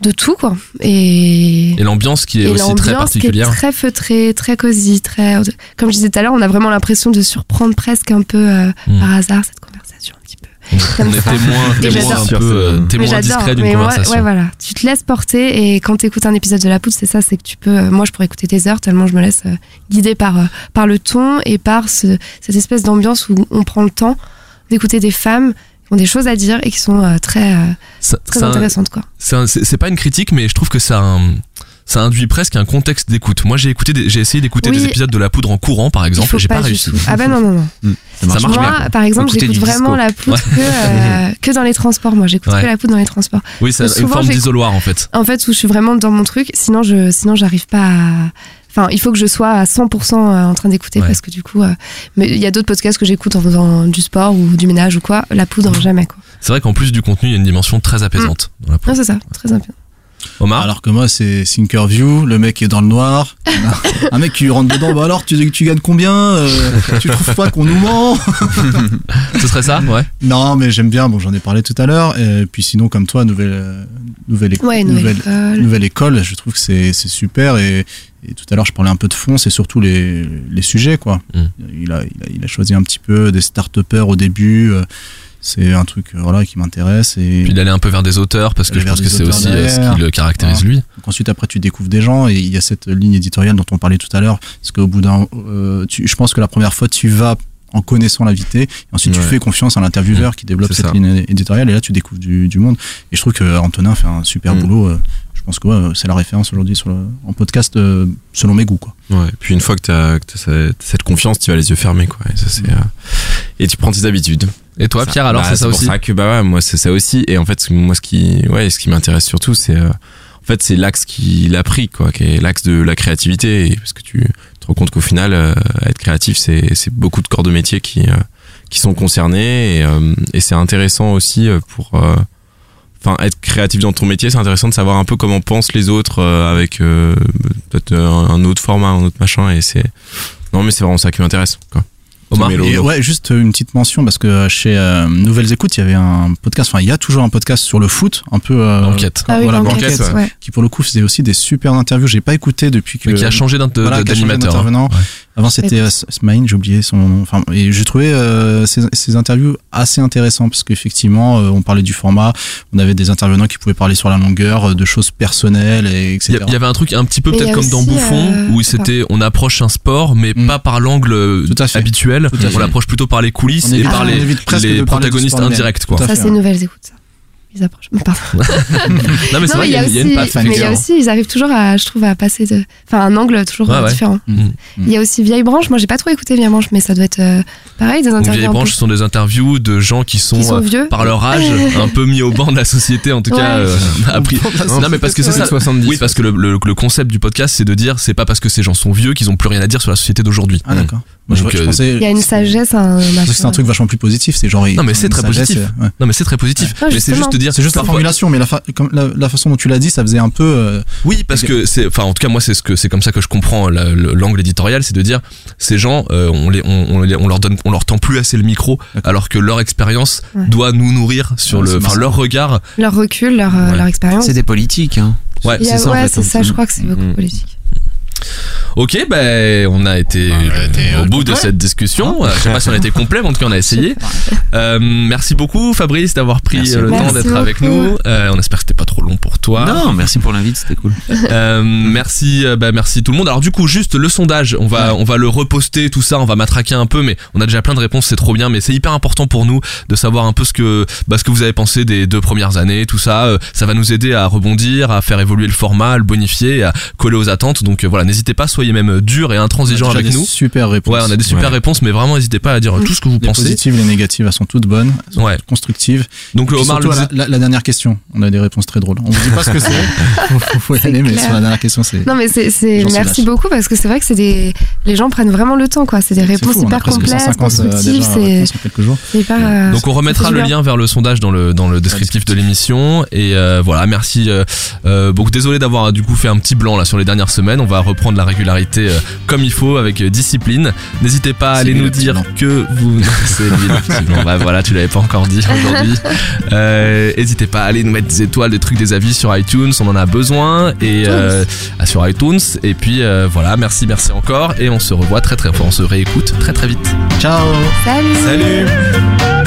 [SPEAKER 2] de tout, quoi. Et,
[SPEAKER 1] Et l'ambiance qui est aussi très
[SPEAKER 2] l'ambiance qui est
[SPEAKER 1] particulière.
[SPEAKER 2] très feutrée, très cosy, très. Comme je disais tout à l'heure, on a vraiment l'impression de surprendre presque un peu euh,
[SPEAKER 1] Mm.
[SPEAKER 2] par hasard cette conversation.
[SPEAKER 1] On est témoin,
[SPEAKER 2] Et
[SPEAKER 1] témoin un peu euh,
[SPEAKER 2] Mais
[SPEAKER 1] témoin discret d'une conversation.
[SPEAKER 2] ouais, voilà. Tu te laisses porter et quand tu écoutes un épisode de La Poudre, c'est ça, c'est que tu peux. euh, moi, je pourrais écouter des heures tellement je me laisse euh, guider par, euh, par le ton et par ce- cette espèce d'ambiance où on prend le temps d'écouter des femmes qui ont des choses à dire et qui sont euh, très, euh,
[SPEAKER 1] Ça-
[SPEAKER 2] très intéressantes, quoi.
[SPEAKER 1] Un- c'est pas une critique, mais je trouve que ça, un- ça induit presque un contexte d'écoute. Moi, j'ai écouté, des- j'ai essayé d'écouter
[SPEAKER 2] Oui.
[SPEAKER 1] des épisodes de La Poudre en courant, par exemple, et j'ai pas, réussi.
[SPEAKER 2] Ah bah non, non, non.
[SPEAKER 1] Ça marche
[SPEAKER 2] Moi,
[SPEAKER 1] bien. quoi.
[SPEAKER 2] par exemple, j'écoute vraiment la poudre
[SPEAKER 1] Ouais.
[SPEAKER 2] que, euh, que dans les transports. Moi, j'écoute
[SPEAKER 1] Ouais.
[SPEAKER 2] que la poudre dans les transports.
[SPEAKER 1] Oui, c'est une forme d'isoloir en fait.
[SPEAKER 2] En fait, où je suis vraiment dans mon truc. Sinon, je, sinon, j'arrive pas à. Enfin, il faut que je sois à 100% en train d'écouter
[SPEAKER 1] Ouais.
[SPEAKER 2] parce que du coup, euh, mais il y a d'autres podcasts que j'écoute en faisant du sport ou du ménage ou quoi. La poudre, jamais quoi.
[SPEAKER 1] C'est vrai qu'en plus du contenu, il y a une dimension très apaisante. dans la
[SPEAKER 2] Non, c'est ça, très bien.
[SPEAKER 1] Omar
[SPEAKER 3] Alors que moi, c'est Thinkerview, le mec est dans le noir. un mec qui lui rentre dedans, bah alors, tu, tu gagnes combien Euh, Tu trouves pas qu'on nous ment
[SPEAKER 1] Ce serait ça Ouais.
[SPEAKER 3] Non, mais j'aime bien, bon, j'en ai parlé tout à l'heure. Et puis sinon, comme toi, nouvelle, euh, nouvelle, éco-
[SPEAKER 2] Ouais, nouvelle école.
[SPEAKER 3] nouvelle école, je trouve que c'est c'est super. Et, et tout à l'heure, je parlais un peu de fond, c'est surtout les, les sujets, quoi.
[SPEAKER 1] Mm.
[SPEAKER 3] Il, a, il, a, il a choisi un petit peu des start-upers au début. euh, C'est un truc euh, voilà, qui m'intéresse. Et
[SPEAKER 1] Puis d'aller un peu vers des auteurs, parce que je pense que c'est aussi euh, ce qui le caractérise
[SPEAKER 3] Voilà.
[SPEAKER 1] lui.
[SPEAKER 3] Donc ensuite, après, tu découvres des gens et il y a cette ligne éditoriale dont on parlait tout à l'heure. Parce qu'au bout d'un. euh, je pense que la première fois, tu vas en connaissant l'invité. Et ensuite, tu fais confiance à l'intervieweur qui développe cette
[SPEAKER 8] ça.
[SPEAKER 3] ligne éditoriale. Et là, tu découvres du, du monde. Et je trouve que Antonin fait un super
[SPEAKER 8] Mm.
[SPEAKER 3] boulot. Je pense que ouais, c'est la référence aujourd'hui sur le, en podcast euh, selon mes goûts. Quoi.
[SPEAKER 8] Ouais, puis une fois que tu as, cette, cette confiance, tu vas les yeux fermés, quoi. Et, ça, c'est, euh, et tu prends tes habitudes.
[SPEAKER 1] Et toi,
[SPEAKER 8] Ça.
[SPEAKER 1] Pierre, alors
[SPEAKER 8] Bah,
[SPEAKER 1] c'est ça
[SPEAKER 8] pour
[SPEAKER 1] aussi
[SPEAKER 8] ça que bah ouais, moi c'est ça aussi. Et en fait, moi ce qui, ouais, ce qui m'intéresse surtout, c'est euh, en fait c'est l'axe qu'il a pris, quoi, qui est l'axe de la créativité. Et parce que tu te rends compte qu'au final, euh, être créatif, c'est c'est beaucoup de corps de métier qui euh, qui sont concernés. Et, euh, et c'est intéressant aussi pour euh, Enfin, être créatif dans ton métier, c'est intéressant de savoir un peu comment pensent les autres euh, avec euh, peut-être un, un autre format, un autre machin. Et c'est non, mais c'est vraiment ça qui m'intéresse. Quoi.
[SPEAKER 1] Omar.
[SPEAKER 3] Et ouais, juste une petite mention parce que chez euh, Nouvelles Écoutes, il y avait un podcast. Enfin, il y a toujours un podcast sur le foot, un peu euh,
[SPEAKER 1] L'enquête.
[SPEAKER 2] Ah oui,
[SPEAKER 3] voilà,
[SPEAKER 2] l'enquête,
[SPEAKER 8] l'enquête,
[SPEAKER 2] ouais.
[SPEAKER 3] qui pour le coup faisait aussi des super interviews. J'ai pas écouté depuis que
[SPEAKER 1] Mais qui a changé
[SPEAKER 3] voilà,
[SPEAKER 1] d'animateur. hein.
[SPEAKER 3] d'intervenant.
[SPEAKER 1] Ouais.
[SPEAKER 3] Avant c'était euh, Smaïn, j'ai oublié son nom. Enfin, et j'ai trouvé euh, ces, ces interviews assez intéressantes parce qu'effectivement, euh, on parlait du format, on avait des intervenants qui pouvaient parler sur la longueur, euh, de choses personnelles, et etc.
[SPEAKER 1] il y avait un truc un petit peu peut-être comme dans Bouffon
[SPEAKER 2] euh,
[SPEAKER 1] où c'était on approche un sport mais
[SPEAKER 3] Mm.
[SPEAKER 1] pas par l'angle
[SPEAKER 3] Tout à fait.
[SPEAKER 1] habituel, on l'approche plutôt par les coulisses
[SPEAKER 3] On
[SPEAKER 1] et par les, les protagonistes indirects quoi.
[SPEAKER 2] Ça, c'est nouvelles écoutes, ça. Ils approchent. Pardon.
[SPEAKER 1] Non mais c'est vrai, il y, a- y a une patte.
[SPEAKER 2] mais il y a aussi, ils arrivent toujours à, je trouve, à passer de, enfin, un angle toujours
[SPEAKER 1] Ouais,
[SPEAKER 2] euh,
[SPEAKER 1] ouais.
[SPEAKER 2] différent.
[SPEAKER 1] Mm.
[SPEAKER 2] Il y a aussi Vieille Branche. Moi, j'ai pas trop écouté Vieille Branche, mais ça doit être euh, pareil, des interviews. Peu-
[SPEAKER 1] branches ce sont des interviews de gens qui sont,
[SPEAKER 2] Qui sont
[SPEAKER 1] euh,
[SPEAKER 2] vieux.
[SPEAKER 1] par leur âge un peu mis au banc de la société en tout cas euh, appris. Non mais parce que c'est ça.
[SPEAKER 8] 70.
[SPEAKER 1] Oui parce que le, le- le concept du podcast c'est de dire c'est pas parce que ces gens sont vieux qu'ils ont plus rien à dire sur la société d'aujourd'hui.
[SPEAKER 3] Ah d'accord.
[SPEAKER 1] Donc,
[SPEAKER 3] je
[SPEAKER 1] euh,
[SPEAKER 3] pensais.
[SPEAKER 2] Il y a une sagesse, un
[SPEAKER 3] c'était un truc vachement plus positif. C'est genre.
[SPEAKER 1] Non mais c'est très
[SPEAKER 3] sagesse,
[SPEAKER 1] positif.
[SPEAKER 3] ouais.
[SPEAKER 1] Non mais c'est très positif.
[SPEAKER 2] Ouais,
[SPEAKER 1] mais c'est juste de dire
[SPEAKER 3] C'est juste la formulation, mais la, fa- comme la, la façon dont tu l'as dit, ça faisait un peu. euh,
[SPEAKER 1] Oui, parce que c'est, enfin, en tout cas, moi, c'est ce que c'est comme ça que je comprends la- le- l'angle éditorial, c'est de dire ces gens, euh, on les, on, on les- on leur donne, on leur tend plus assez le micro, alors que leur expérience
[SPEAKER 2] Ouais.
[SPEAKER 1] doit nous nourrir sur
[SPEAKER 3] Ouais,
[SPEAKER 1] le,
[SPEAKER 3] c'est
[SPEAKER 1] enfin, leur regard.
[SPEAKER 2] Leur recul, leur,
[SPEAKER 1] Ouais.
[SPEAKER 2] leur expérience.
[SPEAKER 4] C'est des politiques. Hein.
[SPEAKER 1] Ouais, c'est ça.
[SPEAKER 2] ouais, c'est ça, je crois que c'est beaucoup
[SPEAKER 8] Mm.
[SPEAKER 2] politique.
[SPEAKER 1] Ok, ben, on a été au bout de cette discussion. Euh, Je sais pas si on a été complet, mais en tout cas, on a essayé. Euh, merci beaucoup, Fabrice, d'avoir pris
[SPEAKER 4] Merci
[SPEAKER 1] euh, le temps d'être avec nous. Euh, on espère que c'était pas trop long pour toi.
[SPEAKER 4] Non, merci pour l'invite, c'était cool.
[SPEAKER 1] Euh, merci, euh, bah, merci tout le monde. Alors du coup, juste le sondage, on va, on va le reposter, tout ça, on va matraquer un peu, mais on a déjà plein de réponses, c'est trop bien. Mais c'est hyper important pour nous de savoir un peu ce que, bah, ce que vous avez pensé des deux premières années, tout ça. Euh, ça va nous aider à rebondir, à faire évoluer le format, à le bonifier, à coller aux attentes. Donc euh, voilà, n'hésitez pas, soyez même dur et intransigeant
[SPEAKER 3] on a déjà
[SPEAKER 1] avec
[SPEAKER 3] des
[SPEAKER 1] nous.
[SPEAKER 3] Super réponses.
[SPEAKER 1] Ouais, on a des super
[SPEAKER 8] Ouais.
[SPEAKER 1] réponses, mais vraiment n'hésitez pas à dire tout ce que vous
[SPEAKER 3] Les
[SPEAKER 1] pensez.
[SPEAKER 3] positives, les négatives, elles sont toutes bonnes, elles sont
[SPEAKER 1] Ouais.
[SPEAKER 3] toutes constructives.
[SPEAKER 1] Donc Omar
[SPEAKER 3] surtout, la, la- la dernière question, on a des réponses très drôles. On vous dit pas ce que c'est, faut, faut, y
[SPEAKER 2] C'est
[SPEAKER 3] aller, mais sur la dernière question, c'est.
[SPEAKER 2] Non, mais c'est, merci
[SPEAKER 3] lâche.
[SPEAKER 2] beaucoup parce que c'est vrai que c'est des, les gens prennent vraiment le temps, quoi. C'est des réponses
[SPEAKER 3] fou, on a
[SPEAKER 2] hyper complètes,
[SPEAKER 3] 150 euh,
[SPEAKER 2] constructives, c'est, euh,
[SPEAKER 1] Donc on remettra le lien vers le sondage dans le dans le descriptif de l'émission et euh, voilà merci euh, euh, beaucoup désolé d'avoir du coup fait un petit blanc là sur les dernières semaines on va reprendre la régularité euh, comme il faut avec euh, discipline. N'hésitez pas à aller nous dire que vous c'est. Bah, voilà tu l'avais pas encore dit aujourd'hui. Euh, n'hésitez pas à aller nous mettre des étoiles des trucs des avis sur iTunes on en a besoin. Et euh, ah, sur iTunes. Et puis euh, voilà merci merci encore. Et on se revoit très très fort. On se réécoute très très vite.
[SPEAKER 3] Ciao.
[SPEAKER 2] Salut!
[SPEAKER 1] salut